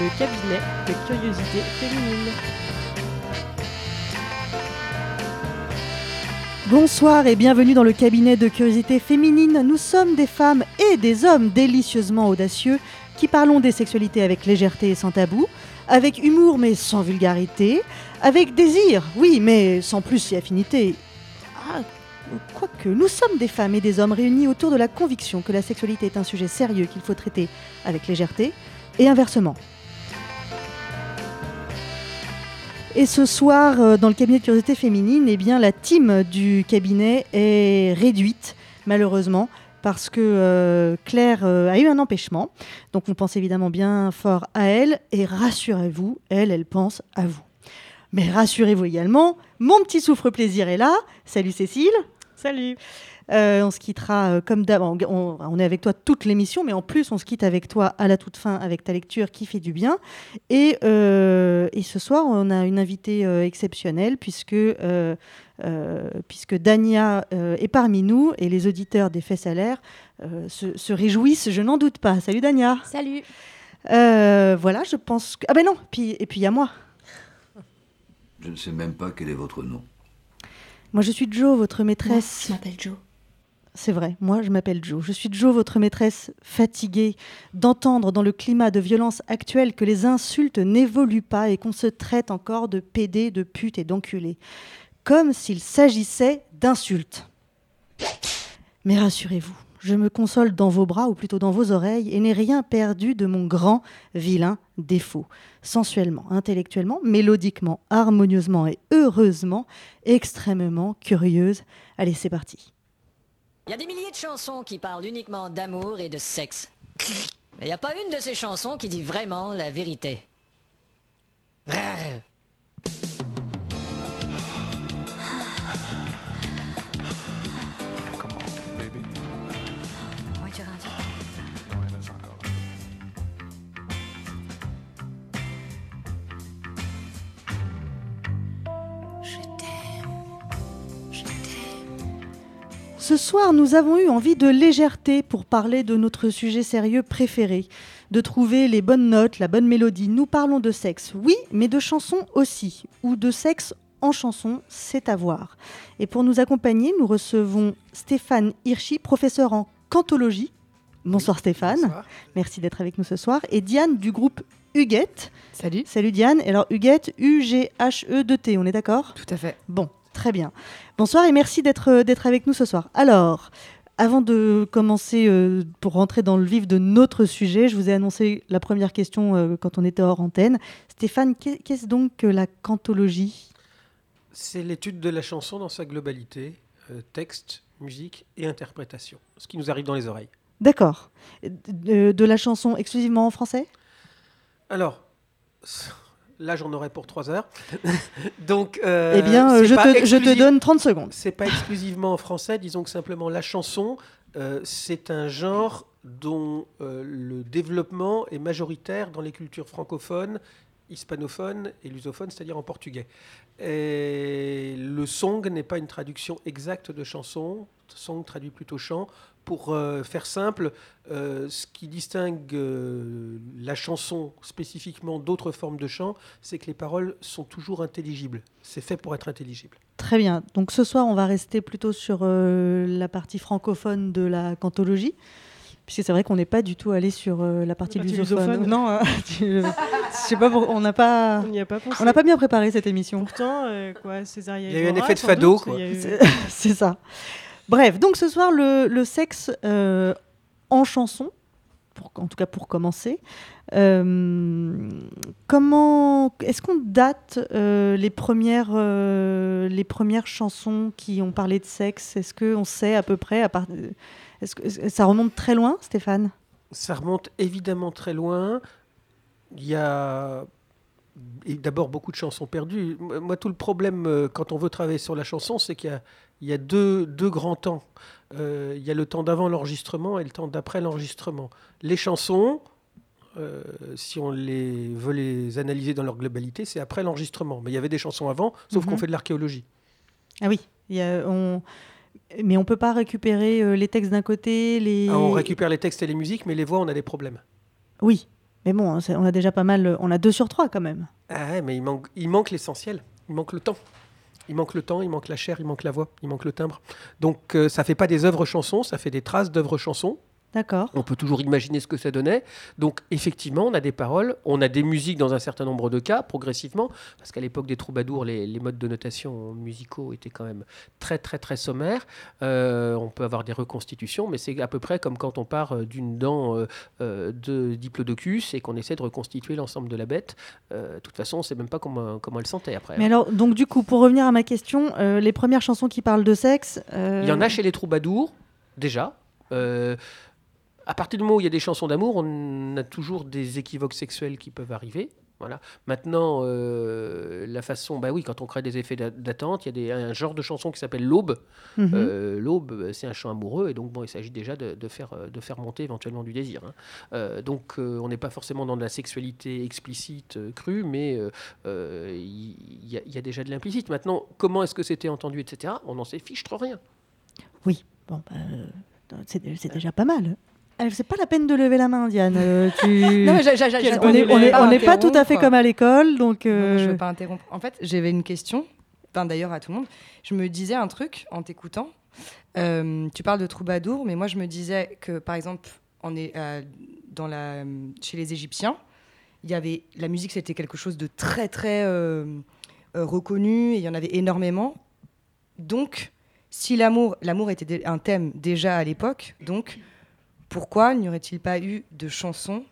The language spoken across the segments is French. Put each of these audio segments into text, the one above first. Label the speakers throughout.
Speaker 1: le cabinet de curiosité féminine.
Speaker 2: Bonsoir et bienvenue dans le cabinet de curiosité féminine. Nous sommes des femmes et des hommes délicieusement audacieux qui parlons des sexualités avec légèreté et sans tabou, avec humour mais sans vulgarité, avec désir, oui, mais sans plus et affinité. Ah, quoique, nous sommes des femmes et des hommes réunis autour de la conviction que la sexualité est un sujet sérieux qu'il faut traiter avec légèreté, et inversement. Et ce soir, euh, dans le cabinet de curiosité féminine, eh bien, la team du cabinet est réduite, malheureusement, parce que euh, Claire euh, a eu un empêchement. Donc on pense évidemment bien fort à elle, et rassurez-vous, elle, elle pense à vous. Mais rassurez-vous également, mon petit souffre-plaisir est là. Salut Cécile.
Speaker 1: Salut
Speaker 2: Euh, on se quittera euh, comme d'hab. On, est avec toi toute l'émission, mais en plus, on se quitte avec toi à la toute fin avec ta lecture qui fait du bien. Et, euh, et ce soir, on a une invitée euh, exceptionnelle puisque, euh, euh, puisque Dania euh, est parmi nous et les auditeurs des faits salaires euh, se, se réjouissent, je n'en doute pas. Salut Dania.
Speaker 3: Salut.
Speaker 2: Euh, voilà, je pense que. Ah ben non, puis, et puis il y a moi.
Speaker 4: Je ne sais même pas quel est votre nom.
Speaker 2: Moi, je suis Jo, votre
Speaker 3: Moi,
Speaker 2: maîtresse.
Speaker 3: je m'appelle Joe.
Speaker 2: C'est vrai, moi je m'appelle Jo. Je suis Jo, votre maîtresse, fatiguée d'entendre dans le climat de violence actuel que les insultes n'évoluent pas et qu'on se traite encore de pédés, de putes et d'enculés. Comme s'il s'agissait d'insultes. Mais rassurez-vous, je me console dans vos bras ou plutôt dans vos oreilles et n'ai rien perdu de mon grand, vilain défaut. Sensuellement, intellectuellement, mélodiquement, harmonieusement et heureusement, extrêmement curieuse. Allez, c'est parti.
Speaker 5: Il y a des milliers de chansons qui parlent uniquement d'amour et de sexe. Mais il n'y a pas une de ces chansons qui dit vraiment la vérité.
Speaker 2: Ce soir, nous avons eu envie de légèreté pour parler de notre sujet sérieux préféré, de trouver les bonnes notes, la bonne mélodie. Nous parlons de sexe, oui, mais de chansons aussi, ou de sexe en chanson, c'est à voir. Et pour nous accompagner, nous recevons Stéphane Hirschi, professeur en cantologie. Bonsoir Stéphane, merci d'être avec nous ce soir. Et Diane du groupe Huguette.
Speaker 6: Salut.
Speaker 2: Salut Diane. Alors Huguette, U-G-H-E-2-T, on est d'accord?
Speaker 6: Tout à fait.
Speaker 2: Bon, très bien. Bonsoir et merci d'être euh, d'être avec nous ce soir. Alors, avant de commencer, euh, pour rentrer dans le vif de notre sujet, je vous ai annoncé la première question euh, quand on était hors antenne. Stéphane, qu'est- qu'est-ce donc que la cantologie?
Speaker 7: C'est l'étude de la chanson dans sa globalité, euh, texte, musique et interprétation, ce qui nous arrive dans les oreilles.
Speaker 2: D'accord. De, de la chanson exclusivement en français?
Speaker 7: Alors, là j'en aurais pour trois heures. Donc, euh,
Speaker 2: Eh bien, je te, je te
Speaker 7: exclusi-
Speaker 2: donne 30 secondes.
Speaker 7: C'est pas exclusivement en français, disons que simplement la chanson, euh, c'est un genre dont euh, le développement est majoritaire dans les cultures francophones, hispanophones et lusophones, c'est-à-dire en portugais. Et le song n'est pas une traduction exacte de chanson, song traduit plutôt chant. Pour euh, faire simple, euh, ce qui distingue euh, la chanson spécifiquement d'autres formes de chant, c'est que les paroles sont toujours intelligibles. C'est fait pour être intelligible.
Speaker 2: Très bien. Donc ce soir, on va rester plutôt sur euh, la partie francophone de la cantologie. Puisque c'est vrai qu'on n'est pas du tout allé sur euh, la partie,
Speaker 1: partie
Speaker 2: lusophone.
Speaker 1: lusophone.
Speaker 2: Non, euh, tu- je sais pas, pour- on n'a pas,
Speaker 1: On n'y a pas pensé.
Speaker 2: on n'a pas bien préparé cette émission.
Speaker 1: Pourtant, euh, quoi, Césaria
Speaker 7: Il y a eu un effet de fado,
Speaker 1: doute,
Speaker 7: quoi.
Speaker 1: eu-
Speaker 2: c'est ça. Bref, donc ce soir, le, sexe euh, en chanson, en tout cas pour commencer. Euh, comment est-ce qu'on date euh, les premières les premières chansons qui ont parlé de sexe? Est-ce qu'on sait à peu près à part, Est-ce que ça remonte très loin, Stéphane?
Speaker 7: Ça remonte évidemment très loin. Il y a d'abord beaucoup de chansons perdues. Moi, tout le problème quand on veut travailler sur la chanson, c'est qu'il y a, il y a deux, deux grands temps. Euh, il y a le temps d'avant l'enregistrement et le temps d'après l'enregistrement. Les chansons, euh, si on les veut les analyser dans leur globalité, c'est après l'enregistrement. Mais il y avait des chansons avant, sauf
Speaker 2: Mhm.
Speaker 7: qu'on fait de l'archéologie.
Speaker 2: Ah oui, il y a- on... mais on peut pas récupérer euh, les textes d'un côté, les.
Speaker 7: Ah, On récupère les textes et les musiques, mais les voix, on a des problèmes.
Speaker 2: Oui, Mais bon, hein, on a déjà pas mal. On a deux sur trois quand même.
Speaker 7: Ah ouais, mais il manque, il manque l'essentiel. Il manque le temps. Il manque le temps, il manque la chair, il manque la voix, il manque le timbre. Donc euh, ça fait pas des œuvres chansons, ça fait des traces d'œuvres chansons.
Speaker 2: D'accord.
Speaker 7: On peut toujours imaginer ce que ça donnait. Donc, effectivement, on a des paroles, on a des musiques dans un certain nombre de cas, progressivement, parce qu'à l'époque des troubadours, les, les modes de notation musicaux étaient quand même très, très, très sommaires. Euh, on peut avoir des reconstitutions, mais c'est à peu près comme quand on part euh, d'une dent euh, de diplodocus et qu'on essaie de reconstituer l'ensemble de la bête. Euh, de toute façon, on ne sait même pas comment, comment elle sentait après.
Speaker 2: Mais alors, donc du coup, pour revenir à ma question, les premières chansons qui parlent de sexe.
Speaker 7: Il y en a chez les troubadours, déjà. Euh, à partir du moment où il y a des chansons d'amour, on a toujours des équivoques sexuels qui peuvent arriver. Voilà. Maintenant, euh, la façon, bah oui, quand on crée des effets d'a- d'attente, il y a des, un genre de chanson qui s'appelle l'aube.
Speaker 2: mhm.
Speaker 7: Euh, l'aube, euh, c'est un chant amoureux, et donc bon, il s'agit déjà de, de faire, euh, de faire monter éventuellement du désir. hein. Euh, donc, on n'est pas forcément dans de la sexualité explicite, crue, mais il y, a- il y a déjà de l'implicite. Maintenant, comment est-ce que c'était entendu, etc. On n'en sait fiche trop rien.
Speaker 2: Oui, bon, bah, c'est déjà pas mal. Euh, C'est pas la peine de lever la main, Diane. euh, tu-
Speaker 3: Non,
Speaker 2: on n'est est- n'est pas tout à fait comme à l'école, donc.
Speaker 3: Non,
Speaker 2: euh,
Speaker 3: je veux pas interrompre. En fait, j'avais une question, enfin, d'ailleurs à tout le monde. Je me disais un truc en t'écoutant. Euh, tu parles de troubadour, mais moi je me disais que par exemple, on est euh, dans la, chez les Égyptiens, il y avait la musique, c'était quelque chose de très très euh, euh, reconnu et il y en avait énormément. Donc, si l'amour, l'amour était un thème déjà à l'époque, donc pourquoi n'y aurait-il pas eu de chansons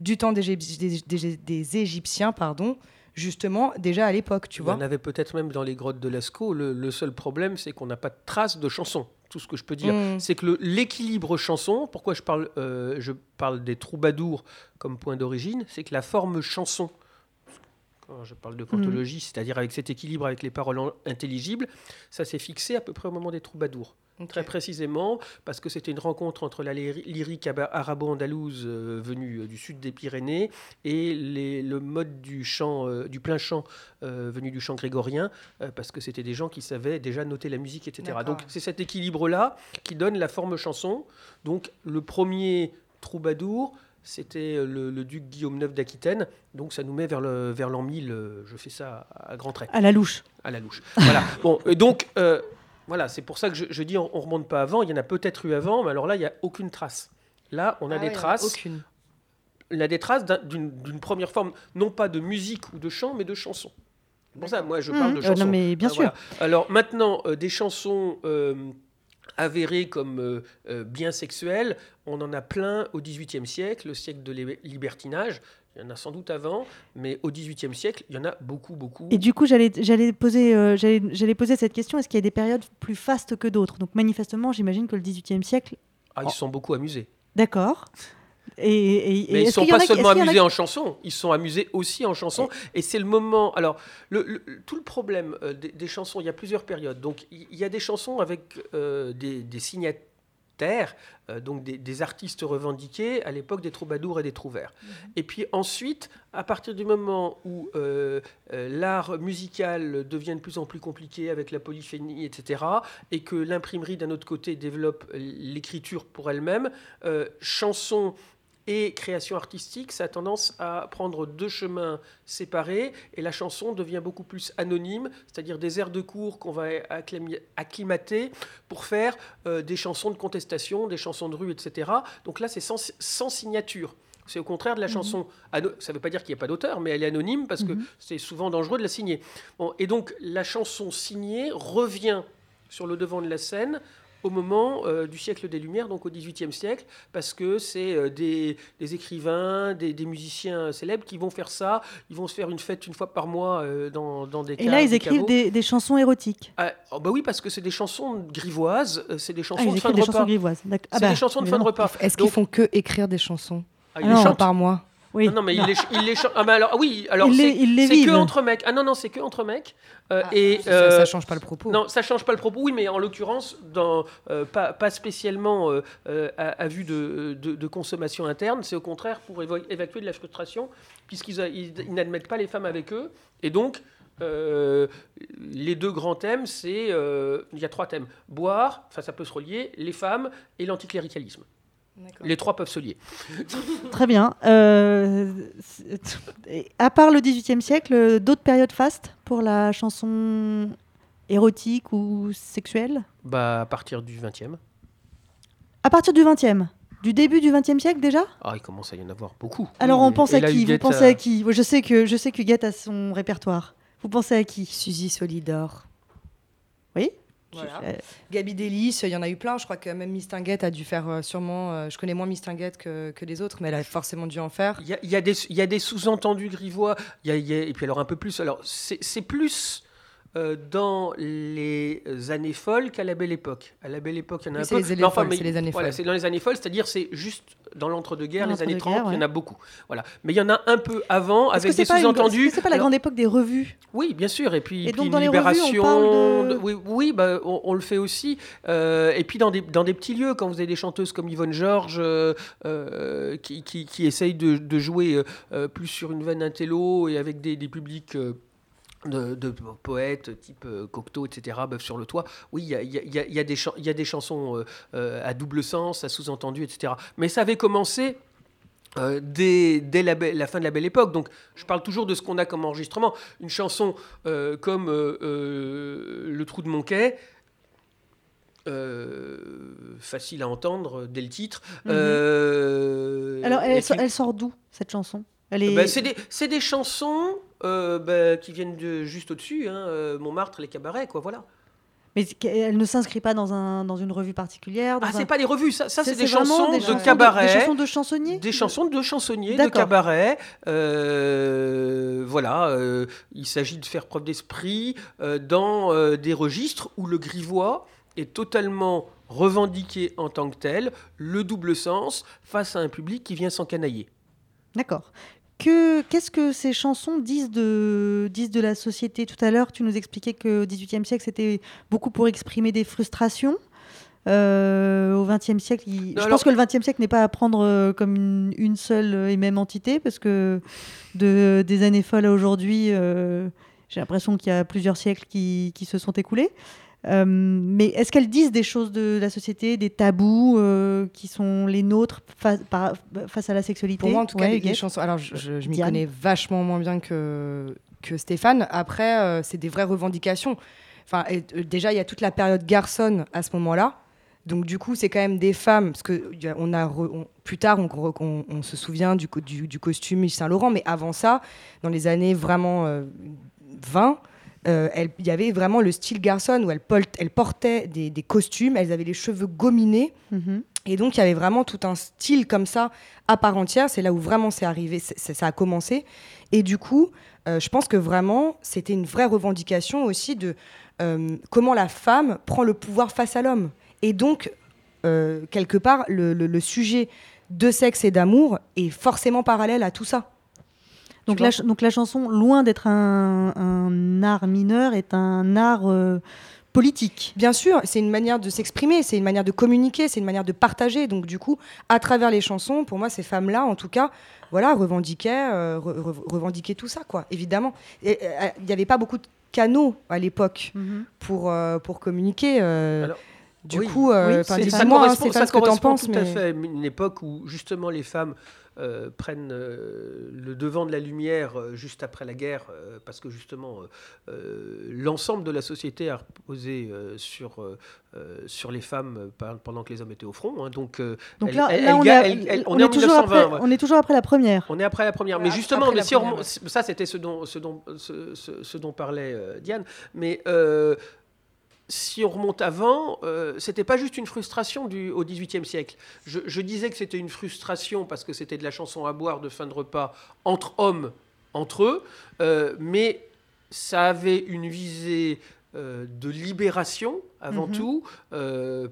Speaker 3: du temps des, Égyp- des- des- des Égyptiens, pardon, justement déjà à l'époque, tu
Speaker 7: Il y
Speaker 3: vois
Speaker 7: en avait peut-être même dans les grottes de Lascaux. Le, le seul problème, c'est qu'on n'a pas de traces de chansons. Tout ce que je peux dire,
Speaker 3: Mm.
Speaker 7: c'est que l'équilibre chanson, pourquoi je parle, euh, je parle des troubadours comme point d'origine, c'est que la forme chanson, quand je parle de cantologie, c'est-à-dire avec cet équilibre avec les paroles intelligibles, ça s'est fixé à peu près au moment des troubadours. Très précisément, parce que c'était une rencontre entre la lyri- lyrique arabo-andalouse euh, venue euh, du sud des Pyrénées et les- le mode du chant, euh, du plein chant euh, venu du chant grégorien, parce que c'était des gens qui savaient déjà noter la musique, etc. Donc c'est cet équilibre-là qui donne la forme chanson. Donc le premier troubadour, c'était le, le duc Guillaume IX d'Aquitaine. Donc ça nous met vers le vers l'an 1000. euh, Je fais ça à, à grands traits
Speaker 2: À la louche.
Speaker 7: à la louche. Voilà. Bon, et donc, euh, voilà, c'est pour ça que je, je dis on, on remonte pas avant. Il y en a peut-être eu avant, mais alors là, il n'y a aucune trace. Là, on a
Speaker 3: Ah
Speaker 7: des
Speaker 3: ouais,
Speaker 7: traces.
Speaker 3: Aucune.
Speaker 7: On a des traces d'un- d'une première forme, non pas de musique ou de chant, mais de chanson. C'est pour ça, moi, je parle
Speaker 2: Mhm.
Speaker 7: de
Speaker 2: Euh,
Speaker 7: chansons.
Speaker 2: non, mais bien
Speaker 7: Ah,
Speaker 2: sûr.
Speaker 7: voilà. Alors maintenant, euh, des chansons euh, avérées comme bien sexuelles, on en a plein au XVIIIe siècle, le siècle de libertinage. Il y en a sans doute avant, mais au XVIIIe siècle, il y en a beaucoup, beaucoup.
Speaker 2: Et du coup, j'allais j'allais poser, euh, j'allais poser cette question est-ce qu'il y a des périodes plus fastes que d'autres? Donc, manifestement, j'imagine que le XVIIIe siècle.
Speaker 7: Ah, ils se sont beaucoup amusés.
Speaker 2: D'accord. Et, et- et
Speaker 7: Mais ils
Speaker 2: est-ce
Speaker 7: sont pas seulement amusés en chanson, ils sont amusés aussi en chanson. Et c'est le moment. Alors, le, le- tout le problème euh, des, des chansons, il y a plusieurs périodes. Donc, il y, a des chansons avec euh, des, des euh, donc des, des artistes revendiqués à l'époque des troubadours et des trouvères. Et puis ensuite, à partir du moment où euh, euh, l'art musical devient de plus en plus compliqué avec la polyphénie, etc., et que l'imprimerie d'un autre côté développe l'écriture pour elle-même, chansons et création artistique, ça a tendance à prendre deux chemins séparés et la chanson devient beaucoup plus anonyme, c'est-à-dire des airs de cours qu'on va acclimater pour faire euh, des chansons de contestation, des chansons de rue, etc. Donc là, c'est sans, sans signature. C'est au contraire de la chanson. ano- Ça ne veut pas dire qu'il n'y a pas d'auteur, mais elle est anonyme parce que c'est souvent dangereux de la signer. Bon, et donc la chanson signée revient sur le devant de la scène au moment euh, du siècle des Lumières, donc au XVIIIe siècle, parce que c'est euh, des, des écrivains, des, des musiciens célèbres qui vont faire ça. Ils vont se faire une fête une fois par mois euh, dans, dans des
Speaker 2: Et là, ils
Speaker 7: des
Speaker 2: écrivent des, des chansons érotiques.
Speaker 7: Ah, oh, bah oui, parce que c'est des chansons grivoises, c'est des chansons de fin de
Speaker 2: des chansons
Speaker 7: repas.
Speaker 2: Ah
Speaker 7: C'est
Speaker 2: bah,
Speaker 7: des chansons de fin de repas.
Speaker 3: Est-ce qu'ils font que écrire des chansons?
Speaker 7: Ah,
Speaker 2: non,
Speaker 7: chantent
Speaker 3: par mois
Speaker 2: Oui.
Speaker 7: Non, non, mais ils les, chantent. Ah, bah alors, ah oui, alors c'est
Speaker 2: ils les
Speaker 7: c'est que entre mecs. Ah non, non, c'est que entre mecs. Euh,
Speaker 3: Ah,
Speaker 7: et,
Speaker 3: ça,
Speaker 7: euh,
Speaker 3: ça change pas le propos.
Speaker 7: Non, ça change pas le propos, oui, mais en l'occurrence, dans, euh, pas, pas spécialement euh, euh, à, à vue de, de- de consommation interne, c'est au contraire pour évo- évacuer de la frustration, puisqu'ils a- ils, ils n'admettent pas les femmes avec eux. Et donc, euh, les deux grands thèmes, c'est. euh, il y a trois thèmes boire, enfin ça peut se relier, les femmes et l'anticléricalisme. Les trois peuvent se lier.
Speaker 2: Très bien. Euh, à part le XVIIIe siècle, d'autres périodes fastes pour la chanson érotique ou sexuelle?
Speaker 7: Bah, à partir du 20e.
Speaker 2: À partir du XXe Du début du XXe siècle déjà?
Speaker 7: Ah, il commence à y en avoir beaucoup.
Speaker 2: Alors on pense
Speaker 7: et
Speaker 2: à
Speaker 7: là,
Speaker 2: qui Vous
Speaker 7: Huguette,
Speaker 2: pensez
Speaker 7: euh,
Speaker 2: à qui? Moi, Je sais que je sais qu'Huguette a son répertoire. Vous pensez à qui?
Speaker 3: Suzy Solidor. Voilà. Gabi Delis, il y en a eu plein. Je crois que même Miss Tinguette a dû faire euh, sûrement. euh, je connais moins Miss Tinguette que, que les autres, mais elle a forcément dû en faire.
Speaker 7: Il y a, y a des, sous-entendus grivois, y a- y a- et puis alors un peu plus. Alors c'est c'est plus euh, dans les années folles qu'à la belle époque. À la belle époque, il y en a
Speaker 3: Oui,
Speaker 7: un
Speaker 3: c'est
Speaker 7: peu.
Speaker 3: les
Speaker 7: enfin, mais
Speaker 3: les années
Speaker 7: voilà,
Speaker 3: folles.
Speaker 7: c'est dans les années folles, c'est-à-dire c'est juste dans l'entre-deux-guerres, les années
Speaker 2: L'entre-deux-guerres,
Speaker 7: 30, il y en a beaucoup. Voilà. Mais il y en a un peu avant, avec
Speaker 2: c'est
Speaker 7: des sous-entendus.
Speaker 2: C'est pas la grande époque des revues?
Speaker 7: Oui, bien sûr. Et puis,
Speaker 2: Et
Speaker 7: puis
Speaker 2: donc, dans les revues, on
Speaker 7: Libération.
Speaker 2: parle de-
Speaker 7: Oui, oui bah, on, on le fait aussi. Euh, et puis dans des, dans des petits lieux, quand vous avez des chanteuses comme Yvonne Georges euh, qui, qui, qui essayent de, de jouer plus sur une veine intello et avec des, des publics. De, de poètes type euh, Cocteau, etc., Bœuf sur le toit. Oui, il y a, y a- y a- il y a des chan- il y a des chansons euh, euh, à double sens, à sous-entendu, etc. Mais ça avait commencé euh, dès, dès la, fin de la belle époque. Donc, je parle toujours de ce qu'on a comme enregistrement. Une chanson euh, comme euh, Le trou de mon quai. euh, facile à entendre dès le titre.
Speaker 2: Mhm. Alors, elle, sort d'où cette chanson? Est.
Speaker 7: bah, c'est des, c'est des chansons bah, qui viennent de juste au-dessus, hein, euh, Montmartre, les cabarets, quoi, voilà.
Speaker 2: Mais elle ne s'inscrit pas dans, un, dans une revue particulière dans
Speaker 7: Ah,
Speaker 2: un-
Speaker 7: c'est pas des revues, ça, ça c'est des chansons
Speaker 2: des
Speaker 7: de
Speaker 2: chansons
Speaker 7: cabaret.
Speaker 2: Des chansons de chansonniers
Speaker 7: Des chansons de chansonniers, de cabaret. euh, voilà, euh, il s'agit de faire preuve d'esprit euh, dans euh, des registres où le grivois est totalement revendiqué en tant que tel, le double sens, face à un public qui vient s'encanailler.
Speaker 2: D'accord. Que, qu'est-ce que ces chansons disent de, disent de la société Tout à l'heure, tu nous expliquais qu'au XVIIIe siècle, c'était beaucoup pour exprimer des frustrations. Euh, au XXe siècle, il- je
Speaker 7: alors-
Speaker 2: pense que le XXe siècle n'est pas à prendre euh, comme une, une seule et même entité, parce que de, des années folles à aujourd'hui, euh, j'ai l'impression qu'il y a plusieurs siècles qui, qui se sont écoulés. Euh, mais est-ce qu'elles disent des choses de la société, des tabous euh, qui sont les nôtres face, par- face à la sexualité
Speaker 3: Pour moi, en tout cas,
Speaker 2: Ouais,
Speaker 3: les, les
Speaker 2: Huguette
Speaker 3: chansons. Alors, je, je- je m'y connais vachement moins bien que, que Stéphane. Après, euh, c'est des vraies revendications. Enfin, et, déjà, il y a toute la période garçonne à ce moment-là. Donc, du coup, c'est quand même des femmes. Parce que on a re- on- plus tard, on, re- on- on se souvient du, co- du, du costume Yves Saint-Laurent. Mais avant ça, dans les années vraiment euh, 20, euh, elle- il y avait vraiment le style garçon où elles, elles portaient des, des costumes, elles avaient les cheveux gominés.
Speaker 2: Mhm.
Speaker 3: Et donc, il y avait vraiment tout un style comme ça à part entière. C'est là où vraiment c'est arrivé, ça a commencé. Et du coup, euh, je pense que vraiment, c'était une vraie revendication aussi de euh, comment la femme prend le pouvoir face à l'homme. Et donc, euh, quelque part, le, le- le sujet de sexe et d'amour est forcément parallèle à tout ça.
Speaker 2: Donc la, ch- donc la chanson, loin d'être un, un art mineur, est un art euh, politique.
Speaker 3: Bien sûr, c'est une manière de s'exprimer, c'est une manière de communiquer, c'est une manière de partager. Donc du coup, à travers les chansons, pour moi, ces femmes-là, en tout cas, voilà, revendiquaient, euh, re- re- revendiquaient tout ça, quoi. Évidemment, Et, euh, il n'y avait pas beaucoup de canaux à l'époque pour euh, pour communiquer. euh,
Speaker 7: Alors,
Speaker 3: du
Speaker 7: oui.
Speaker 3: coup, euh,
Speaker 2: Oui,
Speaker 7: ça
Speaker 3: dis-moi, hein,
Speaker 7: correspond,
Speaker 3: Stéphane,
Speaker 7: ça
Speaker 3: ce que t'en penses.
Speaker 7: tout à fait à une époque où justement les femmes euh, prennent euh, le devant de la lumière euh, juste après la guerre, parce que justement l'ensemble de la société a reposé sur, sur les femmes pendant que les hommes étaient au front. hein. donc
Speaker 2: Donc là,
Speaker 7: elle-
Speaker 2: là,
Speaker 7: elle
Speaker 2: on, est,
Speaker 7: elle- elle-
Speaker 2: on
Speaker 7: on est en
Speaker 2: toujours
Speaker 7: 1920,
Speaker 2: après,
Speaker 7: ouais.
Speaker 2: on est toujours après la première.
Speaker 7: On est après la première. Mais
Speaker 3: Après
Speaker 7: justement, mais si on ça c'était ce dont, ce, dont, ce, ce- ce dont parlait Diane. Mais si on remonte avant, euh, c'était pas juste une frustration du, au XVIIIe siècle. Je, je disais que c'était une frustration parce que c'était de la chanson à boire de fin de repas entre hommes, entre eux, euh, mais ça avait une visée euh, de libération avant
Speaker 2: Mhm.
Speaker 7: tout, euh,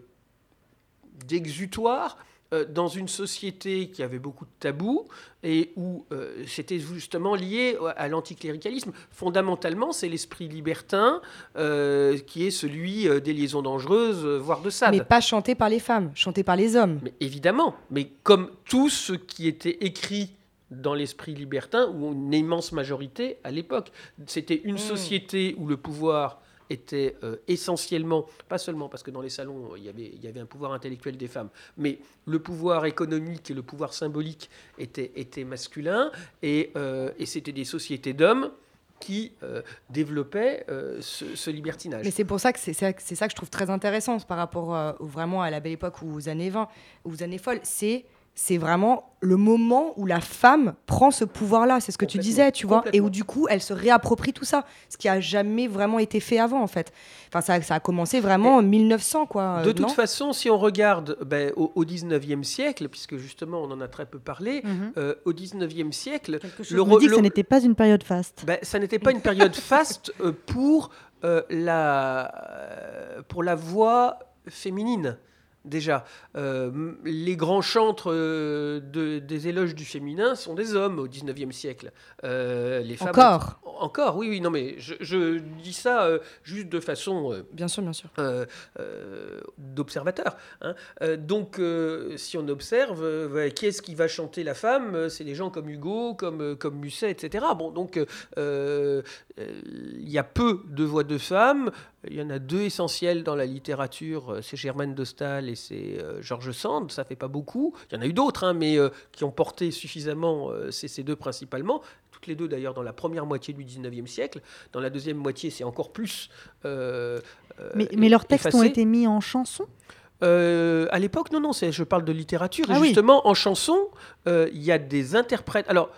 Speaker 7: d'exutoire. Euh, dans une société qui avait beaucoup de tabous et où euh, c'était justement lié à l'anticléricalisme. Fondamentalement, c'est l'esprit libertin euh, qui est celui des liaisons dangereuses, voire de Sade.
Speaker 3: Mais pas chanté par les femmes, chanté par les hommes.
Speaker 7: Mais évidemment, mais comme tout ce qui était écrit dans l'esprit libertin, ou une immense majorité à l'époque, c'était une
Speaker 3: Mm.
Speaker 7: société où le pouvoir était euh, essentiellement, pas seulement parce que dans les salons il y, avait, il y avait un pouvoir intellectuel des femmes, mais le pouvoir économique et le pouvoir symbolique étaient, étaient masculins, et, euh, et c'était des sociétés d'hommes qui euh, développaient euh, ce, libertinage.
Speaker 3: Mais c'est pour ça que c'est ça, que je trouve très intéressant par rapport euh, vraiment à la belle époque ou aux années 20, aux années folles. C'est c'est vraiment le moment où la femme prend ce pouvoir-là. C'est ce que tu disais, tu vois, et où du coup elle se réapproprie tout ça, ce qui a jamais vraiment été fait avant en fait. Enfin, ça, ça a commencé vraiment en 1900 quoi.
Speaker 7: De
Speaker 3: euh,
Speaker 7: toute
Speaker 3: non
Speaker 7: façon, si on regarde ben, au, au 19e siècle, puisque justement on en a très peu parlé,
Speaker 2: Mhm.
Speaker 7: euh, au 19e siècle,
Speaker 2: Quelque chose
Speaker 7: le
Speaker 2: me dit que
Speaker 7: le-
Speaker 2: ça n'était pas une période faste.
Speaker 7: Ben, ça n'était pas une période faste euh, pour, euh, la, pour la voix féminine. Déjà, Euh, les grands chantres euh, de- des éloges du féminin sont des hommes au 19e siècle. Euh, les femmes
Speaker 3: Encore?
Speaker 7: Encore, oui, oui, non, mais je, je dis ça juste de façon
Speaker 3: Bien sûr, bien sûr.
Speaker 7: d'observateurs. hein. Donc, si on observe, qui est-ce qui va chanter la femme? C'est des gens comme Hugo, comme, comme Musset, etc. Bon, donc, il y a peu de voix de femmes. Il y en a deux essentielles dans la littérature. euh, C'est Germaine de Staël et c'est euh, Georges Sand. Ça fait pas beaucoup. Il y en a eu d'autres, hein, mais euh, qui ont porté suffisamment. euh, ces deux principalement. Toutes les deux, d'ailleurs, dans la première moitié du 19e siècle. Dans la deuxième moitié, c'est encore plus. euh,
Speaker 2: Mais, mais leurs textes ont été mis en chanson?
Speaker 7: Euh, à l'époque, non, non, je parle de littérature. Et
Speaker 2: Ah oui.
Speaker 7: justement, en chanson, euh, il y a des interprètes. Alors,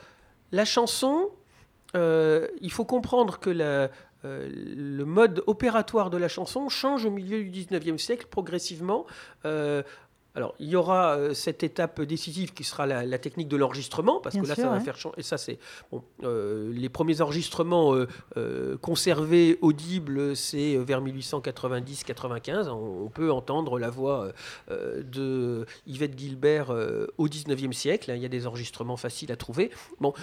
Speaker 7: la chanson, euh, il faut comprendre que la- euh, le mode opératoire de la chanson change au milieu du 19e siècle progressivement. Euh, alors, il y aura euh, cette étape décisive qui sera la, la technique de l'enregistrement, parce
Speaker 2: Bien
Speaker 7: que là,
Speaker 2: sûr,
Speaker 7: ça va
Speaker 2: ouais.
Speaker 7: faire changer. Et ça, c'est bon, euh, les premiers enregistrements euh, conservés audibles, c'est vers 1890-95. On, on peut entendre la voix de Yvette Gilbert au 19e siècle. Il y a des enregistrements faciles à trouver. Bon,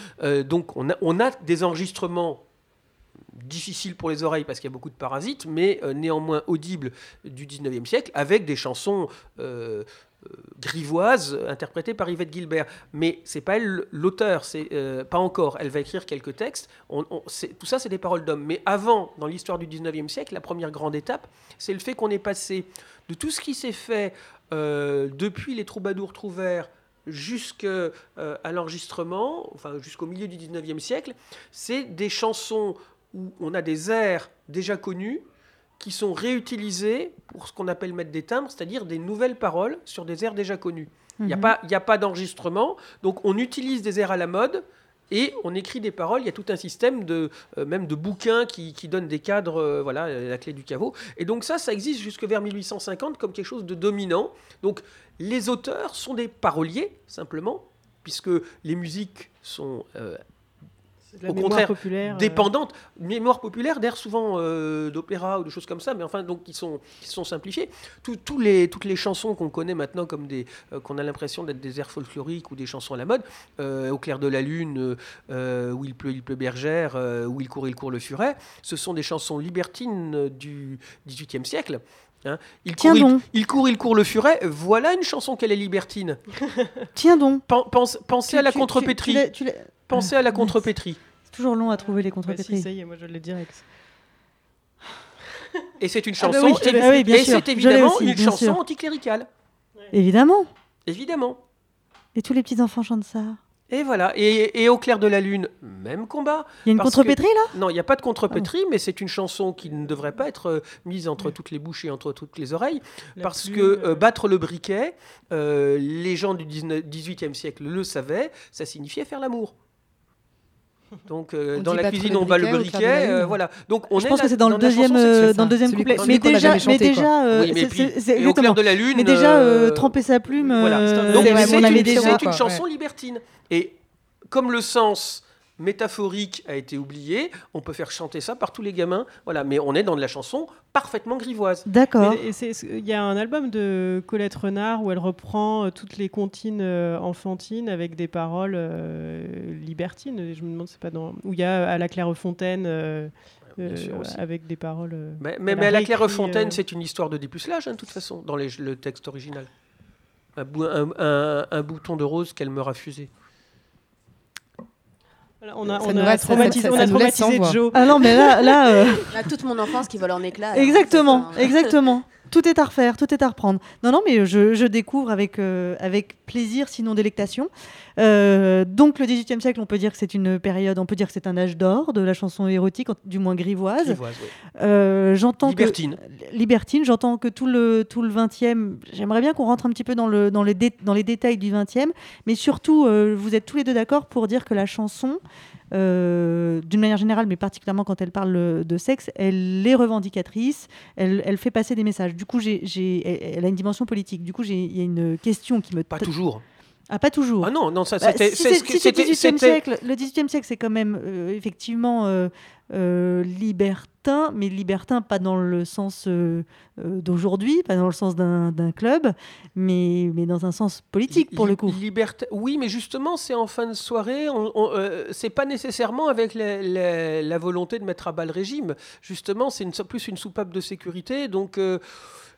Speaker 7: donc on a, on a des enregistrements difficiles pour les oreilles parce qu'il y a beaucoup de parasites, mais euh, néanmoins audibles du 19e siècle avec des chansons euh, euh, grivoises interprétées par Yvette Gilbert. Mais c'est pas elle l'auteur, c'est pas encore. Elle va écrire quelques textes. On- tout ça, c'est des paroles d'hommes. Mais avant, dans l'histoire du 19e siècle, la première grande étape, c'est le fait qu'on est passé de tout ce qui s'est fait depuis les troubadours trouvères jusqu'à l'enregistrement, enfin jusqu'au milieu du 19e siècle, c'est des chansons où on a des airs déjà connus qui sont réutilisés pour ce qu'on appelle mettre des timbres, c'est-à-dire des nouvelles paroles sur des airs déjà connus. Il n'y a
Speaker 2: Mhm.
Speaker 7: pas, il y a pas d'enregistrement, donc on utilise des airs à la mode et on écrit des paroles. Il y a tout un système de euh, même de bouquins qui, qui donnent des cadres, euh, voilà, la clé du caveau. Et donc ça, ça existe jusque vers 1850 comme quelque chose de dominant. Donc les auteurs sont des paroliers simplement, puisque les musiques sont euh, Au contraire,
Speaker 1: populaire. euh,
Speaker 7: dépendantes, mémoire populaire, d'air souvent euh, d'opéra ou de choses comme ça, mais enfin donc qui sont qui sont simplifiées. Les toutes les chansons qu'on connaît maintenant comme des euh, qu'on a l'impression d'être des airs folkloriques ou des chansons à la mode, euh, au clair de la lune, où il pleut, il pleut bergère, où il court, il court le furet, ce sont des chansons libertines du XVIIIe siècle. hein. il,
Speaker 2: Tiens
Speaker 7: court,
Speaker 2: donc,
Speaker 7: il, court, il court le furet. Voilà une chanson qu'elle est libertine.
Speaker 2: tiens donc.
Speaker 7: Pen- pense- pensez à la contrepétrie. Pensez à la contrepétrie.
Speaker 2: C'est toujours long à trouver les
Speaker 1: Bah si,
Speaker 2: contrepétries.
Speaker 1: ça y est, moi je l'ai direct.
Speaker 7: Et c'est une
Speaker 2: Ah bah
Speaker 7: chanson.
Speaker 2: oui,
Speaker 7: et-
Speaker 2: laisse- ah oui, bien
Speaker 7: et
Speaker 2: sûr.
Speaker 7: c'est évidemment
Speaker 2: aussi,
Speaker 7: une
Speaker 2: bien
Speaker 7: chanson
Speaker 2: sûr.
Speaker 7: anticléricale.
Speaker 2: Évidemment.
Speaker 7: Évidemment.
Speaker 2: Et tous les petits enfants chantent ça.
Speaker 7: Et voilà. Et, et au clair de la lune, même combat.
Speaker 2: Il y a une contrepétrie là?
Speaker 7: Non, il n'y a pas de contrepétrie, mais c'est une chanson qui ne devrait pas être euh, mise entre toutes les bouches et entre toutes les oreilles.
Speaker 1: La
Speaker 7: parce
Speaker 1: plume,
Speaker 7: que
Speaker 1: euh,
Speaker 7: euh, battre le briquet, euh, les gens du 19 18e siècle le savaient, ça signifiait faire l'amour. Donc euh, dans la cuisine
Speaker 3: le
Speaker 7: on bat le
Speaker 3: briquet
Speaker 7: euh, voilà. Donc on
Speaker 2: Je
Speaker 7: est
Speaker 2: pense
Speaker 7: là-
Speaker 2: que c'est dans, le
Speaker 7: la chanson
Speaker 2: deuxième,
Speaker 7: sexuelle.
Speaker 2: euh, dans le deuxième couplet. Mais déjà, mais déjà,
Speaker 7: au clair de la lune.
Speaker 2: Mais déjà, euh,
Speaker 7: euh,
Speaker 2: tremper sa plume,
Speaker 7: Voilà. Donc
Speaker 3: c'est
Speaker 7: une, chanson libertine. Et comme le sens métaphorique a été oublié, on peut faire chanter ça par tous les gamins. Voilà, mais on est dans de la chanson parfaitement grivoise.
Speaker 2: D'accord.
Speaker 1: Il y a un album de Colette Renard où elle reprend euh, toutes les comptines euh, enfantines avec des paroles euh, libertines. Je me demande, c'est pas dans où il y a à la Clairefontaine euh, euh, avec des paroles. euh,
Speaker 7: Mais, mais, à la Clairefontaine,
Speaker 1: euh,
Speaker 7: c'est une histoire de dépucelage, hein, de toute façon, dans les- le texte original. Un, bou- un- un- un bouton de rose qu'elle me refusait.
Speaker 1: Voilà, On a,
Speaker 3: Ça
Speaker 1: on a
Speaker 3: reste-
Speaker 1: traumatisé,
Speaker 3: ça-
Speaker 1: on a traumatisé. Joe.
Speaker 2: Ah non, mais là, là euh,
Speaker 6: On a toute mon enfance qui vole en éclats. alors,
Speaker 2: exactement, exactement. Tout est à refaire, tout est à reprendre. Non, non, mais je, je découvre avec, euh, avec plaisir, sinon délectation. Euh, donc, le XVIIIe siècle, on peut dire que c'est une période, on peut dire que c'est un âge d'or de la chanson érotique, du moins grivoise.
Speaker 7: Grivoise, oui.
Speaker 2: Euh, J'entends que
Speaker 7: Libertine.
Speaker 2: libertine. J'entends que tout le, tout le 20e, j'aimerais bien qu'on rentre un petit peu dans, le, dans, les, dé- dans les détails du 20e, mais surtout, vous êtes tous les deux d'accord pour dire que la chanson, euh, d'une manière générale, mais particulièrement quand elle parle euh, de sexe, elle est revendicatrice, elle, elle fait passer des messages. Du coup, j'ai, elle, a une dimension politique. Du coup, il y a une question qui me...
Speaker 7: Pas toujours.
Speaker 2: Ah, pas toujours.
Speaker 7: Ah non, non, ça
Speaker 2: Bah,
Speaker 7: c'était. que-
Speaker 2: si c'est
Speaker 7: c'était-
Speaker 2: 18e
Speaker 7: c'était-
Speaker 2: siècle, le 18e siècle, c'est quand même euh, effectivement euh, euh, libertin, mais libertin pas dans le sens d'aujourd'hui, pas dans le sens d'un club, mais, mais dans un sens politique pour
Speaker 7: Li-
Speaker 2: le coup.
Speaker 7: liberté- Oui, mais justement, c'est en fin de soirée. C'est pas nécessairement avec la, volonté de mettre à bas le régime. Justement, c'est plus une soupape de sécurité. Donc, je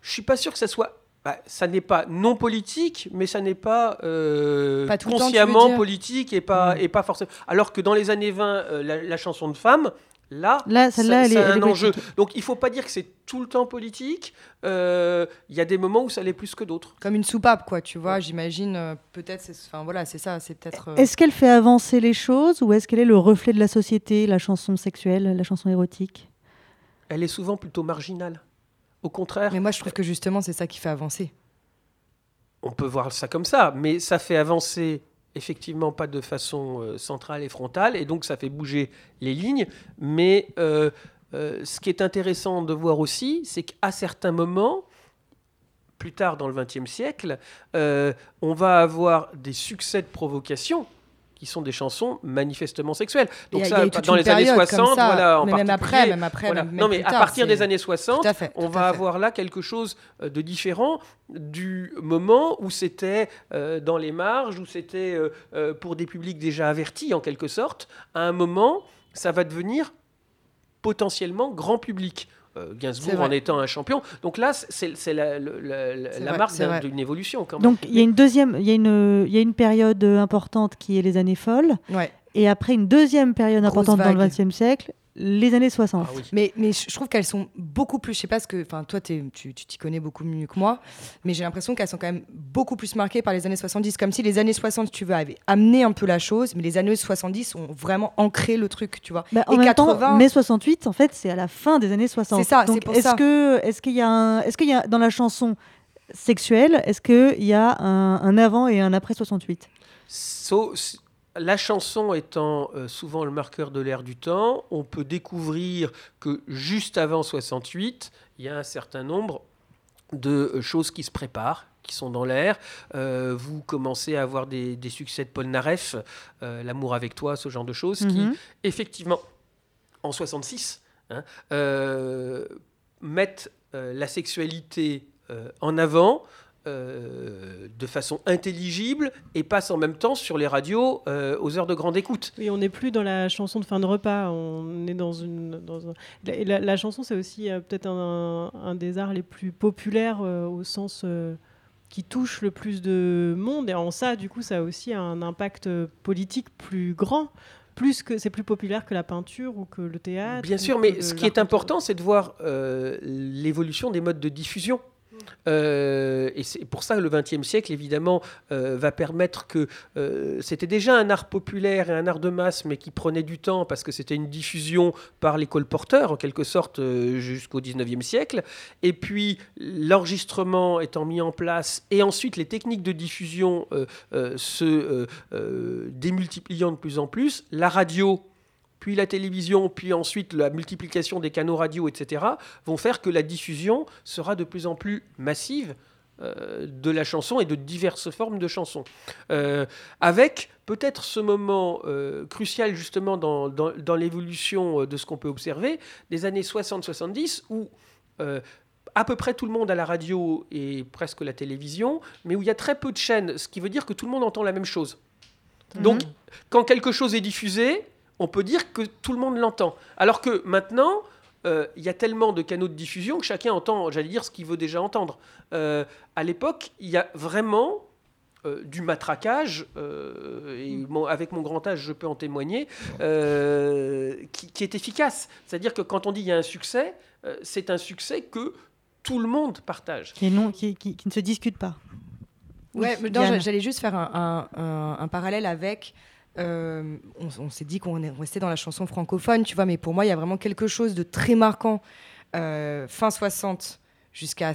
Speaker 7: suis pas sûr que ça soit. Bah, ça n'est pas non politique, mais ça n'est pas, euh,
Speaker 3: Pas temps,
Speaker 7: consciemment politique et pas,
Speaker 3: Mm.
Speaker 7: et pas forcément. Alors que dans les années 20, euh, la, la chanson de femme, là,
Speaker 2: Là,
Speaker 7: ça,
Speaker 2: celle-là, elle est,
Speaker 7: ça a
Speaker 2: elle est
Speaker 7: un enjeu.
Speaker 2: politique.
Speaker 7: Donc, il faut pas dire que c'est tout le temps politique. Euh, Il y a des moments où ça l'est plus que d'autres.
Speaker 3: Comme une soupape, quoi, tu vois, j'imagine. peut-être, c'est- enfin voilà, c'est ça, c'est peut-être. euh,
Speaker 2: Est-ce qu'elle fait avancer les choses ou est-ce qu'elle est le reflet de la société, la chanson sexuelle, la chanson érotique?
Speaker 7: Elle est souvent plutôt marginale. Au contraire,
Speaker 3: Mais moi, je trouve que justement, c'est ça qui fait avancer.
Speaker 7: on peut voir ça comme ça, mais ça fait avancer effectivement pas de façon euh, centrale et frontale, et donc ça fait bouger les lignes. Mais euh, euh, ce qui est intéressant de voir aussi, c'est qu'à certains moments, plus tard dans le XXe siècle, on va avoir des succès de provocation qui sont des chansons manifestement sexuelles. Donc
Speaker 3: a-
Speaker 7: ça, dans les années
Speaker 3: période comme
Speaker 7: 60,
Speaker 3: ça,
Speaker 7: voilà, en
Speaker 3: mais même après, même après,
Speaker 7: voilà.
Speaker 3: même-
Speaker 7: non, mais à partir des années 60,
Speaker 3: Tout à fait.
Speaker 7: on va avoir là quelque chose euh, de différent du moment où c'était euh, dans les marges, où c'était euh, pour des publics déjà avertis en quelque sorte. À un moment, ça va devenir potentiellement grand public. Euh, Gainsbourg en étant un champion. Donc là, c'est la, la- marque d'une évolution quand même.
Speaker 2: Donc il y a une deuxième, il y a une, il y a une période importante qui est les années folles,
Speaker 3: Ouais.
Speaker 2: et après une deuxième période
Speaker 3: Grosse
Speaker 2: importante dans le. XXe siècle, les années 60.
Speaker 7: Ah oui.
Speaker 3: Mais, mais je trouve qu'elles sont beaucoup plus. Je sais pas ce que. Enfin, toi, t'es- tu tu t'y connais beaucoup mieux que moi, mais j'ai l'impression qu'elles sont quand même beaucoup plus marquées par les années 70. Comme si les années 60, si tu veux, avaient amené un peu la chose, mais les années 70 ont vraiment ancré le truc, tu vois.
Speaker 2: Bah, en
Speaker 3: Et
Speaker 2: même
Speaker 3: 80,
Speaker 2: temps, mai 68, en fait, c'est à la fin des années 60.
Speaker 3: C'est ça, c'est
Speaker 2: Donc,
Speaker 3: pour
Speaker 2: est-ce
Speaker 3: ça.
Speaker 2: que, est-ce qu'il y a, un- est-ce qu'il y a dans la chanson sexuelle, est-ce qu'il y a un, un avant et un après 68
Speaker 7: So- la chanson étant euh, souvent le marqueur de l'ère du temps, on peut découvrir que juste avant 68, il y a un certain nombre de euh, choses qui se préparent qui sont dans l'air. Euh, vous commencez à avoir des, des succès de Paul Naref, euh, L'amour avec toi, ce genre de choses, qui,
Speaker 2: Mhm.
Speaker 7: effectivement, en 66, hein, euh, mettent la sexualité en avant euh, de façon intelligible et passent en même temps sur les radios euh, aux heures de grande écoute.
Speaker 1: Oui, on n'est plus dans la chanson de fin de repas. On est dans une. Dans un- la, et la- la chanson, c'est aussi euh, peut-être un, un des arts les plus populaires au sens qui touche le plus de monde. Et en ça, du coup, ça a aussi un impact politique plus grand. Plus que c'est plus populaire que la peinture ou que le théâtre.
Speaker 7: Bien sûr, mais ce qui est important, c'est de voir euh, l'évolution des modes de diffusion. Euh, et c'est pour ça que le XXe siècle, évidemment, euh, va permettre que euh, c'était déjà un art populaire et un art de masse, mais qui prenait du temps parce que c'était une diffusion par les colporteurs, en quelque sorte, jusqu'au XIXe siècle. Et puis, l'enregistrement étant mis en place, et ensuite les techniques de diffusion se démultipliant de plus en plus, la radio puis la télévision, puis ensuite la multiplication des canaux radio, etc., vont faire que la diffusion sera de plus en plus massive euh, de la chanson et de diverses formes de chansons. Euh, avec peut-être ce moment euh, crucial justement dans, dans- dans l'évolution de ce qu'on peut observer, des années 60-70, où à peu près tout le monde a la radio et presque la télévision, mais où il y a très peu de chaînes, ce qui veut dire que tout le monde entend la même chose. Donc, quand quelque chose est diffusé, on peut dire que tout le monde l'entend. Alors que maintenant, euh, il y a tellement de canaux de diffusion que chacun entend, j'allais dire, ce qu'il veut déjà entendre. Euh, à l'époque, il y a vraiment euh, du matraquage, euh, et mon- avec mon grand âge, je peux en témoigner, euh, qui, qui est efficace. C'est-à-dire que quand on dit il y a un succès, euh, c'est un succès que tout le monde partage.
Speaker 2: Qui, est non, qui, qui- qui ne se discute pas.
Speaker 3: Ouais,
Speaker 2: Oui,
Speaker 3: j'allais juste faire un, un- un- un parallèle avec. Euh, on on s'est dit qu'on est resté dans la chanson francophone, tu vois, mais pour moi, il y a vraiment quelque chose de très marquant. euh, fin 60 jusqu'à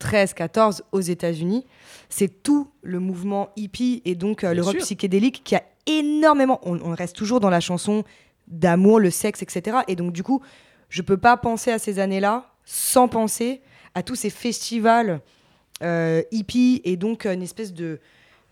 Speaker 3: 73-14 aux États-Unis, c'est tout le mouvement hippie et donc euh,
Speaker 7: Bien
Speaker 3: le rock
Speaker 7: sûr.
Speaker 3: psychédélique qui a énormément. On, on reste toujours dans la chanson d'amour, le sexe, etc. Et donc, du coup, je peux pas penser à ces années-là sans penser à tous ces festivals euh, hippie et donc une espèce de,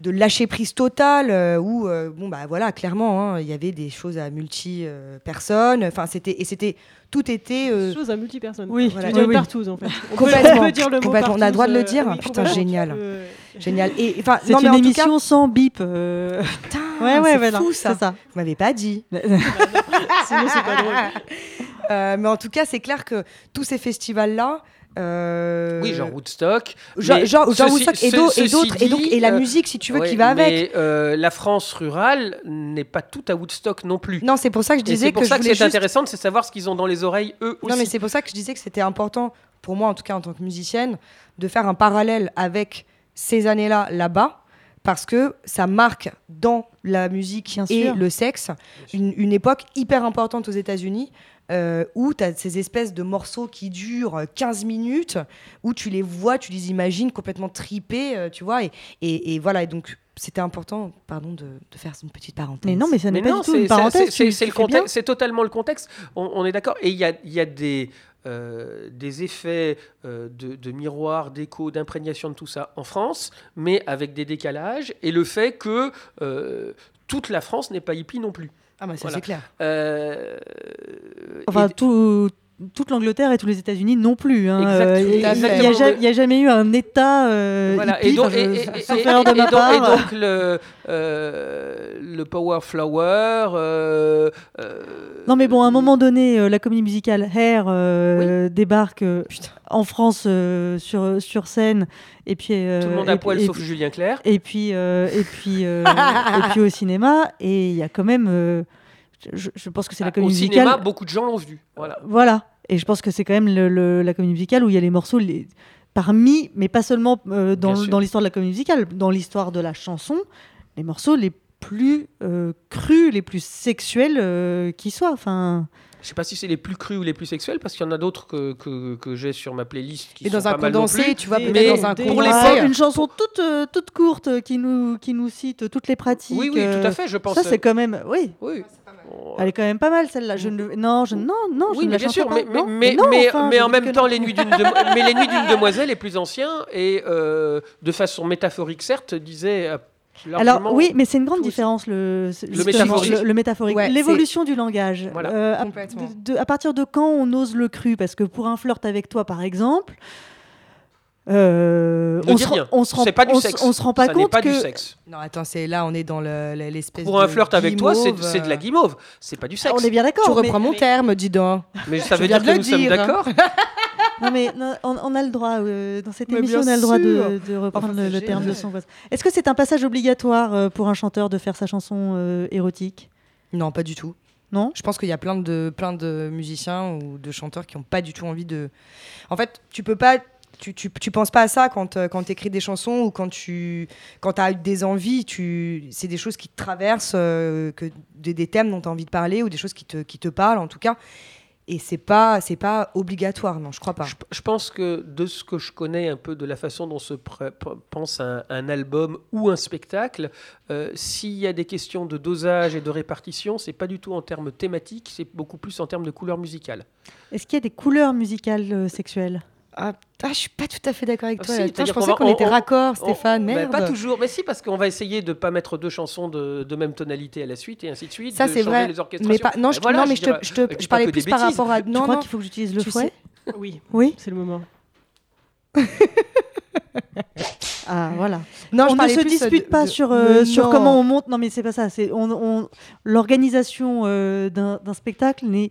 Speaker 3: de lâcher prise totale euh, où euh, bon bah voilà clairement hein, il y avait des choses à multi euh, personnes enfin c'était et c'était tout était euh,
Speaker 1: Chose à multi-personnes.
Speaker 2: Oui,
Speaker 1: Tu
Speaker 3: voilà.
Speaker 1: veux dire
Speaker 2: oui, oui.
Speaker 1: partous, en fait. On peut-
Speaker 3: Complètement.
Speaker 1: on peut dire le mot
Speaker 3: Complètement. On a le droit de le
Speaker 1: partous,
Speaker 3: dire
Speaker 1: oui,
Speaker 3: Putain, génial.
Speaker 1: Euh,
Speaker 3: génial et enfin
Speaker 2: C'est
Speaker 3: non mais
Speaker 2: une
Speaker 3: en tout
Speaker 2: émission
Speaker 3: cas
Speaker 2: sans bip. euh.
Speaker 3: putain,
Speaker 2: Ouais, ouais,
Speaker 3: c'est
Speaker 2: voilà,
Speaker 3: fou ça
Speaker 2: c'est ça.
Speaker 3: vous m'avez pas dit
Speaker 1: Sinon, c'est pas drôle.
Speaker 3: Euh, mais en tout cas c'est clair que tous ces festivals là
Speaker 7: Oui, genre Woodstock.
Speaker 3: genre, Woodstock et
Speaker 7: ce-
Speaker 3: d'autres et donc la
Speaker 7: euh,
Speaker 3: musique si tu veux
Speaker 7: ouais,
Speaker 3: qui va avec
Speaker 7: Mais euh, la France rurale n'est pas toute à Woodstock non plus.
Speaker 3: non c'est pour ça que je disais
Speaker 7: c'est pour
Speaker 3: que
Speaker 7: ça
Speaker 3: je
Speaker 7: que
Speaker 3: voulais
Speaker 7: c'est
Speaker 3: juste
Speaker 7: intéressant, c'est savoir ce qu'ils ont dans les oreilles eux aussi.
Speaker 3: Non, mais c'est pour ça que je disais que c'était important, pour moi en tout cas en tant que musicienne, de faire un parallèle avec ces années-là là-bas, parce que ça marque dans la musique
Speaker 2: Bien
Speaker 3: et
Speaker 2: sûr.
Speaker 3: le sexe une, une époque hyper importante aux États-Unis. Euh, où tu as ces espèces de morceaux qui durent 15 minutes, où tu les vois, tu les imagines complètement tripés, euh, tu vois, et, et, et voilà, et donc c'était important, pardon, de, de faire une petite parenthèse.
Speaker 2: Mais non, mais ça n'est pas
Speaker 7: non,
Speaker 2: du tout
Speaker 7: c'est
Speaker 2: une parenthèse.
Speaker 7: c'est- le contexte, totalement le contexte. On, on est d'accord. Et il y a, il y a des, euh, des effets euh, de, de miroir, d'écho, d'imprégnation de tout ça en France, mais avec des décalages et le fait que euh, toute la France n'est pas hippie non plus.
Speaker 3: Ah, bah ça
Speaker 7: Voilà.
Speaker 3: c'est clair.
Speaker 7: Euh,
Speaker 2: Enfin,
Speaker 7: et-
Speaker 2: tout- toute l'Angleterre et tous les États-unis non plus. hein.
Speaker 7: Exact-
Speaker 2: Euh, Il n'y a, jamais eu un État euh,
Speaker 7: Voilà,
Speaker 2: hippie,
Speaker 7: et donc, et-
Speaker 2: je-
Speaker 7: et-
Speaker 2: sauf
Speaker 7: et-
Speaker 2: erreur de
Speaker 7: et
Speaker 2: ma
Speaker 7: donc-
Speaker 2: part.
Speaker 7: et donc le, euh, le Power Flower. euh,
Speaker 2: Non, mais bon, à un moment donné, la comédie musicale Hair débarque en France sur, sur scène. Et puis,
Speaker 7: Tout le monde à
Speaker 2: et-
Speaker 7: poil sauf Julien Clerc.
Speaker 2: Et puis, et, puis, et puis au cinéma. Et il y a quand même. je, je pense que c'est la
Speaker 7: Ah, Au
Speaker 2: comédie
Speaker 7: cinéma,
Speaker 2: musicale.
Speaker 7: beaucoup de gens l'ont vu. Voilà.
Speaker 2: Voilà. Et je pense que c'est quand même le- le- la comédie musicale où il y a les morceaux les, parmi, mais pas seulement euh, dans, l'histoire de la comédie musicale, dans l'histoire de la chanson, les morceaux les plus euh, crus, les plus sexuels euh, qui soient. Enfin,
Speaker 7: Je sais pas si c'est les plus crus ou les plus sexuels, parce qu'il y en a d'autres que, que, que j'ai sur ma playlist qui
Speaker 3: Et
Speaker 7: sont
Speaker 3: dans un
Speaker 7: pas
Speaker 3: condensé,
Speaker 7: plus.
Speaker 3: tu vois,
Speaker 1: Mais
Speaker 3: dans un condensé.
Speaker 7: les
Speaker 2: Ah, une chanson toute, toute courte qui nous, qui nous cite toutes les pratiques.
Speaker 7: Oui, oui, tout à fait, je pense.
Speaker 2: Ça, c'est quand même. Oui,
Speaker 7: Oui.
Speaker 2: Elle est quand même pas mal celle-là. Je ne... Non, je... non, non, je
Speaker 7: oui,
Speaker 2: ne
Speaker 7: mais
Speaker 2: la
Speaker 7: bien
Speaker 2: chante
Speaker 7: sûr,
Speaker 2: pas.
Speaker 7: mais, mais,
Speaker 2: Non,
Speaker 7: mais,
Speaker 2: non,
Speaker 7: mais-
Speaker 2: enfin,
Speaker 7: mais
Speaker 2: je
Speaker 7: en même temps, les nuits d'une demo- mais les nuits d'une demoiselle est plus ancien et euh, de façon métaphorique certes disait euh,
Speaker 2: Alors oui, mais c'est une grande différence le,
Speaker 7: métaphorique.
Speaker 2: le, le métaphorique.
Speaker 3: Ouais,
Speaker 2: l'évolution du langage.
Speaker 7: Voilà.
Speaker 2: Euh, à,
Speaker 3: Complètement.
Speaker 2: de- de- à partir de quand on ose le cru? Parce que pour un flirt avec toi, par exemple, euh,
Speaker 7: Ne
Speaker 2: on, se, rend- on se rend,
Speaker 7: C'est pas du
Speaker 2: on se-
Speaker 7: sexe.
Speaker 2: on se rend pas
Speaker 7: ça
Speaker 2: compte
Speaker 7: pas
Speaker 2: que
Speaker 7: du sexe.
Speaker 3: Non, attends, c'est là, on est dans le- le- l'espèce
Speaker 7: Pour un flirt avec toi, c'est de la
Speaker 3: euh,
Speaker 7: guimauve. C'est pas du sexe.
Speaker 2: on est bien d'accord.
Speaker 3: Tu
Speaker 2: mais-
Speaker 3: reprends mon terme, dis donc.
Speaker 7: Mais ça veut dire que nous sommes
Speaker 3: dire.
Speaker 7: d'accord.
Speaker 2: Non, mais non, on, on a le droit, euh, dans cette
Speaker 3: Mais
Speaker 2: émission, on a le droit de, reprendre
Speaker 3: Enfin,
Speaker 2: le, terme de son voisin. Est-ce que c'est un passage obligatoire euh, pour un chanteur de faire sa chanson euh, érotique?
Speaker 3: Non, pas du tout.
Speaker 2: Non?
Speaker 3: Je pense qu'il y a plein de, plein de musiciens ou de chanteurs qui n'ont pas du tout envie de. En fait, tu peux pas. Tu, tu, tu penses pas à ça quand, euh, quand tu écris des chansons ou quand tu quand as des envies. Tu, c'est des choses qui te traversent, euh, que, des, des thèmes dont tu as envie de parler ou des choses qui te, qui te parlent en tout cas. Et c'est pas, c'est pas obligatoire, non, je crois pas.
Speaker 7: Je, je pense que de ce que je connais un peu de la façon dont se pense un, un album ou un spectacle, euh, s'il y a des questions de dosage et de répartition, c'est pas du tout en termes thématiques, c'est beaucoup plus en termes de couleur musicale.
Speaker 2: Est-ce qu'il y a des couleurs musicales euh, sexuelles?
Speaker 3: Ah, ah, je suis pas tout à fait d'accord avec
Speaker 7: Ah,
Speaker 3: toi.
Speaker 7: si,
Speaker 3: je pensais qu'on
Speaker 7: on-
Speaker 3: était raccord,
Speaker 7: On-
Speaker 3: Stéphane.
Speaker 7: ben,
Speaker 3: Merde.
Speaker 7: pas toujours, mais si, parce qu'on va essayer de pas mettre deux chansons de, de même tonalité à la suite et ainsi de suite.
Speaker 3: Ça, c'est vrai.
Speaker 7: les.
Speaker 3: Mais pas, non,
Speaker 7: Ben
Speaker 3: je,
Speaker 7: voilà,
Speaker 3: non, mais je, te, je, te-
Speaker 7: je pas
Speaker 3: parlais plus par rapport à.
Speaker 2: Tu
Speaker 3: Non,
Speaker 2: crois
Speaker 3: non.
Speaker 2: qu'il faut que j'utilise le fouet
Speaker 1: Oui,
Speaker 2: Oui
Speaker 1: c'est le moment.
Speaker 2: Ah, voilà.
Speaker 3: Non, je
Speaker 2: on ne se
Speaker 3: plus
Speaker 2: dispute
Speaker 3: de-
Speaker 2: pas
Speaker 3: de-
Speaker 2: sur, euh, sur
Speaker 3: non.
Speaker 2: comment on monte. Non, mais c'est pas ça. C'est on, on- l'organisation euh, d'un d'un spectacle n'est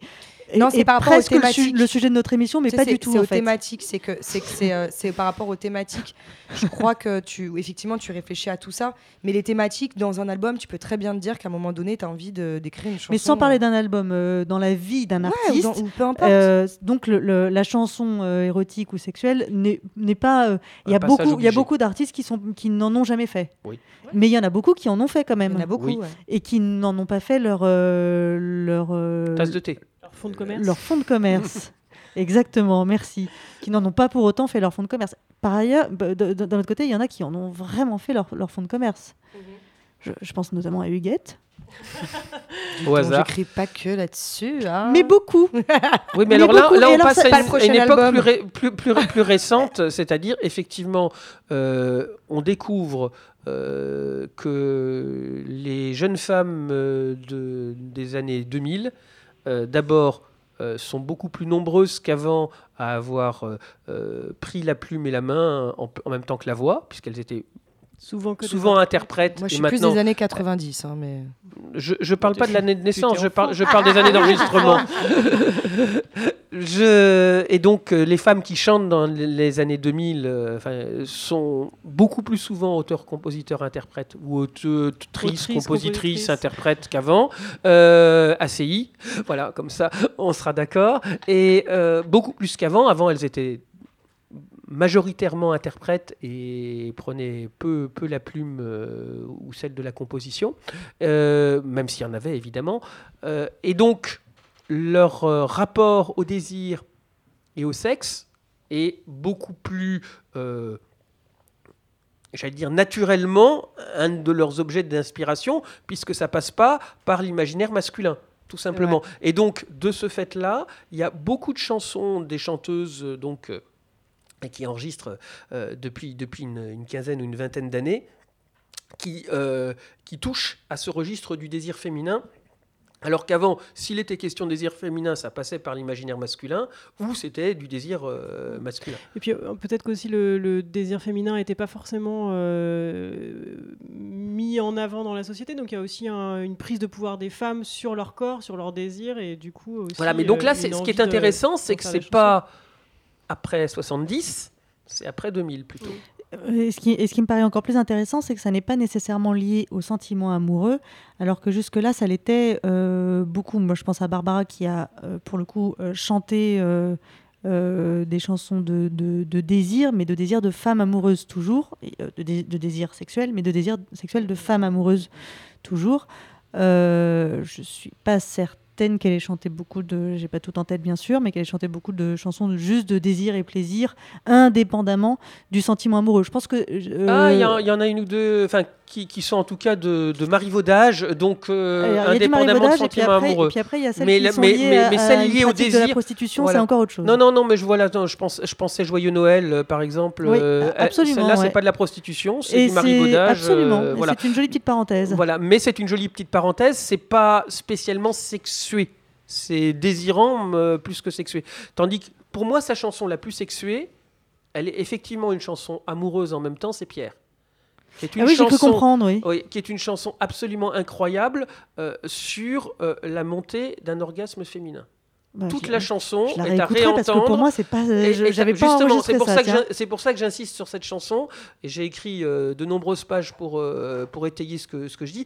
Speaker 3: Non,
Speaker 2: est-
Speaker 3: c'est
Speaker 2: est
Speaker 3: par rapport aux
Speaker 2: presque le, su-
Speaker 3: thématiques.
Speaker 2: le sujet de notre émission, mais
Speaker 3: Tu sais,
Speaker 2: pas du tout
Speaker 3: C'est
Speaker 2: en
Speaker 3: aux
Speaker 2: fait.
Speaker 3: thématiques, c'est que c'est que c'est euh, c'est par rapport aux thématiques. Je crois que tu effectivement tu réfléchis à tout ça, mais les thématiques dans un album, tu peux très bien te dire qu'à un moment donné, tu as envie de d'écrire une chanson.
Speaker 2: Mais sans parler d'un album, euh, dans la vie d'un
Speaker 3: Ouais, ou
Speaker 2: artiste,
Speaker 3: dans- ou peu importe.
Speaker 2: euh, donc le- le- la chanson euh, érotique ou sexuelle n'est n'est pas. euh, Il y a beaucoup, il y a beaucoup d'artistes qui sont qui n'en ont jamais fait.
Speaker 7: Oui.
Speaker 2: Mais il y en a beaucoup qui en ont fait quand
Speaker 3: Il
Speaker 2: même
Speaker 3: y en a beaucoup.
Speaker 7: Oui.
Speaker 3: ouais.
Speaker 2: et qui n'en ont pas fait leur euh, leur euh,
Speaker 7: Tasse de thé.
Speaker 1: Leur fonds de commerce.
Speaker 2: leur fonds de commerce. Exactement, merci. Qui n'en ont pas pour autant fait leur fonds de commerce. Par ailleurs, bah, d'un autre côté, il y en a qui en ont vraiment fait leur, leur fonds de commerce. Je, je pense notamment à Huguette.
Speaker 7: Au hasard.
Speaker 3: J'écris pas que là-dessus. hein.
Speaker 2: Mais beaucoup.
Speaker 7: Oui, mais,
Speaker 2: Mais
Speaker 7: alors là, là on
Speaker 2: alors,
Speaker 7: passe
Speaker 2: c'est
Speaker 7: à une, époque plus, ré- plus, plus, plus récente, c'est-à-dire effectivement, euh, on découvre euh, que les jeunes femmes euh, de, des années 2000, euh, d'abord, euh, sont beaucoup plus nombreuses qu'avant à avoir euh, euh, pris la plume et la main en même temps que la voix, puisqu'elles étaient
Speaker 1: Souvent que
Speaker 7: souvent
Speaker 1: interprètes.
Speaker 7: interprètes.
Speaker 3: Moi, je suis plus des années 90, hein, mais
Speaker 7: je, je parle pas de l'année de naissance, je parle, je parle des années d'enregistrement. je, et donc, euh, les femmes qui chantent dans les- années 2000 euh, sont beaucoup plus souvent auteurs, compositeurs, interprètes ou autrices,
Speaker 1: Autrices,
Speaker 7: compositrices,
Speaker 1: compositrices.
Speaker 7: interprètes qu'avant. Euh, ACI, voilà, comme ça, on sera d'accord. Et euh, beaucoup plus qu'avant. Avant, elles étaient majoritairement interprètes et prenaient peu, peu la plume euh, ou celle de la composition, euh, même s'il y en avait évidemment. Euh, et donc, leur rapport au désir et au sexe est beaucoup plus, j'allais dire naturellement, un de leurs objets d'inspiration, puisque ça passe pas par l'imaginaire masculin. Tout simplement. Et donc, de ce fait-là, il y a beaucoup de chansons des chanteuses donc, euh, qui enregistrent euh, depuis, depuis une, une quinzaine ou une vingtaine d'années, qui, euh, qui touchent à ce registre du désir féminin. Alors qu'avant, s'il était question de désir féminin, ça passait par l'imaginaire masculin, ou c'était du désir euh, masculin.
Speaker 1: Et puis peut-être qu'aussi le, le désir féminin n'était pas forcément mis en avant dans la société. Donc il y a aussi un- une prise de pouvoir des femmes sur leur corps, sur leur désir, et du coup aussi.
Speaker 7: Voilà, mais donc là, ce qui est intéressant, c'est que c'est
Speaker 1: chansons.
Speaker 7: Après 70, c'est après 2000 plutôt.
Speaker 2: Et ce, qui, me paraît encore plus intéressant, c'est que ça n'est pas nécessairement lié au sentiment amoureux, alors que jusque-là, ça l'était euh, beaucoup. Moi, je pense à Barbara qui a, euh, pour le coup, euh, chanté des chansons de, désir, mais de désir de femme amoureuse toujours, de, de désir sexuel, mais de désir sexuel de femme amoureuse toujours. Je suis pas certaine qu'elle ait chanté beaucoup de, j'ai pas tout en tête bien sûr, mais qu'elle ait chanté beaucoup de chansons de, juste de désir et plaisir, indépendamment du sentiment amoureux. Je pense que euh,
Speaker 7: Ah, il y, y en a une ou deux, enfin, qui, qui sont en tout cas de, de marivaudage, donc euh,
Speaker 2: alors, il y a du
Speaker 7: indépendamment de sentiments amoureux.
Speaker 2: puis après, il y a celles
Speaker 7: Mais
Speaker 2: qui
Speaker 7: la-
Speaker 2: sont
Speaker 7: mais-
Speaker 2: liées
Speaker 7: mais- mais
Speaker 2: à
Speaker 7: celles
Speaker 2: une
Speaker 7: liées au
Speaker 2: pratique de la
Speaker 7: désir,
Speaker 2: prostitution,
Speaker 7: voilà.
Speaker 2: c'est encore autre chose.
Speaker 7: Non, non, non, mais je vois là, non, je, pense, je pensais Joyeux Noël, euh, par exemple.
Speaker 2: Oui,
Speaker 7: euh,
Speaker 2: absolument,
Speaker 7: Celle-là,
Speaker 2: ouais.
Speaker 7: c'est pas de la prostitution, c'est du marivaudage.
Speaker 2: Absolument,
Speaker 7: euh, voilà.
Speaker 2: c'est une jolie petite parenthèse.
Speaker 7: Voilà, mais c'est une jolie petite parenthèse, c'est pas spécialement sexué. C'est désirant euh, plus que sexué. Tandis que pour moi, sa chanson la plus sexuée, elle est effectivement une chanson amoureuse en même temps, c'est Pierre. Qui est une
Speaker 2: Ah oui,
Speaker 7: chanson-
Speaker 2: comprendre, oui.
Speaker 7: oui, qui est une chanson absolument incroyable euh, sur euh, la montée d'un orgasme féminin.
Speaker 2: Bah,
Speaker 7: Toute la chanson
Speaker 2: je la
Speaker 7: est à
Speaker 2: réécouterai parce que
Speaker 7: réentendre.
Speaker 2: pour moi, c'est pas.
Speaker 7: Et
Speaker 2: J'avais pas
Speaker 7: justement, c'est pour pour ça que j'insiste sur cette chanson et j'ai écrit euh, de nombreuses pages pour, euh, pour étayer ce que, ce que je dis.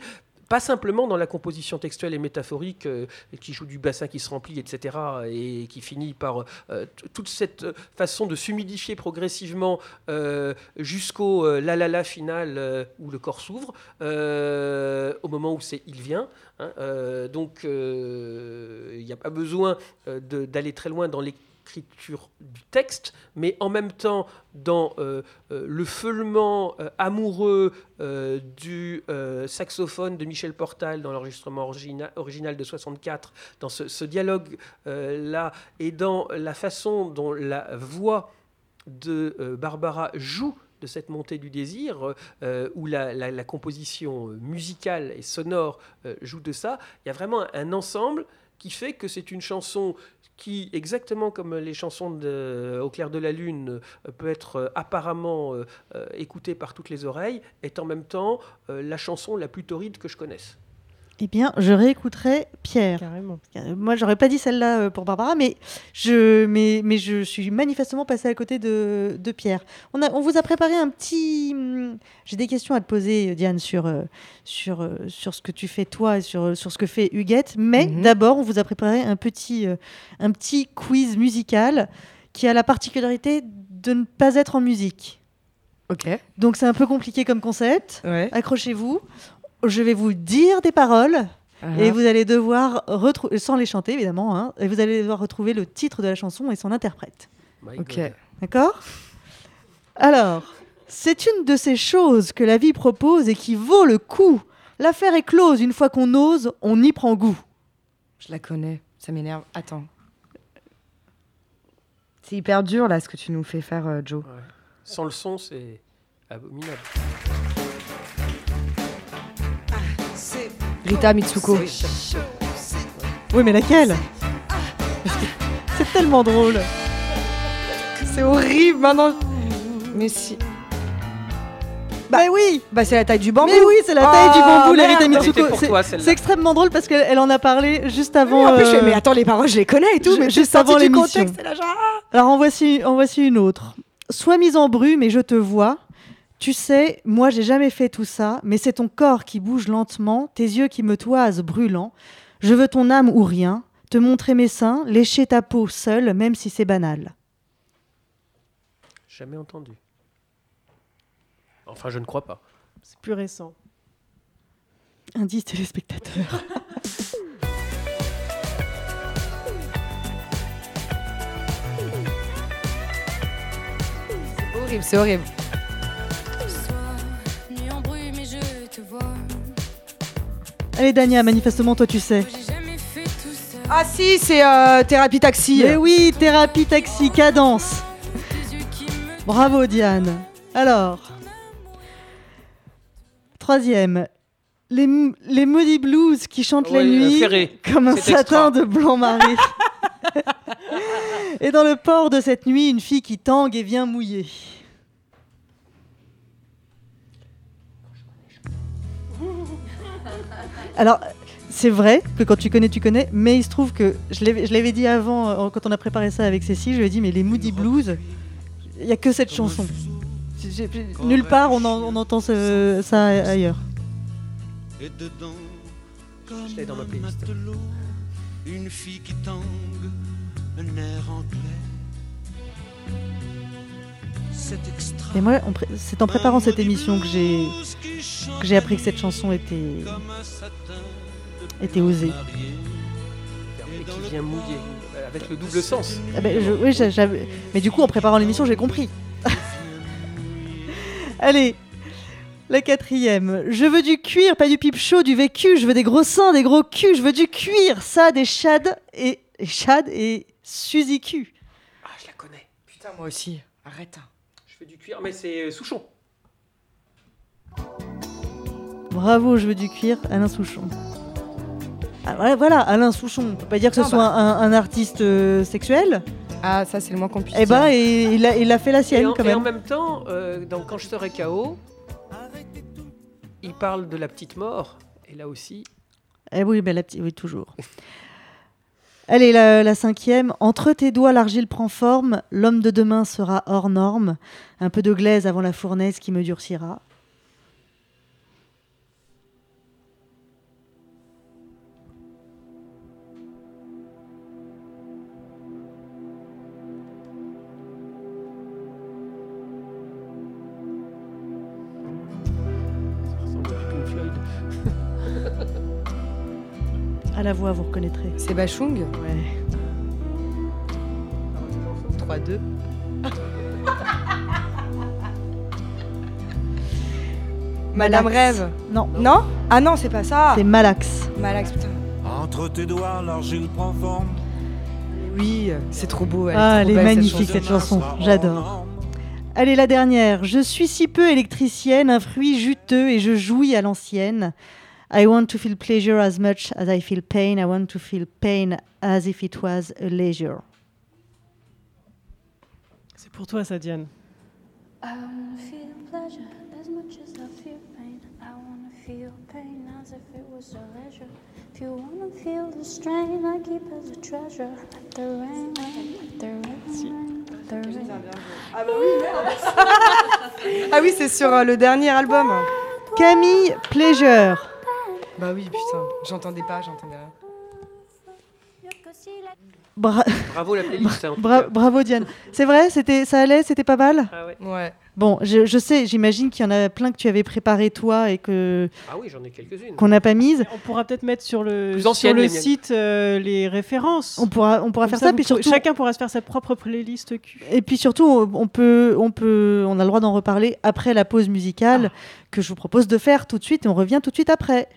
Speaker 7: Pas simplement dans la composition textuelle et métaphorique euh, qui joue du bassin qui se remplit, etc., et qui finit par euh, toute cette façon de s'humidifier progressivement euh, jusqu'au la la la final où le corps s'ouvre, au moment où c'est il vient. hein, donc il n'y a pas besoin d'aller très loin dans l'écriture du texte, mais en même temps dans euh, euh, le feulement euh, amoureux du saxophone de Michel Portal dans l'enregistrement origina- original de 64, dans ce, dialogue-là, et dans la façon dont la voix de Barbara joue de cette montée du désir, où la, composition musicale et sonore joue de ça, il y a vraiment un ensemble qui fait que c'est une chanson qui, exactement comme les chansons de, Au clair de la lune, euh, peut être euh, apparemment euh, euh, écoutée par toutes les oreilles, est en même temps euh, la chanson la plus torride que je connaisse.
Speaker 2: Eh bien, je réécouterai Pierre.
Speaker 1: Carrément.
Speaker 2: Euh, Moi, j'aurais pas dit celle-là euh, pour Barbara, mais je, mais, mais je suis manifestement passée à côté de, de Pierre. On, a, on vous a préparé un petit. hum, J'ai des questions à te poser, Diane, sur, euh, sur, euh, sur ce que tu fais toi et sur, sur ce que fait Huguette. Mais
Speaker 3: Mhm.
Speaker 2: d'abord, on vous a préparé un petit, euh, un petit quiz musical qui a la particularité de ne pas être en musique.
Speaker 3: Ok.
Speaker 2: Donc, c'est un peu compliqué comme concept.
Speaker 3: Ouais.
Speaker 2: Accrochez-vous. Je vais vous dire des paroles. Et
Speaker 3: Uh-huh.
Speaker 2: vous allez devoir retrouver, sans les chanter évidemment, hein, et vous allez devoir retrouver le titre de la chanson et son interprète.
Speaker 7: My
Speaker 3: Ok.
Speaker 7: God.
Speaker 2: D'accord? Alors, c'est une de ces choses que la vie propose et qui vaut le coup. L'affaire est close, une fois qu'on ose, on y prend goût.
Speaker 3: Je la connais. Ça m'énerve. Attends. C'est hyper dur là ce que tu nous fais faire, euh, Joe.
Speaker 7: Ouais. Sans le son, c'est abominable.
Speaker 3: Rita Mitsuko.
Speaker 2: Oui, mais laquelle C'est tellement drôle.
Speaker 3: C'est horrible maintenant. Mais si.
Speaker 2: Bah oui
Speaker 3: Bah c'est la taille du bambou.
Speaker 2: Mais oui, c'est la taille du
Speaker 3: Oh,
Speaker 2: bambou, la
Speaker 3: merde.
Speaker 2: Rita Mitsuko. C'est-
Speaker 7: toi,
Speaker 2: C'est
Speaker 7: celle-là.
Speaker 2: extrêmement drôle parce qu'elle elle en a parlé juste
Speaker 3: Oui,
Speaker 2: avant.
Speaker 3: en plus, je fais,
Speaker 2: euh,
Speaker 3: mais attends, les paroles, je les connais et tout, mais
Speaker 2: juste
Speaker 3: juste avant
Speaker 2: l'émission.
Speaker 3: contexte, c'est là, genre, ah.
Speaker 2: Alors en voici, en voici une autre. Sois mise en brume et je te vois. Tu sais, moi j'ai jamais fait tout ça, mais c'est ton corps qui bouge lentement, tes yeux qui me toisent brûlant. Je veux ton âme ou rien, te montrer mes seins, lécher ta peau seule, même si c'est banal.
Speaker 7: Jamais entendu. Enfin, je ne crois pas.
Speaker 1: C'est plus récent.
Speaker 2: Indice téléspectateur.
Speaker 3: C'est horrible, c'est horrible.
Speaker 2: Allez Dania, manifestement toi tu sais.
Speaker 3: Ah si, c'est euh, Thérapie Taxi.
Speaker 2: Mais oui, thérapie taxi, cadence. Bravo Diane. Alors, troisième, les, les Moody Blues qui chantent la
Speaker 7: Oui, euh,
Speaker 2: nuit
Speaker 7: Ferré.
Speaker 2: comme un satin
Speaker 7: extra.
Speaker 2: de blanc-marie. et dans le port de cette nuit, une fille qui tangue et vient mouiller. Alors, c'est vrai que quand tu connais, tu connais, mais il se trouve que je l'avais je l'avais dit avant, euh, quand on a préparé ça avec Cécile, je lui ai dit, mais les Moody Blues, il n'y a que cette chanson. Nulle part on, en- on entend ce- ça ailleurs.
Speaker 8: Et dedans, comme
Speaker 7: Je l'ai dans ma playlist.
Speaker 8: un matelot, une fille qui tangue, un air anglais.
Speaker 2: Et moi, c'est en préparant cette émission que j'ai que j'ai appris que cette chanson était, était osée.
Speaker 7: Et qui vient mouiller. euh, Avec le double sens.
Speaker 2: Ah ben, je- oui, Mais du coup, en préparant l'émission, j'ai compris. Allez, la quatrième. Je veux du cuir, pas du pipe chaud, du vécu. Je veux des gros seins, des gros culs. Je veux du cuir, ça, des chad et, et chad et Suzy Q.
Speaker 7: Ah, je la connais.
Speaker 3: Putain, moi aussi. Arrête.
Speaker 7: Je du cuir, mais c'est euh, Souchon.
Speaker 2: Bravo, je veux du cuir, Alain Souchon. Ah, voilà, voilà, Alain Souchon. On peut pas dire que ce
Speaker 3: Non,
Speaker 2: soit un, un artiste euh, sexuel.
Speaker 3: Ah, ça, c'est le moins qu'on puisse
Speaker 2: Eh ben,
Speaker 3: dire.
Speaker 2: et, il, a, il a fait la
Speaker 7: Et
Speaker 2: sienne
Speaker 7: en,
Speaker 2: quand
Speaker 7: et en
Speaker 2: même.
Speaker 7: même temps, euh, dans Quand je serai KO, il parle de la petite mort. Et là aussi,
Speaker 2: Eh oui, mais la petite, oui, toujours. Allez, la, la cinquième. Entre tes doigts, l'argile prend forme. L'homme de demain sera hors norme. Un peu de glaise avant la fournaise qui me durcira.
Speaker 7: À
Speaker 2: la voix, vous reconnaîtrez.
Speaker 3: C'est Bachung
Speaker 2: Ouais.
Speaker 3: 3-2. Madame
Speaker 2: Malax.
Speaker 3: Rêve.
Speaker 2: Non,
Speaker 3: Non? Ah non, c'est pas ça.
Speaker 2: c'est Malax.
Speaker 3: Malax, putain.
Speaker 8: Entre tes doigts, l'argile prend forme.
Speaker 3: Oui, c'est trop beau. Elle
Speaker 2: Ah,
Speaker 3: est
Speaker 2: elle est
Speaker 3: belle,
Speaker 2: magnifique,
Speaker 3: chanson.
Speaker 2: cette chanson. J'adore. Allez, la dernière. Je suis si peu électricienne, un fruit juteux et je jouis à l'ancienne. I want to feel pleasure as much as I feel pain. I want to feel pain as if it was a leisure.
Speaker 1: C'est pour toi, ça, Diane.
Speaker 9: I wanna feel pleasure as much as I feel pain. I wanna feel pain
Speaker 10: as if it was a leisure. If you wanna feel the strain, I keep as a treasure. Let the rain, let the rain, let the rain.
Speaker 3: Ah bah oui, Ah oui, c'est sur euh, le dernier album.
Speaker 2: Camille Pleasure.
Speaker 3: Bah oui, putain, j'entendais pas, j'entendais rien.
Speaker 2: Bra-
Speaker 7: Bravo la playlist. hein,
Speaker 2: Bra- bravo Diane. C'est vrai, c'était, ça allait, c'était pas mal?
Speaker 7: Ah ouais.
Speaker 3: Ouais.
Speaker 2: Bon, je, je sais, j'imagine qu'il y en a plein que tu avais préparé toi et que
Speaker 7: Ah oui, j'en ai quelques-unes.
Speaker 2: qu'on n'a pas mises.
Speaker 1: On pourra peut-être mettre sur le, sur le site euh, les références.
Speaker 2: On pourra, on pourra
Speaker 1: Comme
Speaker 2: faire ça,
Speaker 1: vous
Speaker 2: puis surtout,
Speaker 1: chacun pourra se faire sa propre playlist Q.
Speaker 2: et puis surtout, on on peut, on peut, on a le droit d'en reparler après la pause musicale que je vous propose de faire tout de suite et on revient tout de suite après.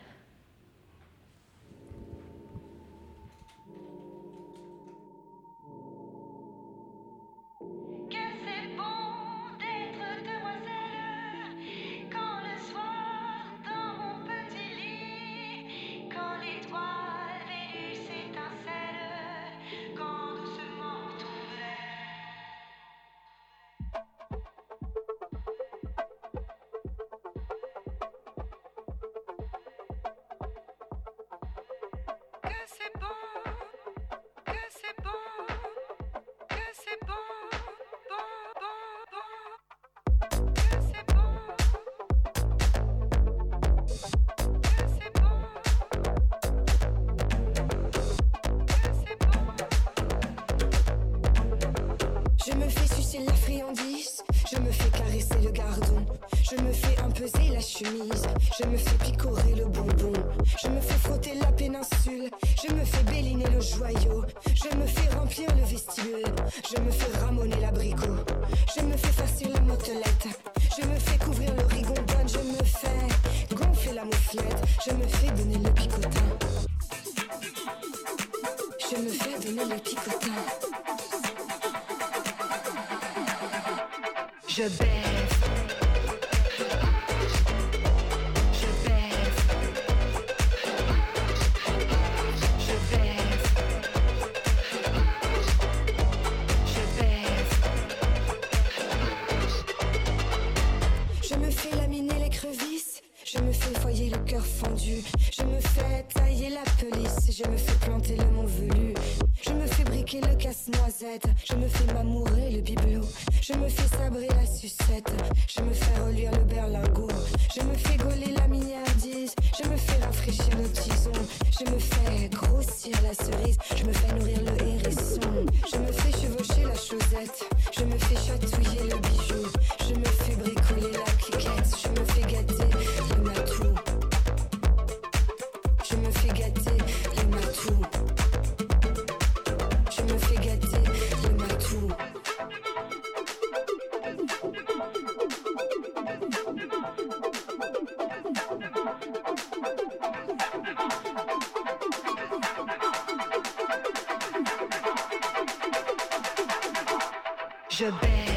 Speaker 11: Je baise.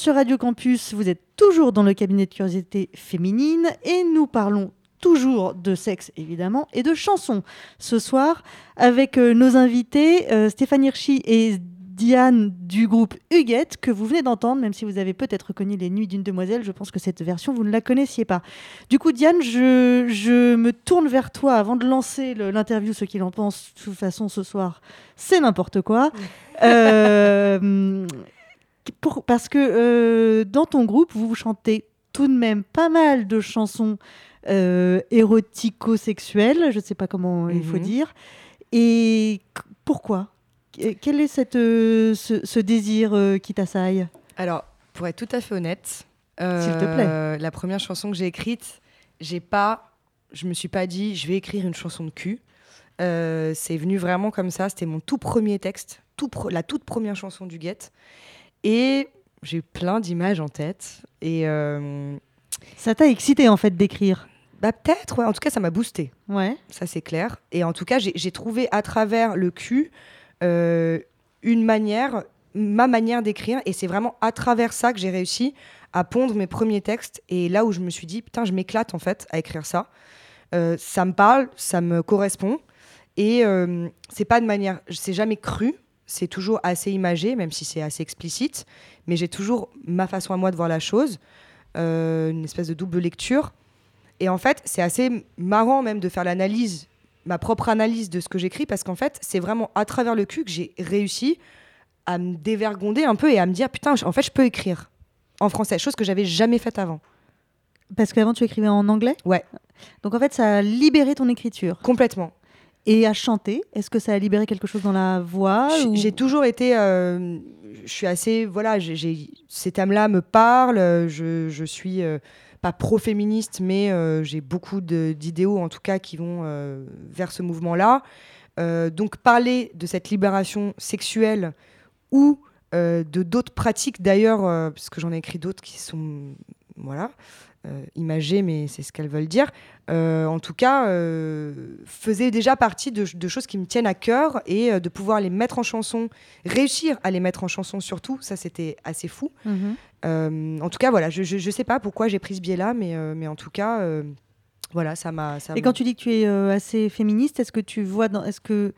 Speaker 2: Sur Radio Campus, vous êtes toujours dans le cabinet de curiosité féminine et nous parlons toujours de sexe évidemment et de chansons ce soir avec euh, nos invités euh, Stéphane Hirschi et Diane du groupe Huguette que vous venez d'entendre, même si vous avez peut-être reconnu Les Nuits d'une demoiselle, je pense que cette version vous ne la connaissiez pas. Du coup Diane, je, je me tourne vers toi avant de lancer l'interview, ce qu'il en pense. De toute façon ce soir c'est n'importe quoi. Euh, pour- parce que euh, dans ton groupe, vous chantez tout de même pas mal de chansons euh, érotico-sexuelles, je ne sais pas comment il faut
Speaker 3: Mhm.
Speaker 2: dire. Et pourquoi? Qu- Quel est cette, euh, ce, ce désir euh, qui t'assaille?
Speaker 3: Alors, pour être tout à fait honnête,
Speaker 2: S'il te plaît.
Speaker 3: la première chanson que j'ai écrite, j'ai pas, je me suis pas dit, je vais écrire une chanson de cul. C'est venu vraiment comme ça. C'était mon tout premier texte, tout pre- la toute première chanson du Get. Et j'ai eu plein d'images en tête. Et euh,
Speaker 2: Ça t'a excité en fait d'écrire?
Speaker 3: Bah peut-être, ouais. En tout cas, ça m'a boosté.
Speaker 2: Ouais.
Speaker 3: Ça, c'est clair. Et en tout cas, j'ai trouvé à travers le cul euh, une manière, ma manière d'écrire. Et c'est vraiment à travers ça que j'ai réussi à pondre mes premiers textes. Et là où je me suis dit, putain, je m'éclate en fait à écrire ça. Euh, ça me parle, ça me correspond. Et euh, c'est pas de manière, c'est jamais cru. C'est toujours assez imagé, même si c'est assez explicite. Mais j'ai toujours ma façon à moi de voir la chose, euh, une espèce de double lecture. Et en fait, c'est assez marrant même de faire l'analyse, ma propre analyse de ce que j'écris, parce qu'en fait, c'est vraiment à travers le cul que j'ai réussi à me dévergonder un peu et à me dire, putain, en fait, je peux écrire en français, chose que j'avais jamais faite avant.
Speaker 2: Parce qu'avant tu écrivais en anglais?
Speaker 3: Ouais.
Speaker 2: Donc en fait ça a libéré ton écriture.
Speaker 3: Complètement.
Speaker 2: Et à chanter, est-ce que ça a libéré quelque chose dans la voix
Speaker 3: J-
Speaker 2: ou-
Speaker 3: J'ai toujours été. euh, je suis assez. Voilà, j'ai- ces thèmes-là me parlent. Je, je suis euh, pas pro-féministe, mais euh, j'ai beaucoup d'idéaux, en tout cas, qui vont vers ce mouvement-là. Donc, parler de cette libération sexuelle ou de d'autres pratiques, d'ailleurs, parce que j'en ai écrit d'autres qui sont. Voilà. Euh, imagées, mais c'est ce qu'elles veulent dire. Euh, en tout cas, euh, faisait déjà partie de, de choses qui me tiennent à cœur et de pouvoir les mettre en chanson, réussir à les mettre en chanson surtout, ça c'était assez fou.
Speaker 2: Mhm.
Speaker 3: En tout cas, voilà, je, je sais pas pourquoi j'ai pris ce biais-là, mais, mais en tout cas, voilà, ça m'a.
Speaker 2: Et quand tu dis que tu es euh, assez féministe, est-ce que tu vois, dans, est-ce que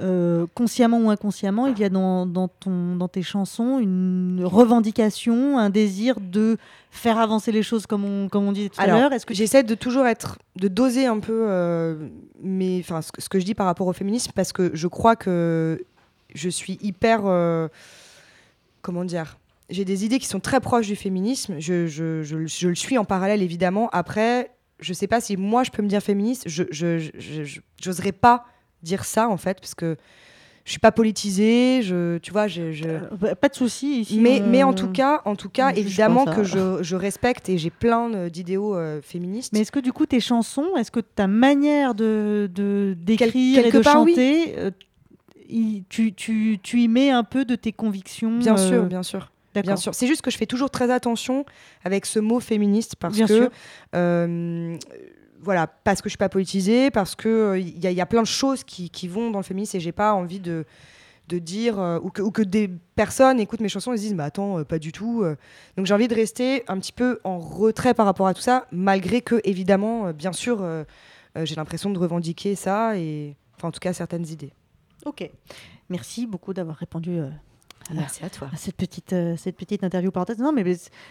Speaker 2: euh, consciemment ou inconsciemment, il y a dans, dans, ton, dans tes chansons une revendication, un désir de faire avancer les choses comme on, comme on disait tout à
Speaker 3: Alors,
Speaker 2: l'heure Est-ce que
Speaker 3: j'essaie de toujours être, de doser un peu euh, mes, enfin, ce, que- ce que je dis par rapport au féminisme, parce que je crois que je suis hyper, euh, comment dire, j'ai des idées qui sont très proches du féminisme. Je, je, je, le- je le suis en parallèle évidemment. Après, je sais pas si moi je peux me dire féministe. Je, j'oserais pas dire ça en fait, parce que je suis pas politisée. Je, tu vois, je, je-
Speaker 2: Bah, Pas de souci ici.
Speaker 3: mais,
Speaker 2: on-
Speaker 3: mais en tout cas, en tout cas, évidemment que je, je respecte et j'ai plein euh, d'idéaux euh, féministes.
Speaker 2: Mais est-ce que du coup tes chansons, est-ce que ta manière de, de d'écrire et de
Speaker 3: part, oui.
Speaker 2: chanter, euh, y- tu, tu, tu y mets un peu de tes convictions
Speaker 3: Bien
Speaker 2: euh,
Speaker 3: sûr, bien sûr. Bien sûr. C'est juste que je fais toujours très attention avec ce mot féministe parce
Speaker 2: Bien
Speaker 3: que euh, voilà, parce que je suis pas politisée, parce que euh, il y, a- plein de choses qui, vont dans le féminisme et j'ai pas envie de dire euh, ou, que, des personnes écoutent mes chansons et se disent mais attends euh, pas du tout donc j'ai envie de rester un petit peu en retrait par rapport à tout ça malgré que évidemment bien sûr j'ai l'impression de revendiquer ça et enfin en tout cas certaines idées
Speaker 2: Ok. Merci beaucoup d'avoir répondu. À-
Speaker 3: Merci à toi.
Speaker 2: à cette petite, euh, cette petite interview parenthèse. Non, mais,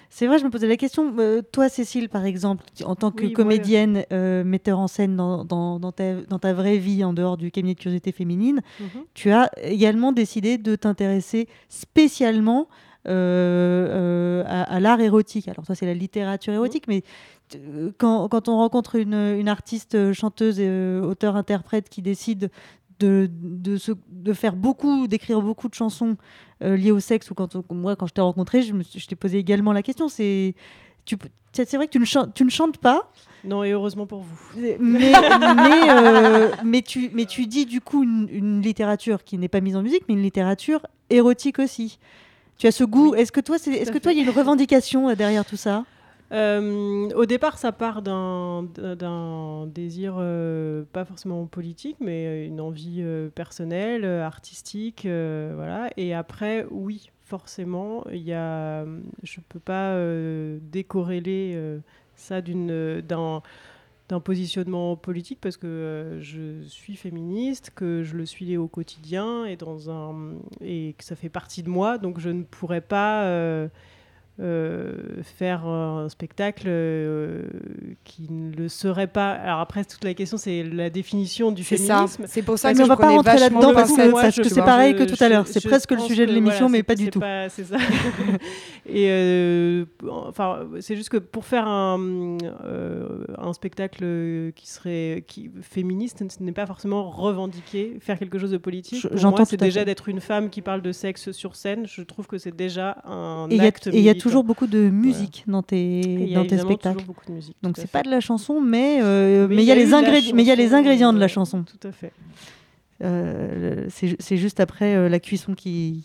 Speaker 2: c'est- vrai, je me posais la question. euh, toi, Cécile, par exemple, en tant que
Speaker 1: Oui, moi,
Speaker 2: comédienne, euh, metteur en scène dans, dans, dans ta, dans ta vraie vie, en dehors du cabinet de curiosité féminine,
Speaker 1: Mhm.
Speaker 2: tu as également décidé de t'intéresser spécialement euh, euh, à, à l'art érotique. Alors, ça, c'est la littérature érotique, mais quand, quand on rencontre une, une artiste, chanteuse et euh, auteur-interprète qui décide de, de, se- de faire beaucoup, d'écrire beaucoup de chansons euh, liées au sexe, ou quand moi, quand je t'ai rencontré, je, me je t'ai posé également la question. C'est tu c'est vrai que tu ne, chantes, tu ne chantes pas,
Speaker 1: Non, et heureusement pour vous.
Speaker 2: mais, mais, euh, mais, tu, mais tu dis du coup une, une littérature qui n'est pas mise en musique, mais une littérature érotique aussi. Tu as ce goût. Est-ce que toi, est-ce que toi, il y a une revendication euh, derrière tout ça?
Speaker 1: Euh, au départ, ça part d'un désir euh, pas forcément politique, mais une envie euh, personnelle, artistique, voilà. Et après, oui, forcément, il y a, je peux pas décorréler ça d'un positionnement politique parce que je suis féministe, que je le suis au quotidien et que ça fait partie de moi, donc je ne pourrais pas euh, faire un spectacle euh, qui ne le serait pas. Alors après, toute la question, c'est la définition du féminisme.
Speaker 3: C'est pour ça
Speaker 2: Mais
Speaker 3: que
Speaker 2: on
Speaker 3: je
Speaker 2: va pas rentrer là-dedans
Speaker 3: de
Speaker 2: parce que- parce que c'est pareil que
Speaker 1: Je-
Speaker 2: tout à l'heure. C'est presque le sujet de
Speaker 1: que,
Speaker 2: l'émission,
Speaker 1: voilà,
Speaker 2: mais pas du tout.
Speaker 1: C'est ça. Et euh, enfin, c'est juste que pour faire un, un spectacle qui serait qui, féministe, ce n'est pas forcément revendiquer, faire quelque chose de politique.
Speaker 2: J'entends
Speaker 1: c'est déjà d'être une femme qui parle de sexe sur scène. Je trouve que c'est déjà un
Speaker 2: Et il y a-
Speaker 1: acte
Speaker 2: et il y a
Speaker 1: militant.
Speaker 2: Toujours beaucoup de musique dans tes,
Speaker 1: il y a
Speaker 2: dans tes spectacles.
Speaker 1: toujours beaucoup de musique,
Speaker 2: Donc c'est pas de la chanson, mais euh,
Speaker 1: Mais
Speaker 2: il y a les ingrédients, mais il y a les ingrédients de la
Speaker 1: ouais,
Speaker 2: chanson.
Speaker 1: Tout à fait.
Speaker 2: Euh, c'est c'est juste après euh, la cuisson qui.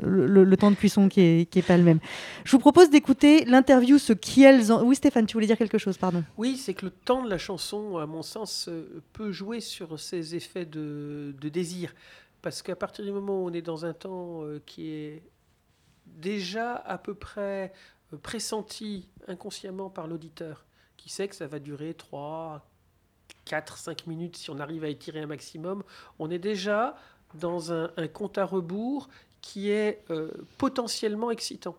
Speaker 2: Le, le- le temps de cuisson qui est, qui est pas le même. Je vous propose d'écouter l'interview ce qui elles en... Oui Stéphane, tu voulais dire quelque chose, pardon.
Speaker 7: Oui, c'est que le temps de la chanson, à mon sens, euh, peut jouer sur ces effets de, de désir. Parce qu'à partir du moment où on est dans un temps euh, qui est déjà à peu près euh, pressenti inconsciemment par l'auditeur, qui sait que ça va durer 3, 4, 5 minutes si on arrive à étirer un maximum, on est déjà dans un, compte à rebours qui est euh, potentiellement excitant.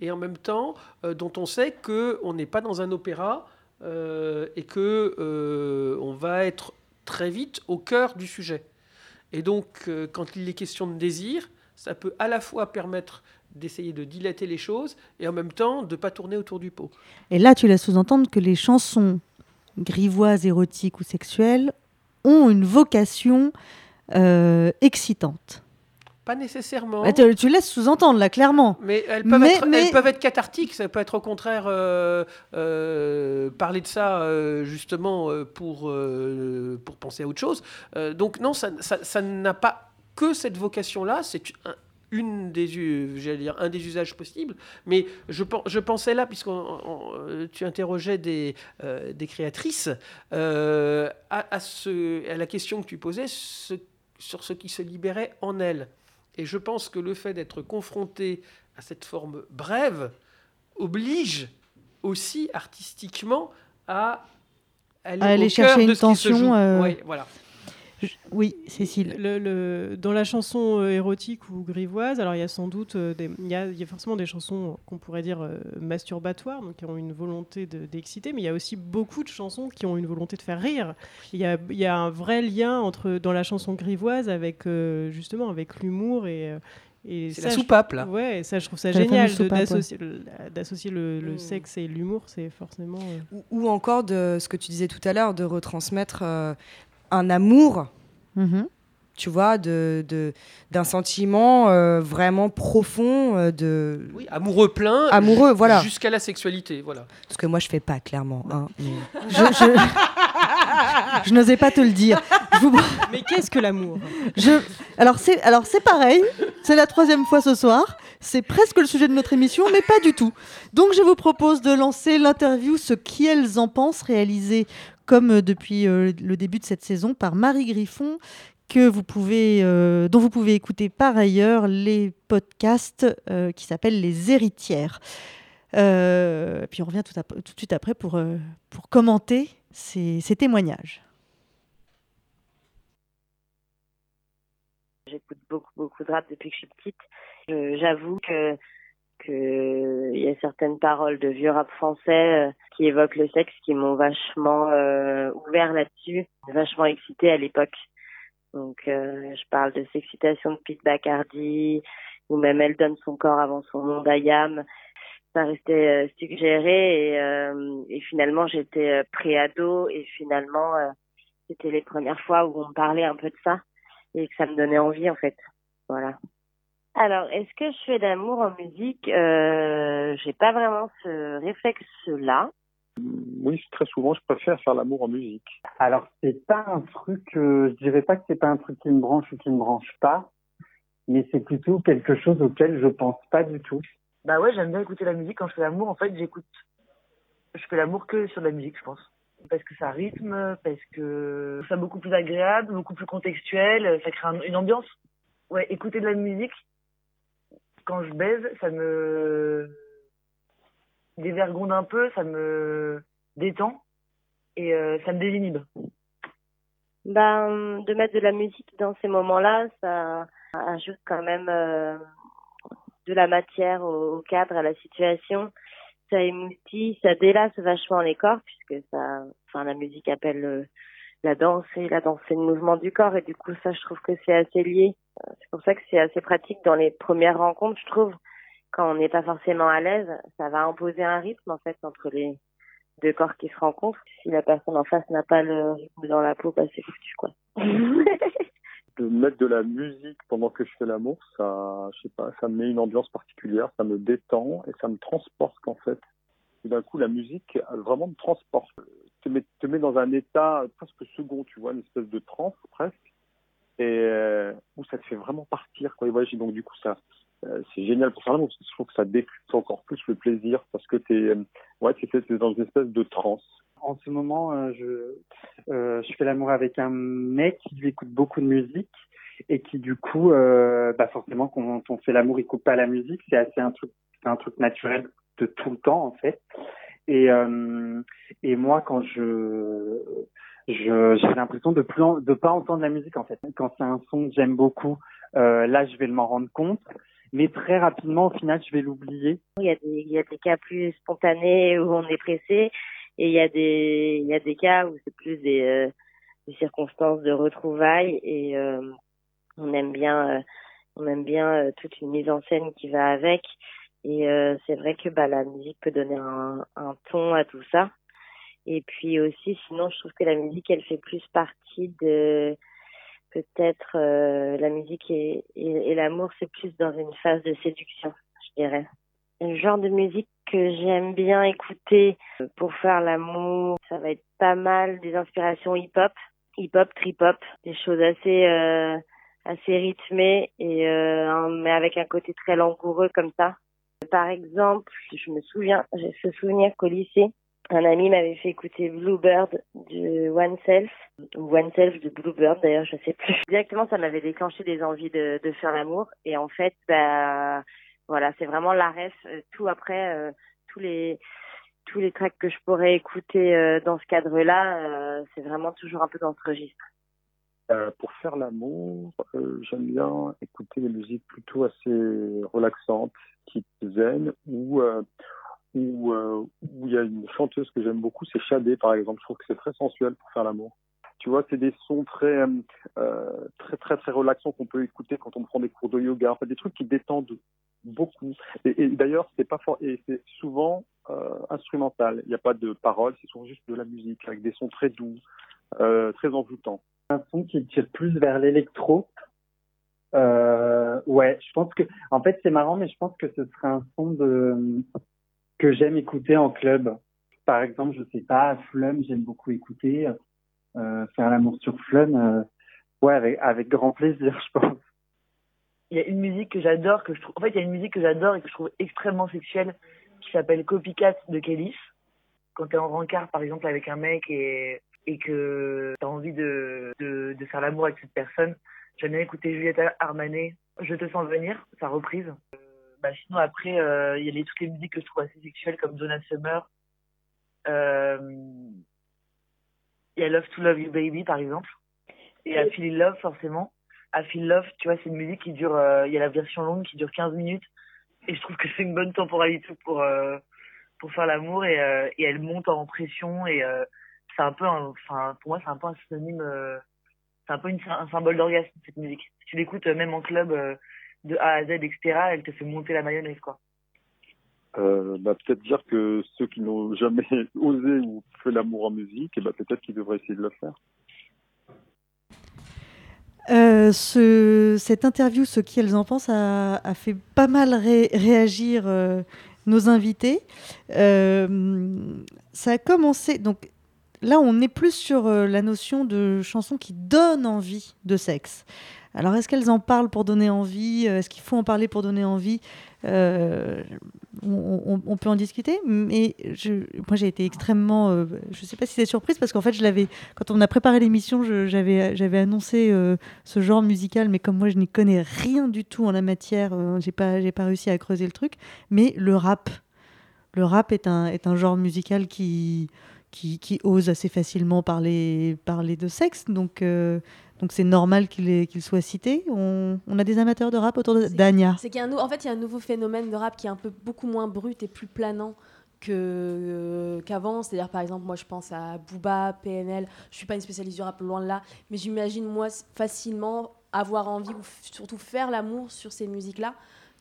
Speaker 7: Et en même temps, euh, dont on sait qu'on n'est pas dans un opéra et que on va être très vite au cœur du sujet. Et donc, quand il est question de désir, ça peut à la fois permettre d'essayer de dilater les choses et en même temps de ne pas tourner autour du pot.
Speaker 2: Et là, tu laisses sous-entendre que les chansons grivoises, érotiques ou sexuelles ont une vocation euh, excitante.
Speaker 7: Pas nécessairement.
Speaker 2: Ah, tu, tu laisses sous-entendre là, clairement.
Speaker 7: Mais elles peuvent,
Speaker 2: Mais-
Speaker 7: être,
Speaker 2: mais-
Speaker 7: elles peuvent être cathartiques, ça peut être au contraire euh, euh, parler de ça euh, justement pour, pour penser à autre chose. Donc non, ça, ça- ça n'a pas que cette vocation-là, c'est un, une des, u- j'allais dire, un des usages possibles. Mais je, pen- je pensais là, puisque tu interrogeais des, euh, des créatrices, euh, à, à ce, à la question que tu posais ce- sur ce qui se libérait en elles. Et je pense que le fait d'être confronté à cette forme brève oblige aussi artistiquement à aller,
Speaker 2: À aller chercher une tension,
Speaker 7: joue.
Speaker 2: euh,
Speaker 7: Ouais, voilà.
Speaker 2: Oui, Cécile.
Speaker 1: Le, le- dans la chanson euh, érotique ou grivoise, alors il y a sans doute euh, des, il y, a, il y a forcément des chansons qu'on pourrait dire euh, masturbatoires, donc qui ont une volonté de- d'exciter, mais il y a aussi beaucoup de chansons qui ont une volonté de faire rire. Il y a, il y a un vrai lien entre dans la chanson grivoise avec euh, justement avec l'humour et euh,
Speaker 7: C'est
Speaker 1: ça,
Speaker 7: la soupape, là.
Speaker 1: Ouais, et ça je trouve ça génial
Speaker 2: ouais.
Speaker 1: d'associer le- d'associer le, le
Speaker 3: Mm.
Speaker 1: sexe et l'humour, c'est forcément. euh,
Speaker 3: Ou, ou encore de ce que tu disais tout à l'heure, de retransmettre euh, un amour,
Speaker 2: Mhm.
Speaker 3: tu vois, de, de- d'un sentiment euh, vraiment profond, euh, de...
Speaker 7: Oui, amoureux plein.
Speaker 3: Amoureux, voilà.
Speaker 7: Jusqu'à la sexualité, voilà.
Speaker 3: Ce que moi, je fais pas, clairement. hein, mais-
Speaker 2: Je, je- je n'osais pas te le dire. Vous-
Speaker 1: Mais qu'est-ce que l'amour?
Speaker 2: Je- Alors c'est alors c'est pareil. C'est la troisième fois ce soir. C'est presque le sujet de notre émission, mais pas du tout. Donc je vous propose de lancer l'interview Ce qu'elles en pensent, réalisée comme euh, depuis euh, le début de cette saison par Marie Griffon, que vous pouvez, euh, dont vous pouvez écouter par ailleurs les podcasts qui s'appellent Les Héritières. Puis on revient tout, de suite après pour, pour commenter ces, ces témoignages.
Speaker 12: J'écoute beaucoup, beaucoup de rap depuis que je suis petite. J'avoue que que il y a certaines paroles de vieux rap français qui évoquent le sexe qui m'ont vachement euh, ouvert là-dessus, vachement excité à l'époque. Donc euh, je parle de Sexcitation de Pete Bacardi ou même Elle donne son corps avant son nom d'Ayam. Ça restait euh, suggéré et, euh, et finalement j'étais euh, pré-ado et finalement euh, c'était les premières fois où on me parlait un peu de ça et que ça me donnait envie en fait. Voilà. Alors, est-ce que je fais d'amour en musique? Euh, J'ai pas vraiment ce réflexe-là.
Speaker 13: Oui, très souvent, je préfère faire l'amour en musique.
Speaker 14: Alors, c'est pas un truc, euh, je dirais pas que c'est pas un truc qui me branche ou qui me branche pas, mais c'est plutôt quelque chose auquel je pense pas du tout.
Speaker 15: Bah ouais, j'aime bien écouter la musique. Quand je fais l'amour, en fait, j'écoute. Je fais l'amour que sur de la musique, je pense. Parce que ça rythme, parce que c'est beaucoup plus agréable, beaucoup plus contextuel, ça crée un- une ambiance. Ouais, écouter de la musique, quand je baise, ça me dévergonde un peu, ça me détend et euh, ça me désinhibe.
Speaker 12: Ben, de mettre de la musique dans ces moments-là, ça ajoute quand même euh, de la matière au, cadre, à la situation. Ça émoustille, ça délace vachement les corps puisque ça, enfin, la musique appelle euh, la danse et la danse c'est le mouvement du corps et du coup ça je trouve que c'est assez lié. C'est pour ça que c'est assez pratique dans les premières rencontres, je trouve. Quand on n'est pas forcément à l'aise, ça va imposer un rythme en fait entre les deux corps qui se rencontrent. Si la personne en face n'a pas le rythme dans la peau, bah c'est foutu quoi.
Speaker 13: de mettre de la musique pendant que je fais l'amour, ça, je sais pas, ça me met une ambiance particulière, ça me détend et ça me transporte en fait. Et d'un coup, la musique elle, vraiment me transporte, te met, te met dans un état presque second, tu vois, une espèce de transe presque, et euh, où ça te fait vraiment partir, quoi. Et voilà, j'ai- donc du coup, ça, c'est génial pour l'amour parce que je trouve que ça décuple encore plus le plaisir parce que t'es, euh, ouais, t'es dans une espèce de transe.
Speaker 14: En ce moment, euh, je, euh, je fais l'amour avec un mec qui lui écoute beaucoup de musique et qui du coup, euh, bah forcément, quand on fait l'amour, il coupe pas la musique. C'est assez un truc, un truc naturel de tout le temps en fait. Et euh, et moi, quand je j'ai l'impression de plus de pas entendre la musique en fait. Quand c'est un son que j'aime beaucoup, euh, là, je vais m'en rendre compte. Mais très rapidement, au final, je vais l'oublier.
Speaker 12: Il y a des, il y a des cas plus spontanés où on est pressé et il y a des, il y a des cas où c'est plus des, euh, des circonstances de retrouvailles et euh, on aime bien, euh, on aime bien euh, toute une mise en scène qui va avec. Et euh, c'est vrai que bah, la musique peut donner un, un ton à tout ça. Et puis aussi, sinon, je trouve que la musique, elle fait plus partie de peut-être euh, la musique et, et, et l'amour, c'est plus dans une phase de séduction, je dirais. Le genre de musique que j'aime bien écouter pour faire l'amour, ça va être pas mal des inspirations hip-hop, hip-hop, trip-hop, des choses assez euh, assez rythmées et euh, mais avec un côté très langoureux comme ça. Par exemple, je me souviens, j'ai ce souvenir qu'au lycée, un ami m'avait fait écouter Bluebird de One Self, ou One Self de Bluebird d'ailleurs, je sais plus. Directement, ça m'avait déclenché des envies de, faire l'amour. Et en fait, bah, voilà, c'est vraiment la ref. Euh, Tout après, euh, tous les tous les tracks que je pourrais écouter euh, dans ce cadre-là, c'est vraiment toujours un peu dans ce registre.
Speaker 13: Pour faire l'amour, j'aime bien écouter des musiques plutôt assez relaxantes, type zen, ou où euh, où il y a une chanteuse que j'aime beaucoup, c'est Shadé par exemple. Je trouve que c'est très sensuel pour faire l'amour. Tu vois, c'est des sons très euh, très très très relaxants qu'on peut écouter quand on prend des cours de yoga. Enfin, des trucs qui détendent beaucoup. Et, d'ailleurs, c'est pas fort, c'est souvent euh, instrumental. Il n'y a pas de paroles, c'est souvent juste de la musique avec des sons très doux, très envoûtants.
Speaker 14: un son qui tire plus vers l'électro. Ouais, je pense que, en fait, c'est marrant, mais je pense que ce serait un son de que j'aime écouter en club. Par exemple, je sais pas, Flum, j'aime beaucoup écouter. Euh, faire l'amour sur Flum, euh, ouais, avec avec grand plaisir, je pense.
Speaker 15: Il y a une musique que j'adore, que je trouve, en fait, il y a une musique que j'adore et que je trouve extrêmement sexuelle qui s'appelle Copycat de Kélis. Quand t'es en rencard, par exemple, avec un mec et, et que t'as envie de, de, de faire l'amour avec cette personne, j'aime bien écouter Juliette Armanet, Je te sens venir, sa reprise. Bah, sinon, après, euh, il y a les, toutes les musiques que je trouve assez sexuelles comme Donna Summer. Euh, il y a Love to Love You Baby, par exemple. Et I Feel Love, forcément. I Feel Love, tu vois, c'est une musique qui dure, euh, il y a la version longue qui dure 15 minutes. Et je trouve que c'est une bonne temporalité pour, pour faire l'amour et, et elle monte en pression et c'est un peu, enfin, pour moi, c'est un peu un synonyme, c'est un peu une, un symbole d'orgasme, cette musique. Si tu l'écoutes même en club, de A à Z, etc., elle te fait monter la mayonnaise, quoi.
Speaker 13: Euh, bah, peut-être dire que ceux qui n'ont jamais osé ou fait l'amour en musique, et bah, peut-être qu'ils devraient essayer de le faire.
Speaker 2: Euh, ce- cette interview, ce qu'elles en pensent, a, a fait pas mal ré- réagir euh, nos invités. Euh, ça a commencé. Donc là, on est plus sur euh, la notion de chanson qui donne envie de sexe. Alors, est-ce qu'elles en parlent pour donner envie Euh, Est-ce qu'il faut en parler pour donner envie Euh, on, peut en discuter, mais moi j'ai été extrêmement, euh, je ne sais pas si c'est surprise parce qu'en fait je l'avais, quand on a préparé l'émission, j'avais annoncé ce genre musical, mais comme moi je n'y connais rien du tout en la matière, j'ai pas pas réussi à creuser le truc. Mais le rap, le rap est un genre musical qui qui, qui ose assez facilement parler parler de sexe, donc euh, donc c'est normal qu'il qu'il soit cité. On, on a des amateurs de rap autour de Dania.
Speaker 6: C'est qu'il y a un nou- en fait, il y a un nouveau phénomène de rap qui est un peu beaucoup moins brut et plus planant euh, qu'avant. C'est-à-dire, par exemple, moi, je pense à Booba, PNL. Je suis pas une spécialiste du rap, loin de là, mais j'imagine moi facilement avoir envie ou surtout faire l'amour sur ces musiques-là.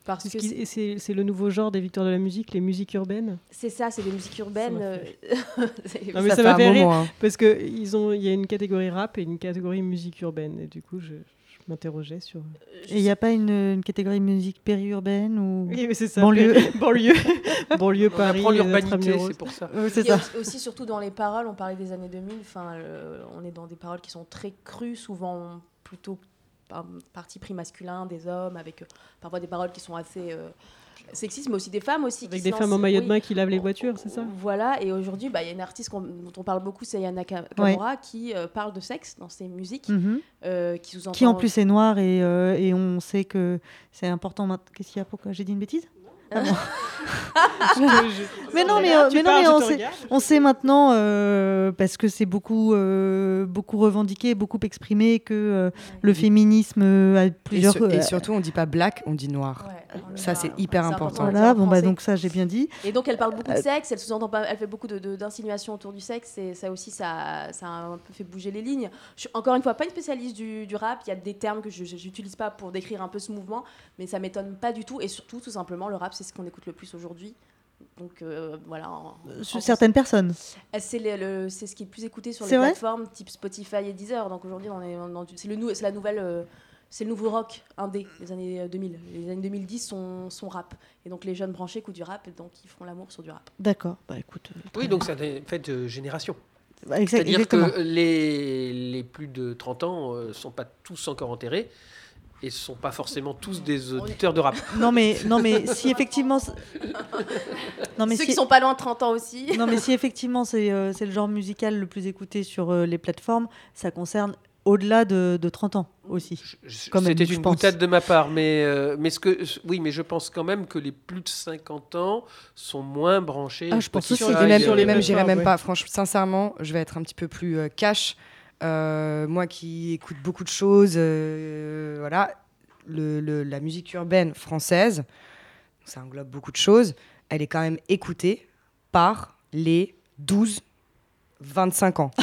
Speaker 6: Parce que c'est-
Speaker 1: et c'est c'est le nouveau genre des victoires de la musique, les musiques urbaines.
Speaker 6: c'est ça, c'est des musiques urbaines. euh, c'est-
Speaker 1: Non, mais ça, m'a fait rire parce que ils ont, il y a une catégorie rap et une catégorie musique urbaine et du coup je, je m'interrogeais sur.
Speaker 2: Et il n'y a pas une, une catégorie musique périurbaine ou
Speaker 1: Oui, mais c'est ça.
Speaker 2: banlieue
Speaker 1: banlieue, banlieue
Speaker 7: On
Speaker 1: Paris.
Speaker 7: apprend
Speaker 1: les
Speaker 7: l'urbanité, c'est pour ça.
Speaker 2: Oui, c'est ça.
Speaker 6: aussi- aussi, surtout dans les paroles, on parlait des années 2000, enfin, euh, on est dans des paroles qui sont très crues, souvent plutôt par parti pris masculin des hommes, avec euh, parfois des paroles qui sont assez euh, sexistes, mais aussi des femmes aussi.
Speaker 1: Avec
Speaker 6: qui
Speaker 1: des femmes en maillot de
Speaker 6: oui.
Speaker 1: bain qui lavent les voitures, c'est ça?
Speaker 6: Voilà, et aujourd'hui, bah, il y a une artiste dont on parle beaucoup, c'est Yana Ka- Kamura, qui euh, parle de sexe dans ses musiques,
Speaker 2: Mhm.
Speaker 6: euh, qui sous-entend...
Speaker 2: Qui en plus est noir et, euh, et on sait que c'est important. maintenant- Qu'est-ce qu'il y a? Pourquoi? J'ai dit une bêtise? Ah bon. mais non, mais, euh,
Speaker 1: Tu
Speaker 2: mais non, mais on sait, on sait maintenant euh, parce que c'est beaucoup, euh, beaucoup revendiqué, beaucoup exprimé que euh, le féminisme a
Speaker 3: Et,
Speaker 2: plusieurs.
Speaker 3: sur- et
Speaker 2: euh,
Speaker 3: surtout, on dit pas black, on dit noir. ça, c'est hyper important.
Speaker 6: important.
Speaker 2: voilà, bon bah donc ça j'ai bien dit.
Speaker 6: Et donc elle parle beaucoup de sexe, elle sous-entend pas, elle fait beaucoup de- de- d'insinuations autour du sexe, et ça aussi ça, ça a un peu fait bouger les lignes. Je suis encore une fois pas une spécialiste du, du rap, il y a des termes que je n'utilise pas pour décrire un peu ce mouvement, mais ça m'étonne pas du tout, et surtout tout simplement le rap c'est ce qu'on écoute le plus aujourd'hui. Donc euh, voilà. en- en-
Speaker 2: certaines personnes.
Speaker 6: Euh, C'est le- le- c'est ce qui est le plus écouté sur les
Speaker 2: C'est
Speaker 6: plateformes type Spotify et Deezer. Donc aujourd'hui, on est dans du- c'est le c'est la nouvelle, euh, c'est le nouveau rock indé des années euh, 2000. Les années 2010 sont, sont rap. Et donc les jeunes branchés écoutent du rap, et donc ils font l'amour sur du rap.
Speaker 2: D'accord. Bah écoute. euh,
Speaker 7: Oui, donc ça fait fait de génération.
Speaker 2: Bah,
Speaker 7: C'est-à-dire que les, les plus de 30 ans ne sont pas tous encore enterrés et ne sont pas forcément tous des auditeurs de rap.
Speaker 2: Non mais non mais si effectivement. Non mais
Speaker 6: Ceux
Speaker 2: si-
Speaker 6: qui sont pas loin de 30 ans aussi.
Speaker 2: Non, mais si effectivement c'est euh, c'est le genre musical le plus écouté sur euh, les plateformes, ça concerne au-delà de, de 30 ans aussi.
Speaker 7: C'était une
Speaker 2: pense.
Speaker 7: boutade de ma part, mais, euh, mais ce que, oui, mais je pense quand même que les plus de 50 ans sont moins branchés.
Speaker 2: Ah, je pense aussi.
Speaker 3: Et même,
Speaker 7: euh,
Speaker 3: même j'irai même
Speaker 1: ouais.
Speaker 3: pas. Franchement, sincèrement, je vais être un petit peu plus euh, cash. Euh, moi qui écoute beaucoup de choses, euh, voilà, le, le- la musique urbaine française, ça englobe beaucoup de choses. Elle est quand même écoutée par les 12-25 ans.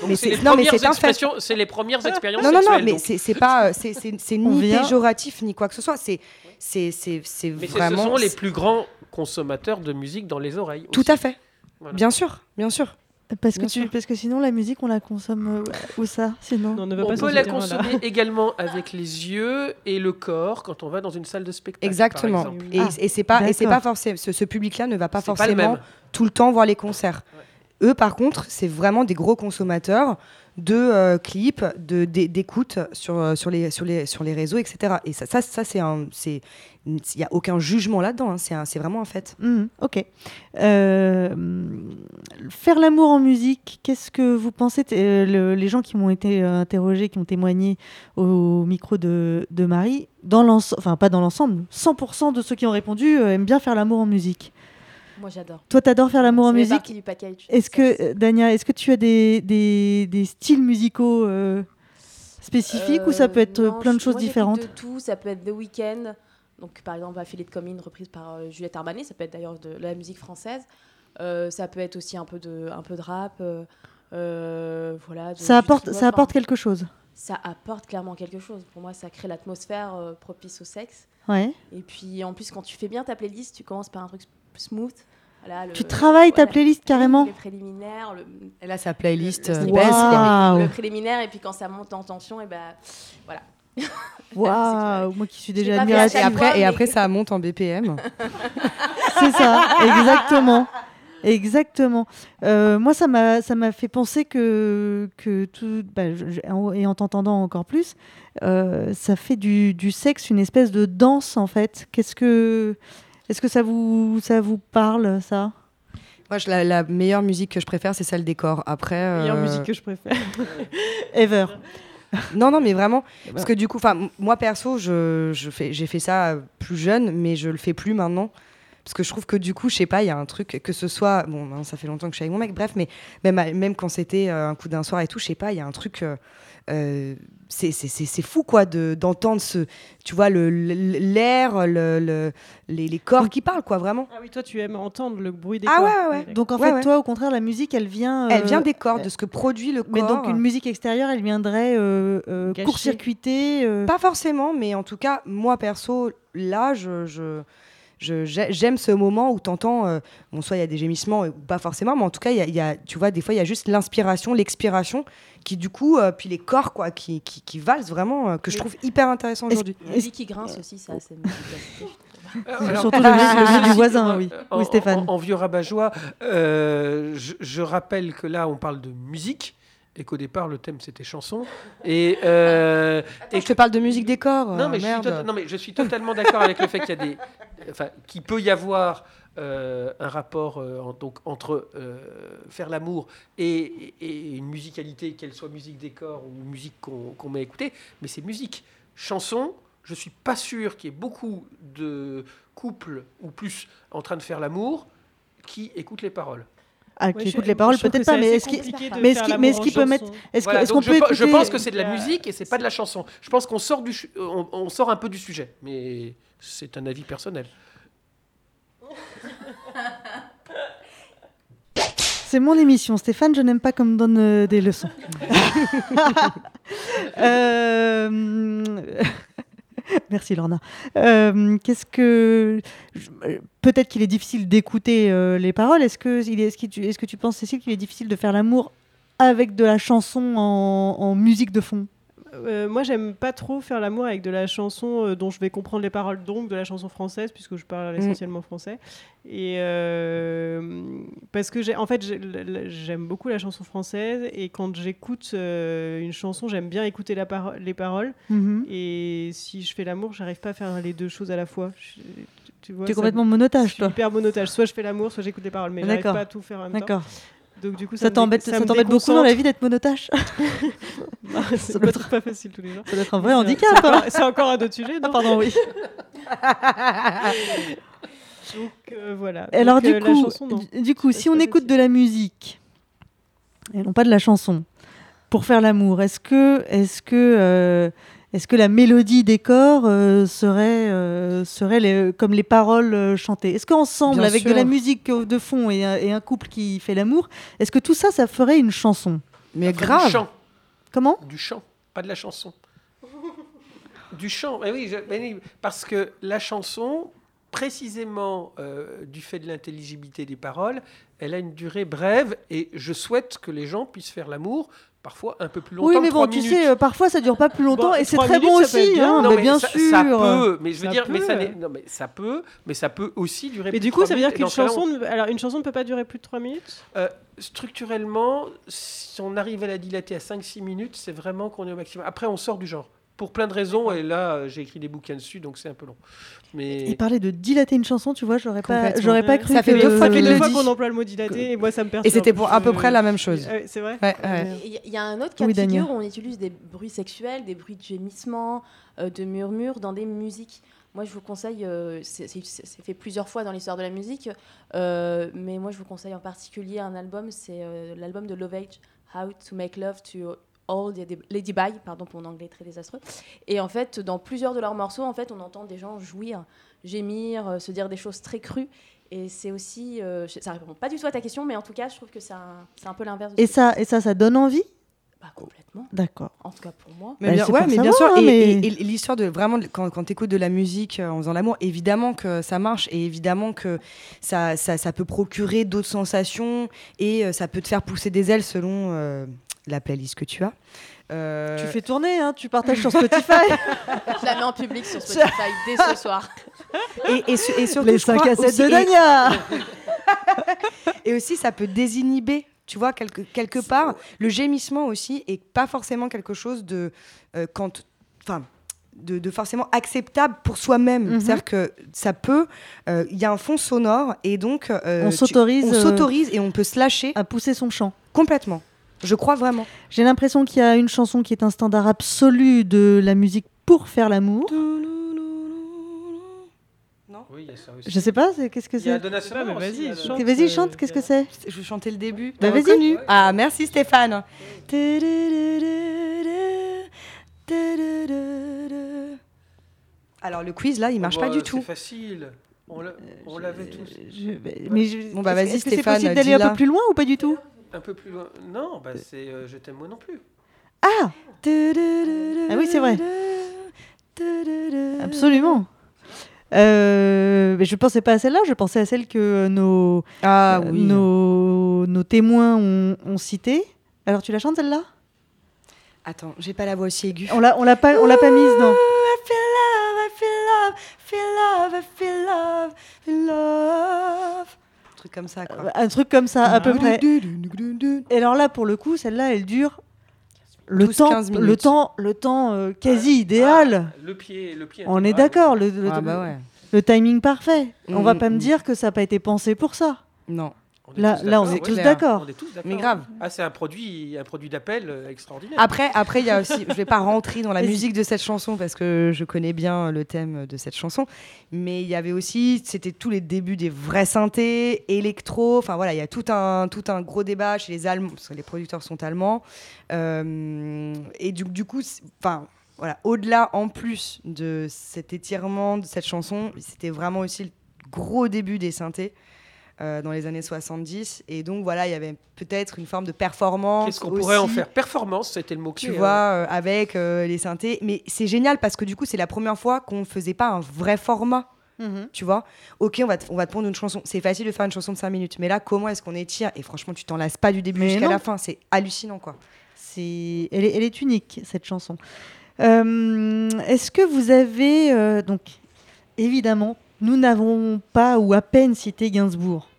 Speaker 7: Donc
Speaker 3: Mais
Speaker 7: c'est les
Speaker 3: non, mais
Speaker 7: premières
Speaker 3: c'est un fait.
Speaker 7: c'est les premières expériences
Speaker 3: Non, non, non, mais c'est pas, euh, c'est ni
Speaker 2: vient-
Speaker 3: péjoratif ni quoi que ce soit. C'est c'est c'est vraiment.
Speaker 7: ce sont les plus grands consommateurs de musique dans les oreilles.
Speaker 3: Tout
Speaker 7: aussi.
Speaker 3: à fait.
Speaker 7: Voilà.
Speaker 3: Bien sûr, bien sûr.
Speaker 2: Parce que,
Speaker 3: Bien
Speaker 2: tu,
Speaker 3: sûr.
Speaker 2: parce que sinon la musique on la consomme euh, où ça sinon
Speaker 1: Non, ne va
Speaker 7: On
Speaker 1: pas
Speaker 7: peut la consommer également avec les yeux et le corps quand on va dans une salle de spectacle.
Speaker 3: Exactement.
Speaker 7: par exemple.
Speaker 3: Et,
Speaker 2: Ah,
Speaker 3: et c'est pas et c'est
Speaker 2: d'accord.
Speaker 3: pas forcément ce, ce public-là ne va pas
Speaker 7: C'est pas le
Speaker 3: forcément tout le temps voir les concerts. Eux, par contre, c'est vraiment des gros consommateurs de euh, clips, de d'é- d'écoute sur euh, sur les sur les sur les réseaux, etc. Et ça ça, ça c'est un c'est il y a aucun jugement là-dedans. hein. C'est vraiment un fait.
Speaker 2: Mhm, ok. Euh, faire l'amour en musique, qu'est-ce que vous pensez euh, le- Les gens qui m'ont été euh, interrogés, qui ont témoigné au micro de, de Marie, dans l'ensemble, enfin pas dans l'ensemble, 100% de ceux qui ont répondu euh, aiment bien faire l'amour en musique.
Speaker 6: Moi j'adore.
Speaker 2: Toi, t'adores faire l'amour en musique
Speaker 6: du package.
Speaker 2: Est-ce que, Dania, est-ce que tu as des, des, des styles musicaux euh, spécifiques ou ça peut être
Speaker 6: non,
Speaker 2: plein de choses
Speaker 6: moi,
Speaker 2: différentes
Speaker 6: de tout, ça peut être The Weeknd. Donc par exemple, Affilée de Commune, reprise par euh, Juliette Armanet. Ça peut être d'ailleurs de la musique française. Euh, ça peut être aussi un peu de, un peu de rap. euh, euh, voilà, de-
Speaker 2: ça apporte, ça apporte
Speaker 6: enfin,
Speaker 2: quelque chose.
Speaker 6: Ça apporte clairement quelque chose. Pour moi, ça crée l'atmosphère euh, propice au sexe.
Speaker 2: Ouais.
Speaker 6: Et puis en plus, quand tu fais bien ta playlist, tu commences par un truc smooth. Voilà, le-
Speaker 2: Tu travailles ta
Speaker 6: voilà,
Speaker 2: playlist carrément
Speaker 6: Les préliminaires, le,
Speaker 3: Elle a sa playlist
Speaker 6: le, le- le- le préliminaire, et puis quand ça monte en tension, et ben voilà.
Speaker 2: Waouh, moi qui suis déjà
Speaker 3: Et
Speaker 2: admirative.
Speaker 6: fois,
Speaker 3: après, et après, ça monte en BPM.
Speaker 2: C'est ça, exactement. Exactement. Euh, moi, ça m'a, ça m'a fait penser que, que tout, bah, je- je- en- et en t'entendant encore plus, euh, ça fait du, du sexe une espèce de danse en fait. Qu'est-ce que, est-ce que ça vous, ça vous parle ça?
Speaker 3: Moi, je- la, la meilleure musique que je préfère, c'est celle des corps. Après,
Speaker 1: Meilleure
Speaker 3: euh,
Speaker 1: musique que je préfère.
Speaker 2: Ever.
Speaker 3: Non, non, mais vraiment.
Speaker 2: ben.
Speaker 3: Parce que du coup, moi perso, je, je fais, j'ai fait ça euh, plus jeune, mais je le fais plus maintenant. Parce que je trouve que du coup, je sais pas, il y a un truc, que ce soit. Bon, maintenant, ça fait longtemps que je suis avec mon mec, bref, mais même, même quand c'était euh, un coup d'un soir et tout, je sais pas, il y a un truc. euh, euh, c'est c'est- c'est- c'est fou, quoi, de- d'entendre ce. Tu vois, le- le- l'air, le, le- les, les corps qui parlent, quoi, vraiment.
Speaker 1: Ah oui, toi, tu aimes entendre le bruit des
Speaker 3: Ah
Speaker 1: corps.
Speaker 3: ouais, ouais, ouais.
Speaker 2: Donc en
Speaker 3: Ouais,
Speaker 2: fait,
Speaker 3: ouais.
Speaker 2: toi, au contraire, la musique, elle vient.
Speaker 3: Elle
Speaker 2: euh,
Speaker 3: vient des corps, de ce que produit le corps.
Speaker 2: Mais donc une musique extérieure, elle viendrait euh, euh, euh,
Speaker 3: Pas forcément, mais en tout cas, moi perso, là, je, j'aime ce moment où t'entends, euh, bon, soit il y a des gémissements, ou pas forcément, mais en tout cas, il y a- y a, tu vois, des fois, il y a juste l'inspiration, l'expiration, qui du coup, euh, puis les corps, quoi, qui, qui, qui valsent vraiment, euh, que je trouve hyper intéressant aujourd'hui.
Speaker 6: Le lit qui grince aussi, ça, c'est.
Speaker 7: Alors-
Speaker 2: Surtout le lit- du voisin, oui.
Speaker 7: En,
Speaker 2: Oui, Stéphane.
Speaker 7: en- en vieux rabat-joie, euh, je, je rappelle que là, on parle de musique et qu'au départ, le thème, c'était chanson. Et, euh,
Speaker 3: et je te parle de musique décor.
Speaker 7: Non,
Speaker 3: euh,
Speaker 7: mais, je suis
Speaker 3: merde.
Speaker 7: tota- non, mais je suis totalement d'accord avec le fait qu'il y a des, enfin, qu'il peut y avoir euh, un rapport euh, en- donc entre euh, faire l'amour et, et une musicalité, qu'elle soit musique décor ou musique qu'on qu'on met à écouter, mais c'est musique. Chanson, je suis pas sûr qu'il y ait beaucoup de couples ou plus en train de faire l'amour qui écoutent les paroles.
Speaker 2: Ah,
Speaker 1: Ouais,
Speaker 2: qui
Speaker 1: je-
Speaker 2: écoute les paroles, peut-être pas,
Speaker 1: c'est
Speaker 2: mais est-ce qu'il mais est-ce mais est-ce peut mettre. Est-ce
Speaker 7: Voilà,
Speaker 2: qu'on
Speaker 7: je,
Speaker 2: peut
Speaker 7: pe- je pense que c'est de la musique et c'est pas de la chanson. Je pense qu'on sort du, on sort un peu du sujet, mais c'est un avis personnel.
Speaker 2: C'est mon émission, Stéphane. Je n'aime pas qu'on me donne euh, des leçons. Euh, Merci Lorna. Euh, Qu'est-ce que peut-être qu'il est difficile d'écouter euh, les paroles. Est-ce que tu penses Cécile qu'il est difficile de faire l'amour avec de la chanson en musique de fond?
Speaker 1: Euh, moi, j'aime pas trop faire l'amour avec de la chanson euh, dont je vais comprendre les paroles, donc de la chanson française, puisque je parle essentiellement français. Et euh, parce que, j'ai, en fait, j'aime beaucoup la chanson française, et quand j'écoute une chanson, j'aime bien écouter la paro- les paroles.
Speaker 2: Mhm.
Speaker 1: Et si je fais l'amour, j'arrive pas à faire les deux choses à la fois. Je- tu vois,
Speaker 2: es complètement monotage,
Speaker 1: je suis
Speaker 2: toi.
Speaker 1: hyper monotage. Soit je fais l'amour, soit j'écoute les paroles, mais j'arrive pas à tout faire en même temps.
Speaker 2: D'accord.
Speaker 1: Donc du coup,
Speaker 2: Ça
Speaker 1: dé-
Speaker 2: t'embête
Speaker 1: ça
Speaker 2: ça t'embête beaucoup dans la vie d'être monotache
Speaker 1: Non, c'est pas, pas facile tous les jours.
Speaker 2: Ça doit être un vrai handicap,
Speaker 1: C'est
Speaker 2: hein.
Speaker 1: encore, encore un autre sujet.
Speaker 2: Ah,
Speaker 1: non
Speaker 2: pardon, oui.
Speaker 1: Donc euh, voilà.
Speaker 2: Alors
Speaker 1: Donc,
Speaker 2: du,
Speaker 1: euh,
Speaker 2: coup,
Speaker 1: chanson,
Speaker 2: du coup, si on écoute de la musique et non pas de la chanson pour faire l'amour, est-ce que, est-ce que, euh, est-ce que la mélodie des corps euh, serait, euh, serait les- comme les paroles euh, chantées? Est-ce qu'ensemble,
Speaker 3: Bien
Speaker 2: avec de la musique de fond et un, et un couple qui fait l'amour, est-ce que tout ça, ça ferait une chanson?
Speaker 3: Mais
Speaker 7: Enfin, Du chant.
Speaker 2: Comment?
Speaker 7: Du chant, pas de la chanson. du chant, mais oui, je- mais oui, parce que la chanson, précisément euh, du fait de l'intelligibilité des paroles, elle a une durée brève et je souhaite que les gens puissent faire l'amour parfois un peu plus longtemps.
Speaker 2: Oui, mais bon, tu
Speaker 7: minutes.
Speaker 2: sais, euh, parfois ça dure pas plus longtemps
Speaker 1: Bon,
Speaker 2: et c'est très bon
Speaker 1: minutes, peut
Speaker 2: aussi,
Speaker 1: bien.
Speaker 2: hein,
Speaker 7: Non,
Speaker 2: mais
Speaker 7: mais
Speaker 2: bien
Speaker 7: ça,
Speaker 2: sûr.
Speaker 7: ça peut, mais je veux
Speaker 1: Ça
Speaker 7: dire, mais ça, non, mais ça peut, mais ça peut aussi durer.
Speaker 1: Mais du coup, ça veut dire qu'une chanson, ne- alors une chanson ne peut pas durer plus de 3 minutes?
Speaker 7: Euh, structurellement, si on arrive à la dilater à 5-6 minutes, c'est vraiment qu'on est au maximum. Après, on sort du genre. Pour plein de raisons, et là, j'ai écrit des bouquins dessus, donc c'est un peu long. Mais...
Speaker 2: Et parler de dilater une chanson, tu vois, j'aurais pas, j'aurais pas cru
Speaker 3: Ça fait
Speaker 2: que-
Speaker 3: deux fois le
Speaker 1: qu'on emploie le mot dilaté et moi ça me perturbe.
Speaker 3: Et c'était pour à peu près la même chose.
Speaker 1: C'est vrai
Speaker 3: Ouais, ouais.
Speaker 6: Il y a- il un autre cas
Speaker 2: Oui,
Speaker 6: de figure où on utilise des bruits sexuels, des bruits de gémissements, euh, de murmures dans des musiques. Moi, je vous conseille, euh, c'est fait plusieurs fois dans l'histoire de la musique, euh, mais moi, je vous conseille en particulier un album, c'est euh, l'album de Love Age, How to Make Love to All the Lady By, pardon pour mon anglais très désastreux. Et en fait, dans plusieurs de leurs morceaux, en fait, on entend des gens jouir, gémir, euh, se dire des choses très crues. Et c'est aussi, euh, ça répond pas du tout à ta question, mais en tout cas, je trouve que c'est un, c'est un peu l'inverse.
Speaker 2: Et ça, et ça, ça donne envie?
Speaker 6: Bah, complètement.
Speaker 2: D'accord.
Speaker 6: En tout cas pour moi.
Speaker 3: Mais
Speaker 2: Bah,
Speaker 3: bien, ouais, mais bien
Speaker 2: savoir,
Speaker 3: sûr.
Speaker 2: hein,
Speaker 3: Et,
Speaker 2: mais-
Speaker 3: et- et l'histoire de vraiment, de- quand, quand tu écoutes de la musique euh, en faisant l'amour, évidemment que ça marche et évidemment que ça, ça, ça peut procurer d'autres sensations et euh, ça peut te faire pousser des ailes selon euh, la playlist que tu as. Euh,
Speaker 2: Tu fais tourner, hein, tu partages sur Spotify.
Speaker 6: Je la mets en public sur Spotify dès ce soir.
Speaker 3: et, et, su- et surtout,
Speaker 2: Les
Speaker 3: je crois
Speaker 2: 5 à 7
Speaker 3: aussi-
Speaker 2: de Dania.
Speaker 3: Et aussi, ça peut désinhiber, tu vois, quelque, quelque part. Le gémissement aussi est pas forcément quelque chose de. euh, quand. Enfin. De, de forcément acceptable pour soi-même.
Speaker 2: Mhm.
Speaker 3: C'est-à-dire que ça peut. euh, Il y a un fond sonore et donc. euh,
Speaker 2: On s'autorise,
Speaker 3: On s'autorise et on peut se lâcher.
Speaker 2: À pousser son chant.
Speaker 3: Complètement. Je crois vraiment.
Speaker 2: J'ai l'impression qu'il y a une chanson qui est un standard absolu de la musique pour faire l'amour.
Speaker 7: Oui, il y a ça aussi.
Speaker 2: Je sais pas, qu'est-ce que
Speaker 7: Il y a
Speaker 2: c'est
Speaker 1: vas-y, chante.
Speaker 2: Vas-y, chante, qu'est-ce que c'est
Speaker 3: Je vais chanter le début.
Speaker 2: Bah, vas-y.
Speaker 3: Ah, merci Stéphane. Alors le quiz là, il marche
Speaker 7: Oh,
Speaker 3: pas
Speaker 7: bah,
Speaker 3: du tout.
Speaker 7: C'est facile. On on l'avait tous.
Speaker 2: Mais je-
Speaker 3: Bon, bah,
Speaker 2: est-ce-
Speaker 3: vas-y,
Speaker 2: est-ce que c'est
Speaker 3: Stéphane,
Speaker 2: possible d'aller un peu plus loin ou pas du tout?
Speaker 7: Un peu plus loin. Non, bah, c'est euh, Je t'aime moi non plus.
Speaker 2: Ah Ah oui, c'est vrai. Absolument. Euh, mais je pensais pas à celle-là, je pensais à celle que nos,
Speaker 3: Ah
Speaker 2: euh,
Speaker 3: oui.
Speaker 2: nos, nos témoins ont, ont citée. Alors tu la chantes celle-là?
Speaker 3: Attends, j'ai pas la voix aussi aiguë.
Speaker 2: On l'a, on l'a pas, on l'a pas mise non.
Speaker 3: I feel love, I feel love, feel love, I feel love, feel love. Un truc comme ça, quoi.
Speaker 2: Un truc comme ça, à peu près. Et alors là, pour le coup, celle-là, elle dure le
Speaker 3: 12,
Speaker 2: temps,
Speaker 3: 15
Speaker 2: le temps, le temps euh, quasi idéal.
Speaker 7: Le pied, le pied.
Speaker 2: On est d'accord, le, le-
Speaker 3: Ah bah ouais.
Speaker 2: le timing parfait. On va pas me dire que ça n'a pas été pensé pour ça.
Speaker 3: Non.
Speaker 2: Là, on est tous d'accord.
Speaker 3: Mais grave.
Speaker 7: Ah, c'est un produit, un produit d'appel euh, extraordinaire.
Speaker 3: Après, après, il y a aussi, je vais pas rentrer dans la musique de cette chanson parce que je connais bien le thème de cette chanson, mais il y avait aussi, c'était tous les débuts des vrais synthés, électro, enfin voilà, il y a tout un, tout un gros débat chez les Allemands, parce que les producteurs sont allemands, Euh, et du, du coup, enfin voilà, au-delà en plus de cet étirement de cette chanson, c'était vraiment aussi le gros début des synthés. Euh, dans les années 70 et donc voilà il y avait peut-être une forme de performance
Speaker 7: Qu'est-ce qu'on pourrait en faire? Performance, c'était le mot-clé.
Speaker 3: tu vois, euh, avec euh, les synthés. Mais c'est génial parce que du coup, c'est la première fois qu'on ne faisait pas un vrai format. Tu vois, ok, on va, te, on va te prendre une chanson. C'est facile de faire une chanson de 5 minutes, mais là, comment est-ce qu'on étire? Et franchement, tu t'en lasses pas du début jusqu'à la fin. C'est hallucinant, quoi.
Speaker 2: C'est, elle, est, elle est unique cette chanson. Euh, est-ce que vous avez euh, donc évidemment, nous n'avons pas ou à peine cité Gainsbourg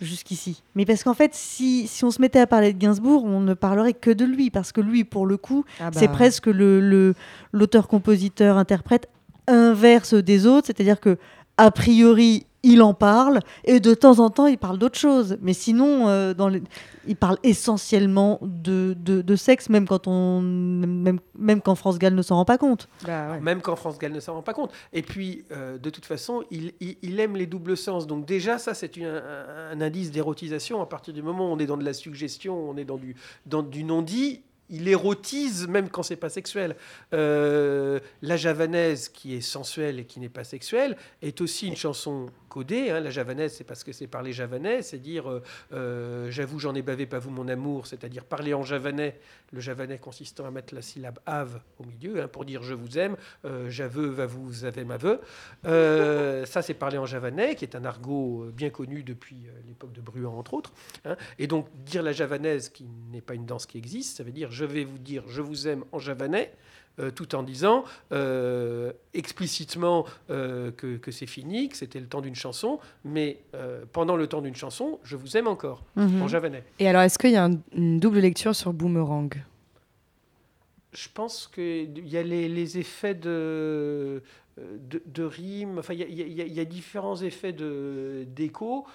Speaker 2: jusqu'ici. Mais parce qu'en fait, si, si on se mettait à parler de Gainsbourg, on ne parlerait que de lui, parce que lui, pour le coup,
Speaker 3: Ah bah.
Speaker 2: c'est presque le, le- l'auteur-compositeur-interprète inverse des autres, c'est-à-dire que a priori, il en parle, et de temps en temps, il parle d'autre chose. Mais sinon, euh, dans les- il parle essentiellement de, de, de sexe, même quand on, même, même quand France Gall ne s'en rend pas compte.
Speaker 3: Bah
Speaker 7: Même quand France Gall ne s'en rend pas compte. Et puis, euh, de toute façon, il, il- il aime les doubles sens. Donc déjà, ça, c'est une- un, un indice d'érotisation. À partir du moment où on est dans de la suggestion, on est dans du, dans du non-dit, il érotise même quand c'est pas sexuel. Euh, la javanaise, qui est sensuelle et qui n'est pas sexuelle, est aussi une chanson codée. hein. La javanaise, c'est parce que c'est parler javanais, c'est dire euh, euh, j'avoue, j'en ai bavé, pas vous, mon amour, c'est-à-dire parler en javanais. Le javanais consistant à mettre la syllabe ave au milieu hein, pour dire je vous aime, euh, j'aveu, va vous, avez ma. Euh, ça, c'est parler en javanais, qui est un argot bien connu depuis l'époque de Bruant, entre autres. hein. Et donc, dire la javanaise, qui n'est pas une danse qui existe, ça veut dire je vais vous dire je vous aime en javanais. euh, tout en disant euh, explicitement euh, que, que c'est fini, que c'était le temps d'une chanson, mais pendant le temps d'une chanson, je vous aime encore,
Speaker 3: Mhm.
Speaker 7: en javanais.
Speaker 3: Et alors, est-ce qu'il y a un- une double lecture sur Boomerang?
Speaker 7: Je pense qu'il y a les, les effets de, de, de rime, enfin, il y y a- il y a différents effets de- d'écho,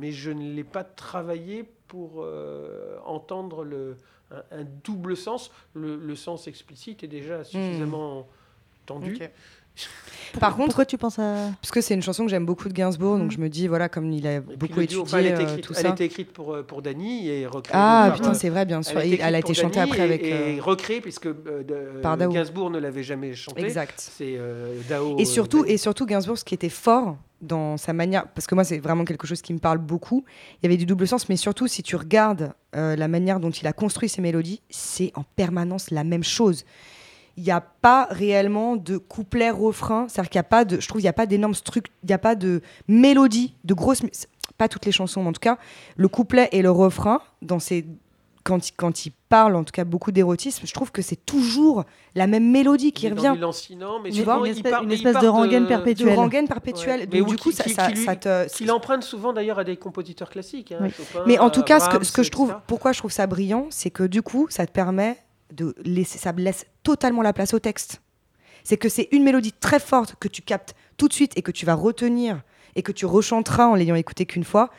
Speaker 7: mais je ne l'ai pas travaillé pour euh, entendre le, un, un double sens. Le, le sens explicite est déjà suffisamment tendu.
Speaker 3: Ok. Par contre,
Speaker 2: Pourquoi tu penses à
Speaker 3: parce que c'est une chanson que j'aime beaucoup de Gainsbourg, donc je me dis voilà, comme il a
Speaker 7: Et
Speaker 3: beaucoup étudié
Speaker 7: enfin, elle, a été
Speaker 3: euh,
Speaker 7: écrite,
Speaker 3: tout
Speaker 7: elle
Speaker 3: ça.
Speaker 7: a été écrite pour, euh, pour Dany et recréée.
Speaker 3: Ah,
Speaker 7: par,
Speaker 3: putain,
Speaker 7: euh,
Speaker 3: c'est vrai, bien sûr.
Speaker 7: Elle a été,
Speaker 3: elle a chantée
Speaker 7: Dany
Speaker 3: après avec,
Speaker 7: Et,
Speaker 3: euh,
Speaker 7: recréée, puisque euh, de-
Speaker 3: par Dao.
Speaker 7: Gainsbourg ne l'avait jamais chanté.
Speaker 3: Exact.
Speaker 7: C'est euh, Dao.
Speaker 3: Et surtout,
Speaker 7: Dany.
Speaker 3: et surtout, Gainsbourg, ce qui était fort dans sa manière, parce que moi, c'est vraiment quelque chose qui me parle beaucoup. Il y avait du double sens, mais surtout, si tu regardes euh, la manière dont il a construit ses mélodies, c'est en permanence la même chose. Il n'y a pas réellement de couplet-refrain, c'est-à-dire qu'il n'y a pas de, je trouve, il n'y a pas d'énormes structures, il n'y a pas de mélodie, de grosses, mé- pas toutes les chansons, mais en tout cas, le couplet et le refrain, dans ces, quand, il- quand il parle, en tout cas, beaucoup d'érotisme, je trouve que c'est toujours la même mélodie qui revient.
Speaker 7: lancinant, mais
Speaker 3: Tu
Speaker 7: souvent,
Speaker 3: vois
Speaker 7: il
Speaker 2: Une espèce-
Speaker 7: part-
Speaker 2: une
Speaker 7: il
Speaker 2: espèce
Speaker 7: part
Speaker 2: de rengaine perpétuelle.
Speaker 3: de rengaine perpétuelle.
Speaker 7: Ouais.
Speaker 3: Donc,
Speaker 7: Mais
Speaker 3: du coup,
Speaker 7: qui-
Speaker 3: ça,
Speaker 7: qui-
Speaker 3: ça,
Speaker 7: qui lui-
Speaker 3: ça te.
Speaker 7: Qu'il emprunte souvent d'ailleurs à des compositeurs classiques. hein,
Speaker 2: Oui.
Speaker 7: Chopin,
Speaker 3: Mais en tout cas, ce que,
Speaker 7: Brahms,
Speaker 3: ce que je trouve,
Speaker 7: etc.
Speaker 3: pourquoi je trouve ça brillant, c'est que du coup, ça te permet de laisser, ça laisse totalement la place au texte. C'est que c'est une mélodie très forte que tu captes tout de suite et que tu vas retenir et que tu rechanteras en l'ayant écouté qu'une fois.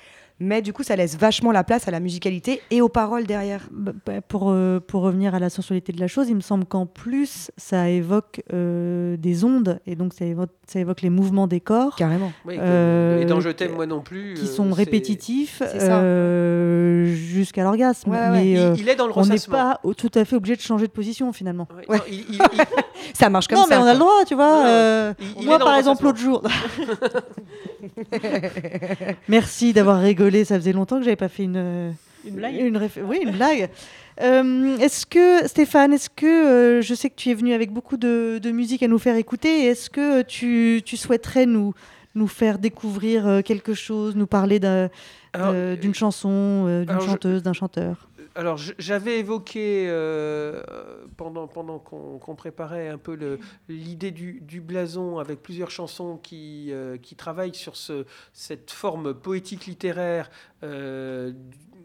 Speaker 3: Mais du coup, ça laisse vachement la place à la musicalité et aux paroles derrière.
Speaker 2: Bah, bah, pour, euh, pour revenir à la sensualité de la chose, il me semble qu'en plus, ça évoque euh, des ondes, et donc ça évoque, ça évoque les mouvements des corps.
Speaker 3: Carrément.
Speaker 7: Oui,
Speaker 2: euh,
Speaker 7: et dans Je t'aime, moi non plus.
Speaker 2: Qui
Speaker 7: euh,
Speaker 2: sont répétitifs euh, jusqu'à l'orgasme.
Speaker 3: Ouais, ouais.
Speaker 2: Mais
Speaker 7: Il-
Speaker 2: euh,
Speaker 7: il est dans le
Speaker 2: on n'est pas tout à fait obligé de changer de position finalement.
Speaker 7: Ouais,
Speaker 3: Ouais.
Speaker 7: non, il- il- il-
Speaker 3: Ça marche comme
Speaker 2: non,
Speaker 3: ça.
Speaker 2: mais on a le droit, tu vois. Euh, moi, par
Speaker 7: le
Speaker 2: exemple, l'autre jour. Merci d'avoir rigolé. Ça faisait longtemps que j'avais pas fait une,
Speaker 1: Une blague
Speaker 2: une réf- Oui, une blague. Euh, est-ce que, Stéphane, est-ce que, euh, je sais que tu es venu avec beaucoup de, de musique à nous faire écouter, est-ce que tu, tu souhaiterais nous, nous faire découvrir euh, quelque chose, nous parler d'un-
Speaker 7: Alors,
Speaker 2: euh, d'une chanson, d'une chanteuse, d'un chanteur?
Speaker 7: Alors, j'avais évoqué euh, pendant, pendant qu'on préparait un peu l'idée du, blason avec plusieurs chansons qui, euh, qui travaillent sur ce, cette forme poétique littéraire euh,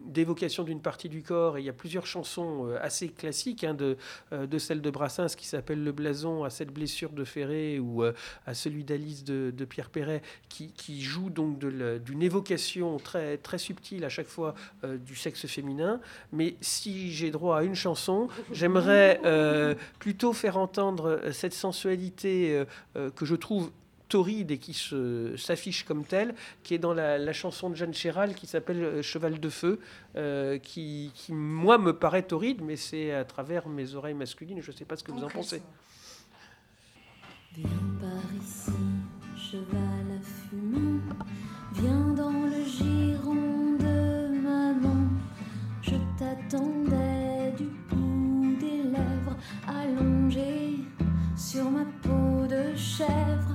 Speaker 7: d'évocation d'une partie du corps. Et il y a plusieurs chansons euh, assez classiques, hein, de, euh, de celle de Brassens qui s'appelle Le blason à cette blessure de Ferré ou euh, à celui d'Alice de, Pierre Perret qui, qui joue donc d'une évocation très, très subtile à chaque fois du sexe féminin. Mais si j'ai droit à une chanson, j'aimerais plutôt faire entendre cette sensualité que je trouve et qui s'affiche comme telle, qui est dans la, chanson de Jeanne Chéral qui s'appelle euh, Cheval de feu, euh, qui, moi me paraît torride, mais c'est à travers mes oreilles masculines, je ne sais pas ce que vous en pensez.
Speaker 10: Je t'attendais du bout des lèvres, sur ma peau de chèvre.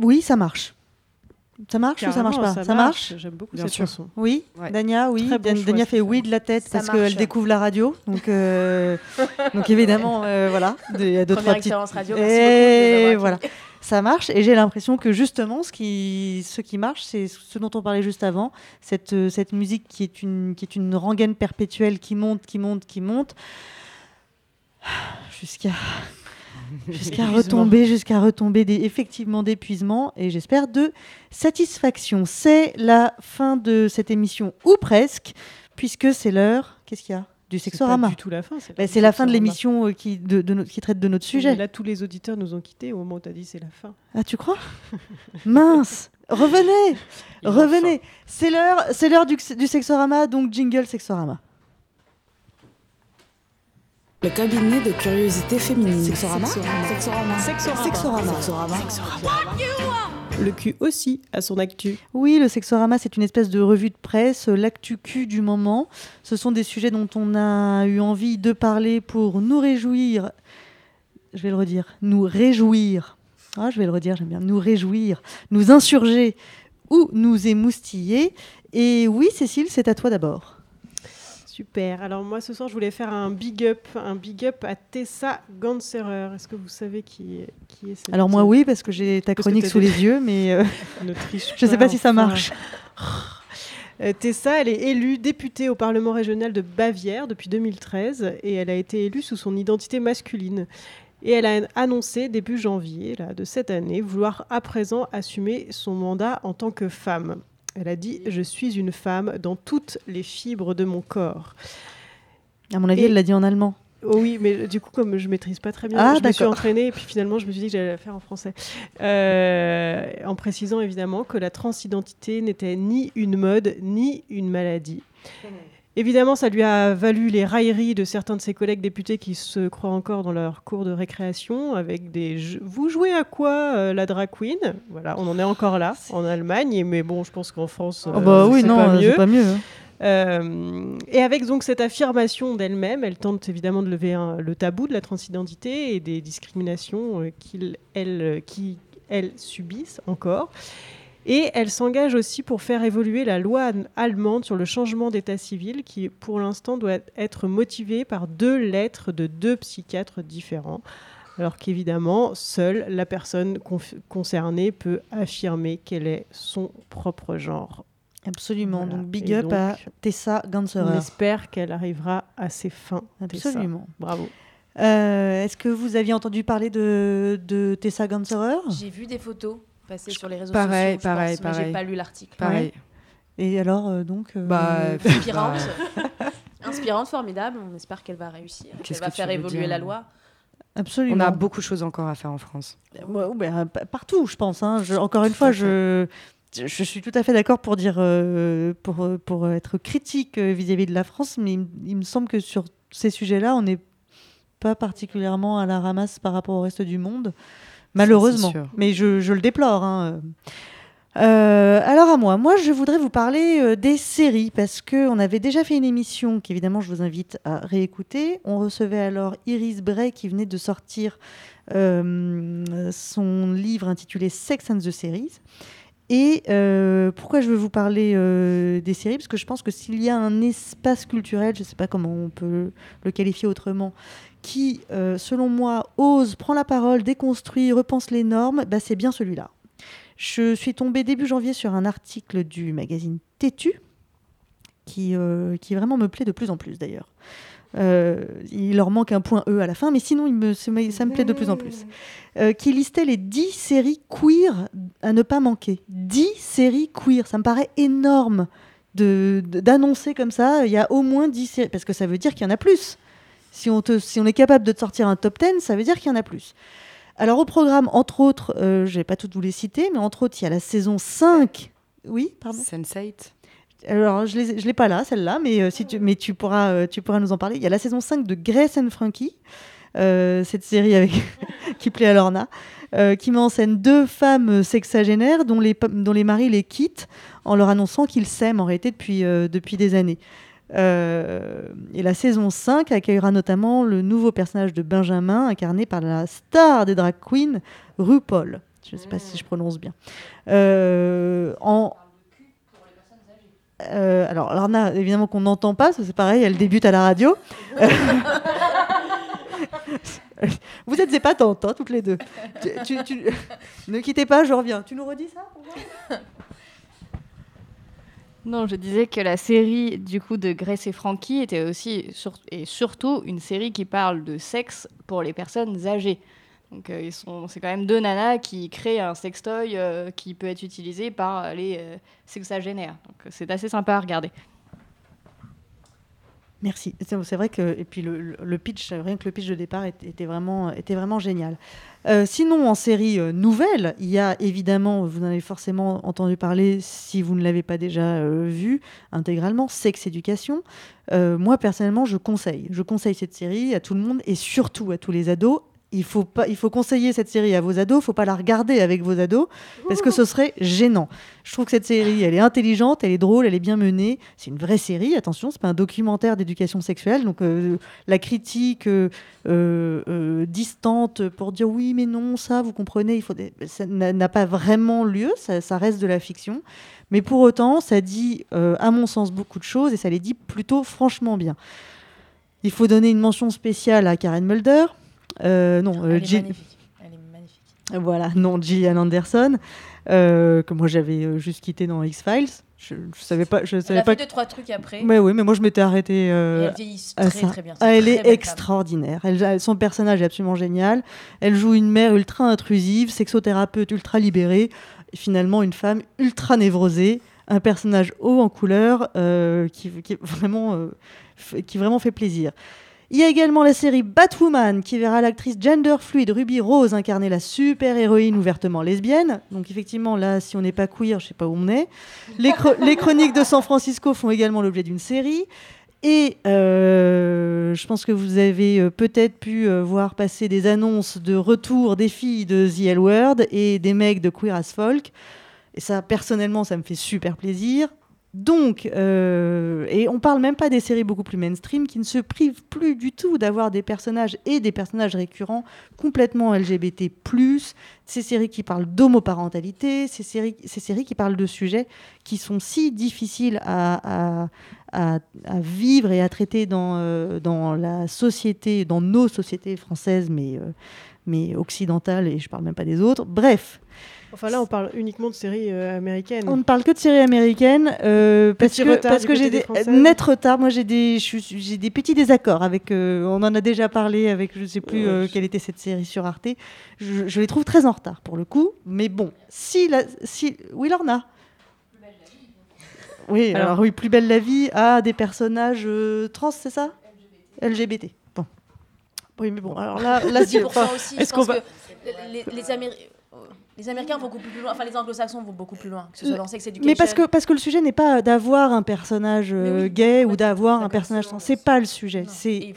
Speaker 2: Oui, ça marche. Ça marche ou ça marche pas
Speaker 1: ça marche. J'aime beaucoup cette chanson.
Speaker 2: Oui,
Speaker 1: Ouais.
Speaker 2: Dania, oui.
Speaker 1: Très bon
Speaker 2: Dan-
Speaker 1: choix,
Speaker 2: Dania fait oui de la tête
Speaker 6: Ça
Speaker 2: parce qu'elle découvre la radio. Donc, euh, donc évidemment, euh, voilà. Il y a deux,
Speaker 6: Première
Speaker 2: trois petites-
Speaker 6: expérience radio,
Speaker 2: Et
Speaker 6: avoir
Speaker 2: voilà. ça marche. Et j'ai l'impression que justement, ce qui, ce qui marche, c'est ce dont on parlait juste avant, cette, euh, cette musique qui est, une, qui est une rengaine perpétuelle qui monte, qui monte, qui monte, jusqu'à jusqu'à retomber, jusqu'à retomber des, effectivement d'épuisement et j'espère de satisfaction. C'est la fin de cette émission ou presque, puisque c'est l'heure. Qu'est-ce qu'il y a Du
Speaker 1: C'est
Speaker 2: sexorama.
Speaker 1: pas du tout la fin. c'est
Speaker 2: Bah, c'est
Speaker 1: du
Speaker 2: la fin de l'émission euh, qui, de, de no- qui traite de notre
Speaker 1: Mais
Speaker 2: sujet.
Speaker 1: Là, tous les auditeurs nous ont quittés au moment où tu as dit c'est la fin.
Speaker 2: Ah, tu crois? Mince Revenez Revenez C'est l'heure, c'est l'heure du, du Sexorama, donc jingle Sexorama.
Speaker 16: Le cabinet de curiosité féminine.
Speaker 2: Sexorama
Speaker 16: Sexorama.
Speaker 1: Sexorama.
Speaker 16: Sexorama.
Speaker 1: Le cul aussi a son actu.
Speaker 2: Oui, le Sexorama, c'est une espèce de revue de presse, euh, l'actu cul du moment. Ce sont des sujets dont on a eu envie de parler pour nous réjouir. Je vais le redire. Nous réjouir. Ah, je vais le redire, j'aime bien. Nous réjouir, nous insurger ou nous émoustiller. Et oui, Cécile, c'est à toi d'abord.
Speaker 1: Super. Alors moi ce soir je voulais faire un big up, un big up à Tessa Ganserer. Est-ce que vous savez qui est, qui est cette
Speaker 2: Alors moi, oui, parce que j'ai ta
Speaker 1: Parce
Speaker 2: chronique sous les yeux, mais euh,
Speaker 1: Ne triche
Speaker 2: je ne sais pas si ça marche.
Speaker 1: Euh, Tessa, elle est élue députée au Parlement régional de Bavière depuis 2013 et elle a été élue sous son identité masculine. Et elle a annoncé début janvier là, de cette année vouloir à présent assumer son mandat en tant que femme. Elle a dit Je suis une femme dans toutes les fibres de mon corps.
Speaker 2: À mon avis,
Speaker 1: Et-
Speaker 2: elle l'a dit en allemand.
Speaker 1: Oh oui, mais du coup, comme je maîtrise pas très bien,
Speaker 2: Ah,
Speaker 1: je me suis entraînée et puis finalement, je me suis dit que j'allais la faire en français. Euh, en précisant évidemment que la transidentité n'était ni une mode ni une maladie. Évidemment, ça lui a valu les railleries de certains de ses collègues députés qui se croient encore dans leur cours de récréation avec des jeux. Vous jouez à quoi euh, la drag queen? Voilà, on en est encore là en Allemagne, mais bon, je pense qu'en France,
Speaker 2: Oh bah oui,
Speaker 1: c'est
Speaker 2: non,
Speaker 1: pas
Speaker 2: euh,
Speaker 1: mieux.
Speaker 2: c'est pas mieux. hein.
Speaker 1: Euh, et avec donc cette affirmation d'elle-même, elle tente évidemment de lever un- le tabou de la transidentité et des discriminations euh, qu'il, elle, euh, qui elles subissent encore. Et elle s'engage aussi pour faire évoluer la loi an- allemande sur le changement d'état civil qui, pour l'instant, doit être motivée par deux lettres de deux psychiatres différents. Alors qu'évidemment, seule la personne concernée peut affirmer quel est son propre genre.
Speaker 2: Absolument.
Speaker 1: Voilà.
Speaker 2: Donc big
Speaker 1: Et
Speaker 2: up
Speaker 1: donc,
Speaker 2: à Tessa Ganserer.
Speaker 1: On espère qu'elle arrivera à ses fins. Tessa.
Speaker 2: Absolument.
Speaker 1: Bravo.
Speaker 2: Euh, Est-ce que vous aviez entendu parler de, de Tessa Ganserer
Speaker 6: J'ai vu des photos passer sur les réseaux
Speaker 3: Pareil,
Speaker 6: sociaux. je
Speaker 3: pareil,
Speaker 6: pense, mais
Speaker 3: pareil.
Speaker 6: J'ai pas lu l'article.
Speaker 3: Pareil.
Speaker 2: Et alors, euh, donc euh,
Speaker 3: Bah,
Speaker 6: Inspirante.
Speaker 3: Bah.
Speaker 6: Inspirante, formidable. On espère qu'elle va réussir. Qu'elle va faire évoluer la loi.
Speaker 2: Absolument.
Speaker 3: On a beaucoup de choses encore à faire en France.
Speaker 2: Ouais, bah, pa- partout, je pense. hein. Je- encore une fois, je, je suis tout à fait d'accord pour dire, euh, pour, euh, pour être critique euh, vis-à-vis de la France, mais il me semble que sur ces sujets-là, on n'est pas particulièrement à la ramasse par rapport au reste du monde, malheureusement. Mais je, je le déplore. hein. Euh, alors à moi, moi je voudrais vous parler euh, des séries parce que on avait déjà fait une émission qu'évidemment je vous invite à réécouter. On recevait alors Iris Bray qui venait de sortir euh, son livre intitulé Sex and the Series. Et pourquoi je veux vous parler des séries? Parce que je pense que s'il y a un espace culturel, je ne sais pas comment on peut le qualifier autrement, qui, euh, selon moi, ose, prend la parole, déconstruit, repense les normes, bah, c'est bien celui-là. Je suis tombée début janvier sur un article du magazine Tétu, qui, euh, qui vraiment me plaît de plus en plus d'ailleurs. Euh, il leur manque un point E à la fin, mais sinon me, ça me plaît de plus en plus. Qui listait les 10 séries queer à ne pas manquer. 10 séries queer, ça me paraît énorme d'annoncer comme ça. Il y a au moins 10 séries, parce que ça veut dire qu'il y en a plus. Si on, te, si on est capable de te sortir un top 10, ça veut dire qu'il y en a plus. Alors au programme, entre autres, euh, je vais pas toutes vous les citer, mais entre autres, il y a la saison 5. Oui, pardon?
Speaker 3: Sense8.
Speaker 2: alors, je ne l'ai pas là, celle-là, mais, euh, si tu, mais tu, pourras, euh, tu pourras nous en parler. Il y a la saison 5 de Grace and Frankie, cette série avec qui plaît à Lorna, qui met en scène deux femmes sexagénaires dont les, dont les maris les quittent en leur annonçant qu'ils s'aiment en réalité depuis, depuis des années. Euh, et la saison 5 accueillera notamment le nouveau personnage de Benjamin, incarné par la star des drag queens, RuPaul. Je ne sais pas si je prononce bien. Euh, en, euh, alors, évidemment qu'on n'entend pas, c'est pareil, elle débute à la radio. Vous êtes épatantes, hein, toutes les deux. Ne quittez pas, je reviens. Tu nous redis ça
Speaker 17: Non, je disais que la série du coup de Grace et Frankie était aussi et surtout une série qui parle de sexe pour les personnes âgées. Donc euh, c'est quand même deux nanas qui créent un sextoy euh, qui peut être utilisé par les euh, sexagénaires. Donc c'est assez sympa à regarder.
Speaker 2: Merci. C'est vrai que et puis le, pitch, rien que le pitch de départ était, était vraiment était vraiment génial. Euh, sinon, en série euh, nouvelle, il y a évidemment, vous en avez forcément entendu parler si vous ne l'avez pas déjà euh, vu intégralement, Sex Education. Euh, moi personnellement, je conseille, je conseille cette série à tout le monde et surtout à tous les ados. Il faut pas, il faut conseiller cette série à vos ados. Il faut pas la regarder avec vos ados parce que ce serait gênant. Je trouve que cette série, elle est intelligente, elle est drôle, elle est bien menée. C'est une vraie série. Attention, c'est pas un documentaire d'éducation sexuelle. Donc euh, la critique euh, euh, distante pour dire oui mais non ça, vous comprenez, il faut des- ça n'a pas vraiment lieu. Ça, ça reste de la fiction. Mais pour autant, ça dit, à mon sens, beaucoup de choses et ça les dit plutôt franchement bien. Il faut donner une mention spéciale à Karen Mulder. Euh, non, euh,
Speaker 18: Elle est
Speaker 2: Jill-
Speaker 18: magnifique. Elle est magnifique.
Speaker 2: voilà, non, Gillian Anderson, euh, que moi j'avais juste quitté dans X-Files. Je, je savais pas. Je
Speaker 18: Elle
Speaker 2: savais
Speaker 18: a
Speaker 2: pas
Speaker 18: fait deux, trois trucs après.
Speaker 2: Mais oui, mais moi je m'étais arrêtée. euh,
Speaker 18: elle vieillit très,
Speaker 2: ça.
Speaker 18: très bien.
Speaker 2: Ah,
Speaker 18: une
Speaker 2: elle
Speaker 18: très
Speaker 2: est extraordinaire. Elle, elle- son personnage est absolument génial. Elle joue une mère ultra intrusive, sexothérapeute ultra libérée, finalement une femme ultra névrosée, un personnage haut en couleur euh, qui, qui vraiment, euh, qui vraiment fait plaisir. Il y a également la série Batwoman qui verra l'actrice gender fluide Ruby Rose incarner la super-héroïne ouvertement lesbienne. Donc effectivement, là, si on n'est pas queer, je sais pas où on est. Les chroniques de San Francisco font également l'objet d'une série. Et euh, je pense que vous avez euh, peut-être pu euh, voir passer des annonces de retour des filles de The L Word et des mecs de Queer as Folk. Et ça, personnellement, ça me fait super plaisir. Donc, euh, et on parle même pas des séries beaucoup plus mainstream qui ne se privent plus du tout d'avoir des personnages et des personnages récurrents complètement LGBT+, ces séries qui parlent d'homoparentalité, ces séries, ces séries qui parlent de sujets qui sont si difficiles à, vivre et à traiter dans, euh, dans la société, dans nos sociétés françaises, mais, euh, mais occidentales, et je parle même pas des autres. Bref.
Speaker 1: Enfin là, on parle uniquement de séries euh, américaines.
Speaker 2: On ne parle que de séries américaines euh, parce que,
Speaker 1: retard
Speaker 2: parce que j'ai
Speaker 1: des
Speaker 2: des net retard. Moi, j'ai des, j'ai des petits désaccords avec. euh, on en a déjà parlé avec, je sais plus euh, quelle était cette série sur Arte. Je, je les trouve très en retard pour le coup. Mais bon, si la, si, oui, Lorna. Oui, alors,
Speaker 1: Alors-
Speaker 2: oui, plus belle la vie a des personnages euh, trans, c'est ça? LGBT. Bon. Oui, mais bon, alors là, là,
Speaker 6: C'est pour ça aussi.
Speaker 2: est-ce
Speaker 6: je
Speaker 2: qu'on
Speaker 6: pense
Speaker 2: va
Speaker 6: que les, les Améri- euh, les Américains vont beaucoup plus loin, enfin les Anglo-Saxons vont beaucoup plus loin, que ce soit dans Sex Education.
Speaker 2: Mais parce que, parce que le sujet n'est pas d'avoir un personnage euh, gay ou d'avoir un personnage trans. C'est pas le sujet. C'est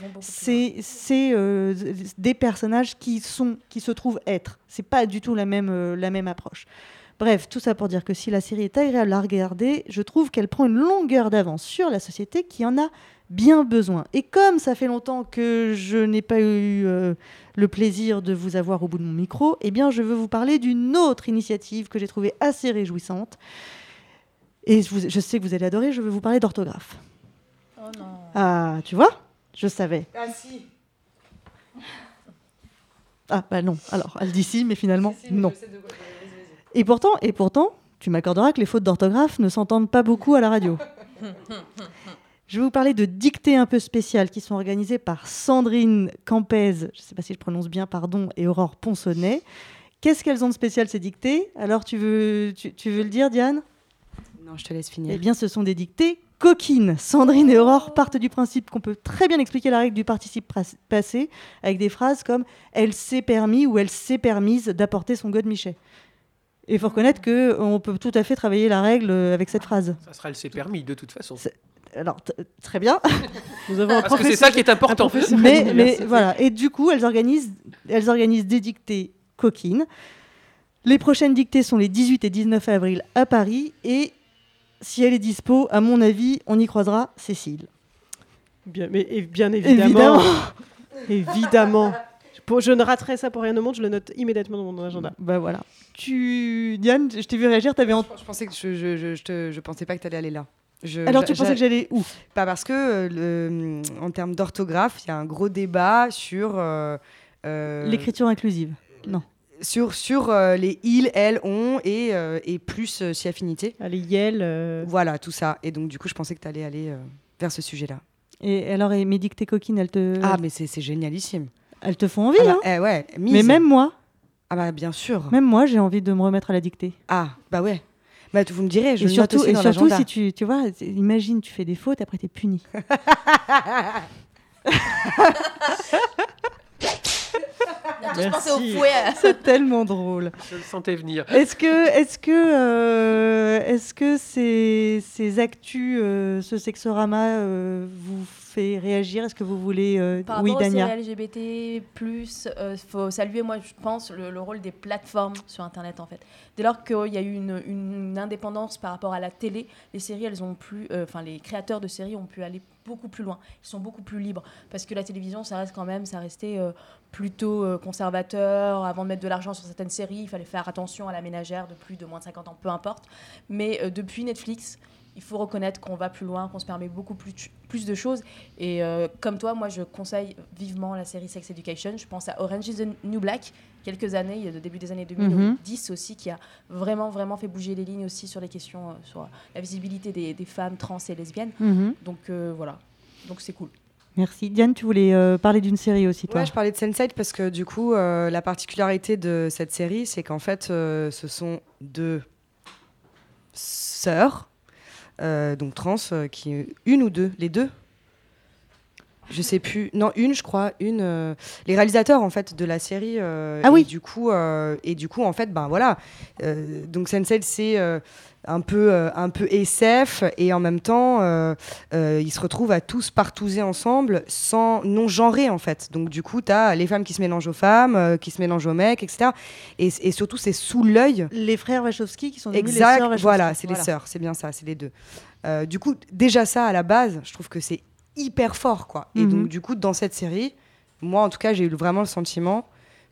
Speaker 2: euh, des personnages qui sont qui se trouvent être. C'est pas du tout la même euh, la même approche. Bref, tout ça pour dire que si la série est agréable à regarder, je trouve qu'elle prend une longueur d'avance sur la société qui en a bien besoin. Et comme ça fait longtemps que je n'ai pas eu euh, le plaisir de vous avoir au bout de mon micro, eh bien, je veux vous parler d'une autre initiative que j'ai trouvée assez réjouissante. Et je, vous- je sais que vous allez adorer, je veux vous parler d'orthographe.
Speaker 18: Oh non.
Speaker 2: Ah, tu vois Je savais.
Speaker 18: Ah si.
Speaker 2: Ah, bah non. Alors, elle dit si, mais finalement, non. Et pourtant, et pourtant, tu m'accorderas que les fautes d'orthographe ne s'entendent pas beaucoup à la radio. Je vais vous parler de dictées un peu spéciales qui sont organisées par Sandrine Campez, je ne sais pas si je prononce bien, pardon, et Aurore Ponsonnet. Qu'est-ce qu'elles ont de spécial ces dictées? Alors, tu veux, tu, tu veux le dire, Diane?
Speaker 3: Non, je te laisse finir.
Speaker 2: Eh bien, ce sont des dictées coquines. Sandrine et Aurore partent du principe qu'on peut très bien expliquer la règle du participe passé avec des phrases comme elle s'est permis ou elle s'est permise d'apporter son godemichet. Et il faut reconnaître qu'on peut tout à fait travailler la règle avec cette phrase.
Speaker 7: Ça sera le c'est permis de toute façon.
Speaker 2: Alors, très bien.
Speaker 1: Nous avons un
Speaker 7: Parce que c'est ça qui est important.
Speaker 2: mais, mais voilà. Et du coup, elles organisent, elles organisent des dictées coquines. Les prochaines dictées sont les 18 et 19 avril à Paris. Et si elle est dispo, à mon avis, on y croisera Cécile.
Speaker 1: Bien, mais et bien évidemment. évidemment. Pour- je ne raterai ça pour rien au monde, je le note immédiatement dans mon agenda.
Speaker 2: Bah voilà. Tu, Diane, je t'ai vu réagir, t'avais en...
Speaker 3: Je pensais que je, je, je, je te- je pensais pas que tu allais aller là. Je-
Speaker 2: Alors, tu
Speaker 3: j'a-
Speaker 2: pensais que j'allais où?
Speaker 3: Pas parce que, euh, le, en termes d'orthographe, il y a un gros débat sur. euh, euh,
Speaker 2: L'écriture inclusive. Non.
Speaker 3: Sur, sur euh, les il, elle, on et, euh, et plus euh, si affinité.
Speaker 1: Les yel.
Speaker 3: Voilà, tout ça. Et donc, du coup, je pensais que tu allais aller vers ce sujet-là.
Speaker 2: Et alors, et mes dictées coquines, elles te.
Speaker 3: Ah, mais c'est c'est génialissime.
Speaker 2: Elles te font envie,
Speaker 3: Ah bah,
Speaker 2: hein
Speaker 3: eh ouais, mise.
Speaker 2: Mais même moi,
Speaker 3: Ah, bah, bien sûr.
Speaker 2: même moi, j'ai envie de me remettre à la dictée.
Speaker 3: Ah, bah ouais. Bah, vous me direz, je
Speaker 2: et
Speaker 3: note
Speaker 2: surtout, et surtout si tu, tu vois, imagine, tu fais des fautes, après t'es puni. C'est tellement drôle.
Speaker 7: Je le sentais venir.
Speaker 2: Est-ce que, est-ce que, euh, est-ce que ces, ces actus, euh, ce sexorama euh, vous fait réagir? Est-ce que vous voulez, euh,
Speaker 18: Par
Speaker 2: oui,
Speaker 18: aux
Speaker 2: Dania
Speaker 18: LGBT+, il faut saluer, moi, je pense, le, le rôle des plateformes sur Internet, en fait. Dès lors qu'il y a eu une, une indépendance par rapport à la télé, les séries, elles ont pu, euh, enfin, les créateurs de séries ont pu aller beaucoup plus loin. Ils sont beaucoup plus libres. Parce que la télévision, ça reste quand même, ça restait euh, plutôt euh, conservateur. Avant de mettre de l'argent sur certaines séries, il fallait faire attention à la ménagère de plus de moins de 50 ans, peu importe. Mais euh, depuis Netflix, il faut reconnaître qu'on va plus loin, qu'on se permet beaucoup plus, plus de choses. Et euh, comme toi, moi, je conseille vivement la série Sex Education. Je pense à Orange is the New Black, quelques années, il y a le début des années 2010 aussi, qui a vraiment, vraiment fait bouger les lignes aussi sur les questions, euh, sur la visibilité des, des femmes trans et lesbiennes.
Speaker 2: Mhm.
Speaker 18: Donc euh, voilà, donc c'est cool.
Speaker 2: Merci. Diane, tu voulais euh, parler d'une série aussi, toi?
Speaker 3: Ouais, je parlais de Sense8 parce que du coup, euh, la particularité de cette série, c'est qu'en fait, euh, ce sont deux sœurs, euh, donc trans, euh, qui une ou deux, les deux. Je sais plus. Non, une, je crois, une. euh, les réalisateurs en fait de la série.
Speaker 2: Ah oui.
Speaker 3: Et du coup, et du coup, en fait, ben voilà. Donc Sense8, c'est un peu, euh, un peu SF et en même temps, euh, euh, ils se retrouvent à tous partouzer ensemble, sans non genrés en fait. Donc du coup, tu as les femmes qui se mélangent aux femmes, qui se mélangent aux mecs, etc. Et, et surtout, c'est sous l'œil.
Speaker 2: Les frères Wachowski qui sont devenus les
Speaker 3: Exact,
Speaker 2: sœurs Wachowski.
Speaker 3: voilà, c'est les sœurs, c'est bien ça, c'est les deux. Du coup, déjà ça à la base, je trouve que c'est hyper fort, quoi. Et
Speaker 2: Mhm.
Speaker 3: donc, du coup, dans cette série, moi, en tout cas, j'ai eu vraiment le sentiment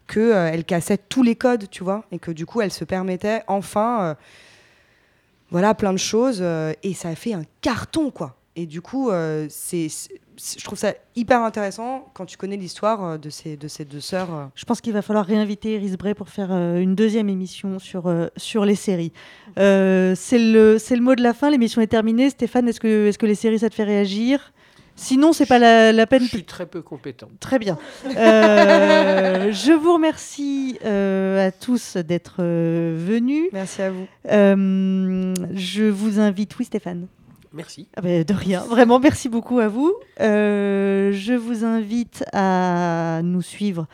Speaker 3: que euh, elle cassait tous les codes, tu vois, et que du coup, elle se permettait enfin, voilà, plein de choses, euh, et ça a fait un carton, quoi. Et du coup, euh, c'est, je trouve ça hyper intéressant quand tu connais l'histoire euh, de ces, de ces deux sœurs.
Speaker 2: Je pense qu'il va falloir réinviter Iris Bray pour faire une deuxième émission sur, sur les séries. C'est le, le mot de la fin, l'émission est terminée. Stéphane, est-ce que, est-ce que les séries, ça te fait réagir? Sinon, c'est pas la, la peine.
Speaker 7: Je suis très peu compétent.
Speaker 2: Très bien. Euh, je vous remercie euh, à tous d'être euh, venus.
Speaker 3: Merci à vous.
Speaker 2: Euh, je vous invite, oui Stéphane.
Speaker 7: Merci.
Speaker 2: Ah ben, de rien, vraiment merci beaucoup à vous. Euh, je vous invite à nous suivre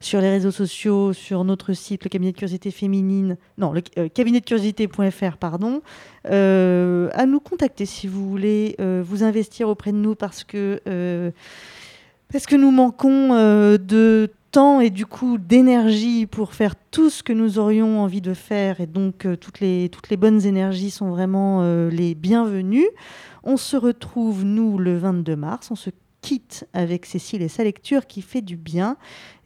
Speaker 2: sur les réseaux sociaux, sur notre site, le cabinet de curiosité féminine, non, le euh, cabinet de curiosité.fr, pardon, Euh, à nous contacter si vous voulez euh, vous investir auprès de nous parce que, parce que nous manquons de temps et du coup d'énergie pour faire tout ce que nous aurions envie de faire et donc toutes, les, toutes les bonnes énergies sont vraiment les bienvenues. On se retrouve nous le 22 mars, on se quitte avec Cécile et sa lecture qui fait du bien.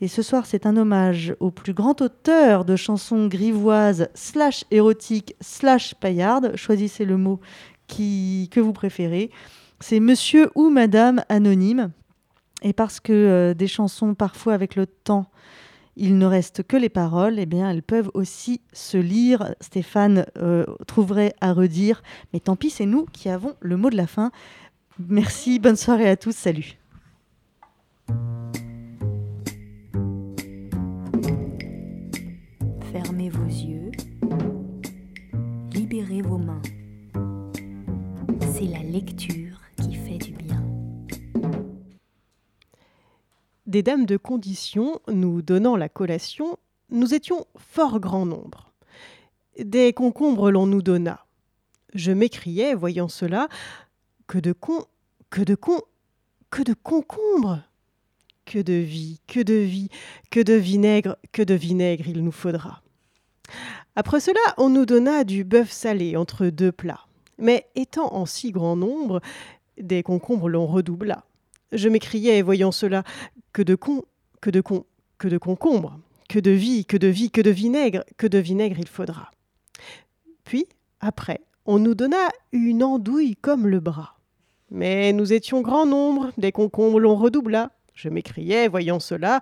Speaker 2: Et ce soir, c'est un hommage au plus grand auteur de chansons grivoises slash érotiques slash paillardes. Choisissez le mot qui, que vous préférez. C'est Monsieur ou Madame Anonyme. Et parce que euh, des chansons, parfois avec le temps, il ne reste que les paroles, eh bien, elles peuvent aussi se lire. Stéphane euh, trouverait à redire, mais tant pis, c'est nous qui avons le mot de la fin. Merci, bonne soirée à tous, salut.
Speaker 19: Fermez vos yeux, libérez vos mains. C'est la lecture qui fait du bien.
Speaker 1: Des dames de condition nous donnant la collation, nous étions fort grand nombre. Des concombres l'on nous donna. Je m'écriai, voyant cela, que de con, que de con, que de concombres Que de vie, que de vie, que de vinaigre, que de vinaigre il nous faudra. Après cela, on nous donna du bœuf salé entre deux plats. Mais étant en si grand nombre, des concombres l'on redoubla. Je m'écriai, voyant cela, que de con, que de con, que de concombre, que de vie, que de vie, que de vinaigre, que de vinaigre il faudra. Puis, après, on nous donna une andouille comme le bras. Mais nous étions grand nombre, des concombres l'on redoubla. Je m'écriais, voyant cela,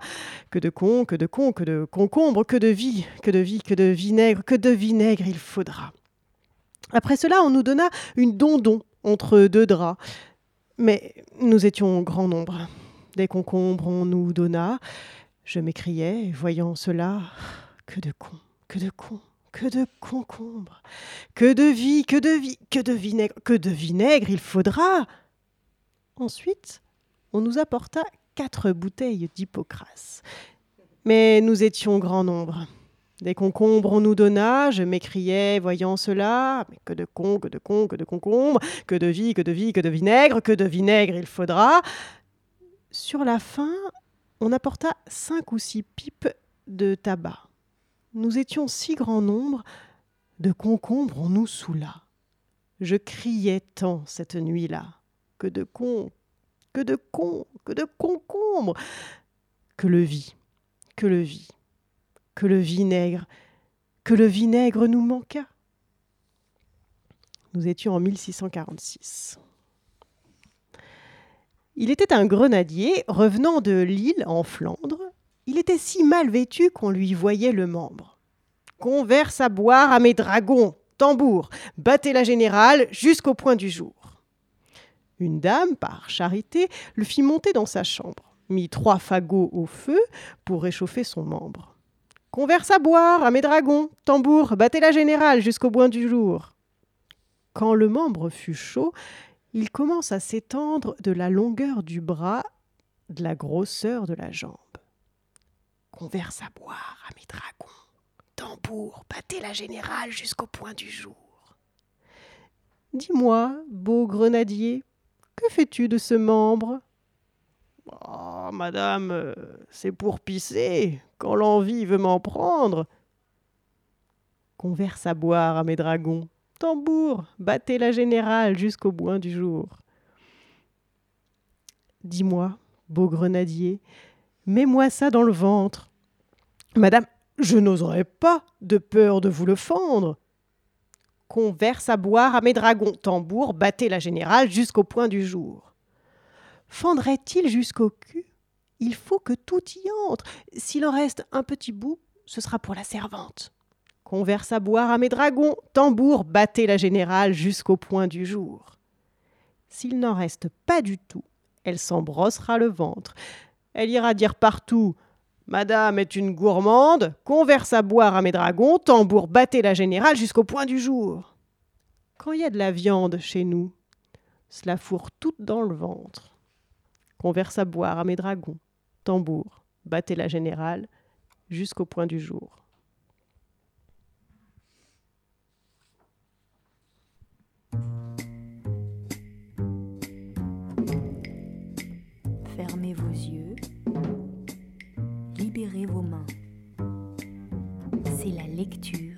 Speaker 1: que de cons, que de cons, que de concombres, que de vie, que de vie, que de vinaigre, que de vinaigre il faudra. Après cela, on nous donna une dondon entre deux draps. Mais nous étions grand nombre. Des concombres on nous donna. Je m'écriais, voyant cela, que de cons, que de cons, que de concombres, que de vie, que de vie, que de vinaigre, que de vinaigre il faudra. Ensuite, on nous apporta quatre bouteilles d'hypocras. Mais nous étions grand nombre. Des concombres on nous donna, je m'écriais, voyant cela, mais que de cons, que de cons, que de concombres, que de vie, que de vie, que de vinaigre, que de vinaigre il faudra. Sur la fin, on apporta cinq ou six pipes de tabac. Nous étions si grand nombre, de concombres on nous saoula. Je criais tant cette nuit-là, que de cons, que de cons, que de concombres, que le vit, que le vit, que le vinaigre, que le vinaigre nous manqua. Nous étions en 1646. Il était un grenadier revenant de Lille en Flandre. Il était si mal vêtu qu'on lui voyait le membre. Qu'on verse à boire à mes dragons, tambour, battez la générale jusqu'au point du jour. Une dame, par charité, le fit monter dans sa chambre, mit trois fagots au feu pour réchauffer son membre. Qu'on verse à boire à mes dragons, tambour, battez la générale jusqu'au point du jour. Quand le membre fut chaud, il commence à s'étendre de la longueur du bras, de la grosseur de la jambe. Qu'on verse à boire à mes dragons, tambour, battez la générale jusqu'au point du jour. Dis-moi, beau grenadier, que fais-tu de ce membre? Oh, madame, euh, c'est pour pisser, quand l'envie veut m'en prendre. Qu'on verse à boire à mes dragons, tambour, battez la générale jusqu'au bout du jour. Dis-moi, beau grenadier, mets-moi ça dans le ventre. Madame, je n'oserais pas, de peur de vous le fendre. Qu'on verse à boire à mes dragons, tambour, battez la générale jusqu'au point du jour. Fendrait-il jusqu'au cul? Il faut que tout y entre. S'il en reste un petit bout, ce sera pour la servante. Qu'on verse à boire à mes dragons, tambour, battez la générale jusqu'au point du jour. S'il n'en reste pas du tout, elle s'embrossera le ventre. Elle ira dire partout Madame est une gourmande, qu'on verse à boire à mes dragons, tambour, battez la générale jusqu'au point du jour. Quand il y a de la viande chez nous, cela fourre toute dans le ventre. Qu'on verse à boire à mes dragons, tambour, battez la générale jusqu'au point du jour.
Speaker 19: Fermez vos yeux. Lecture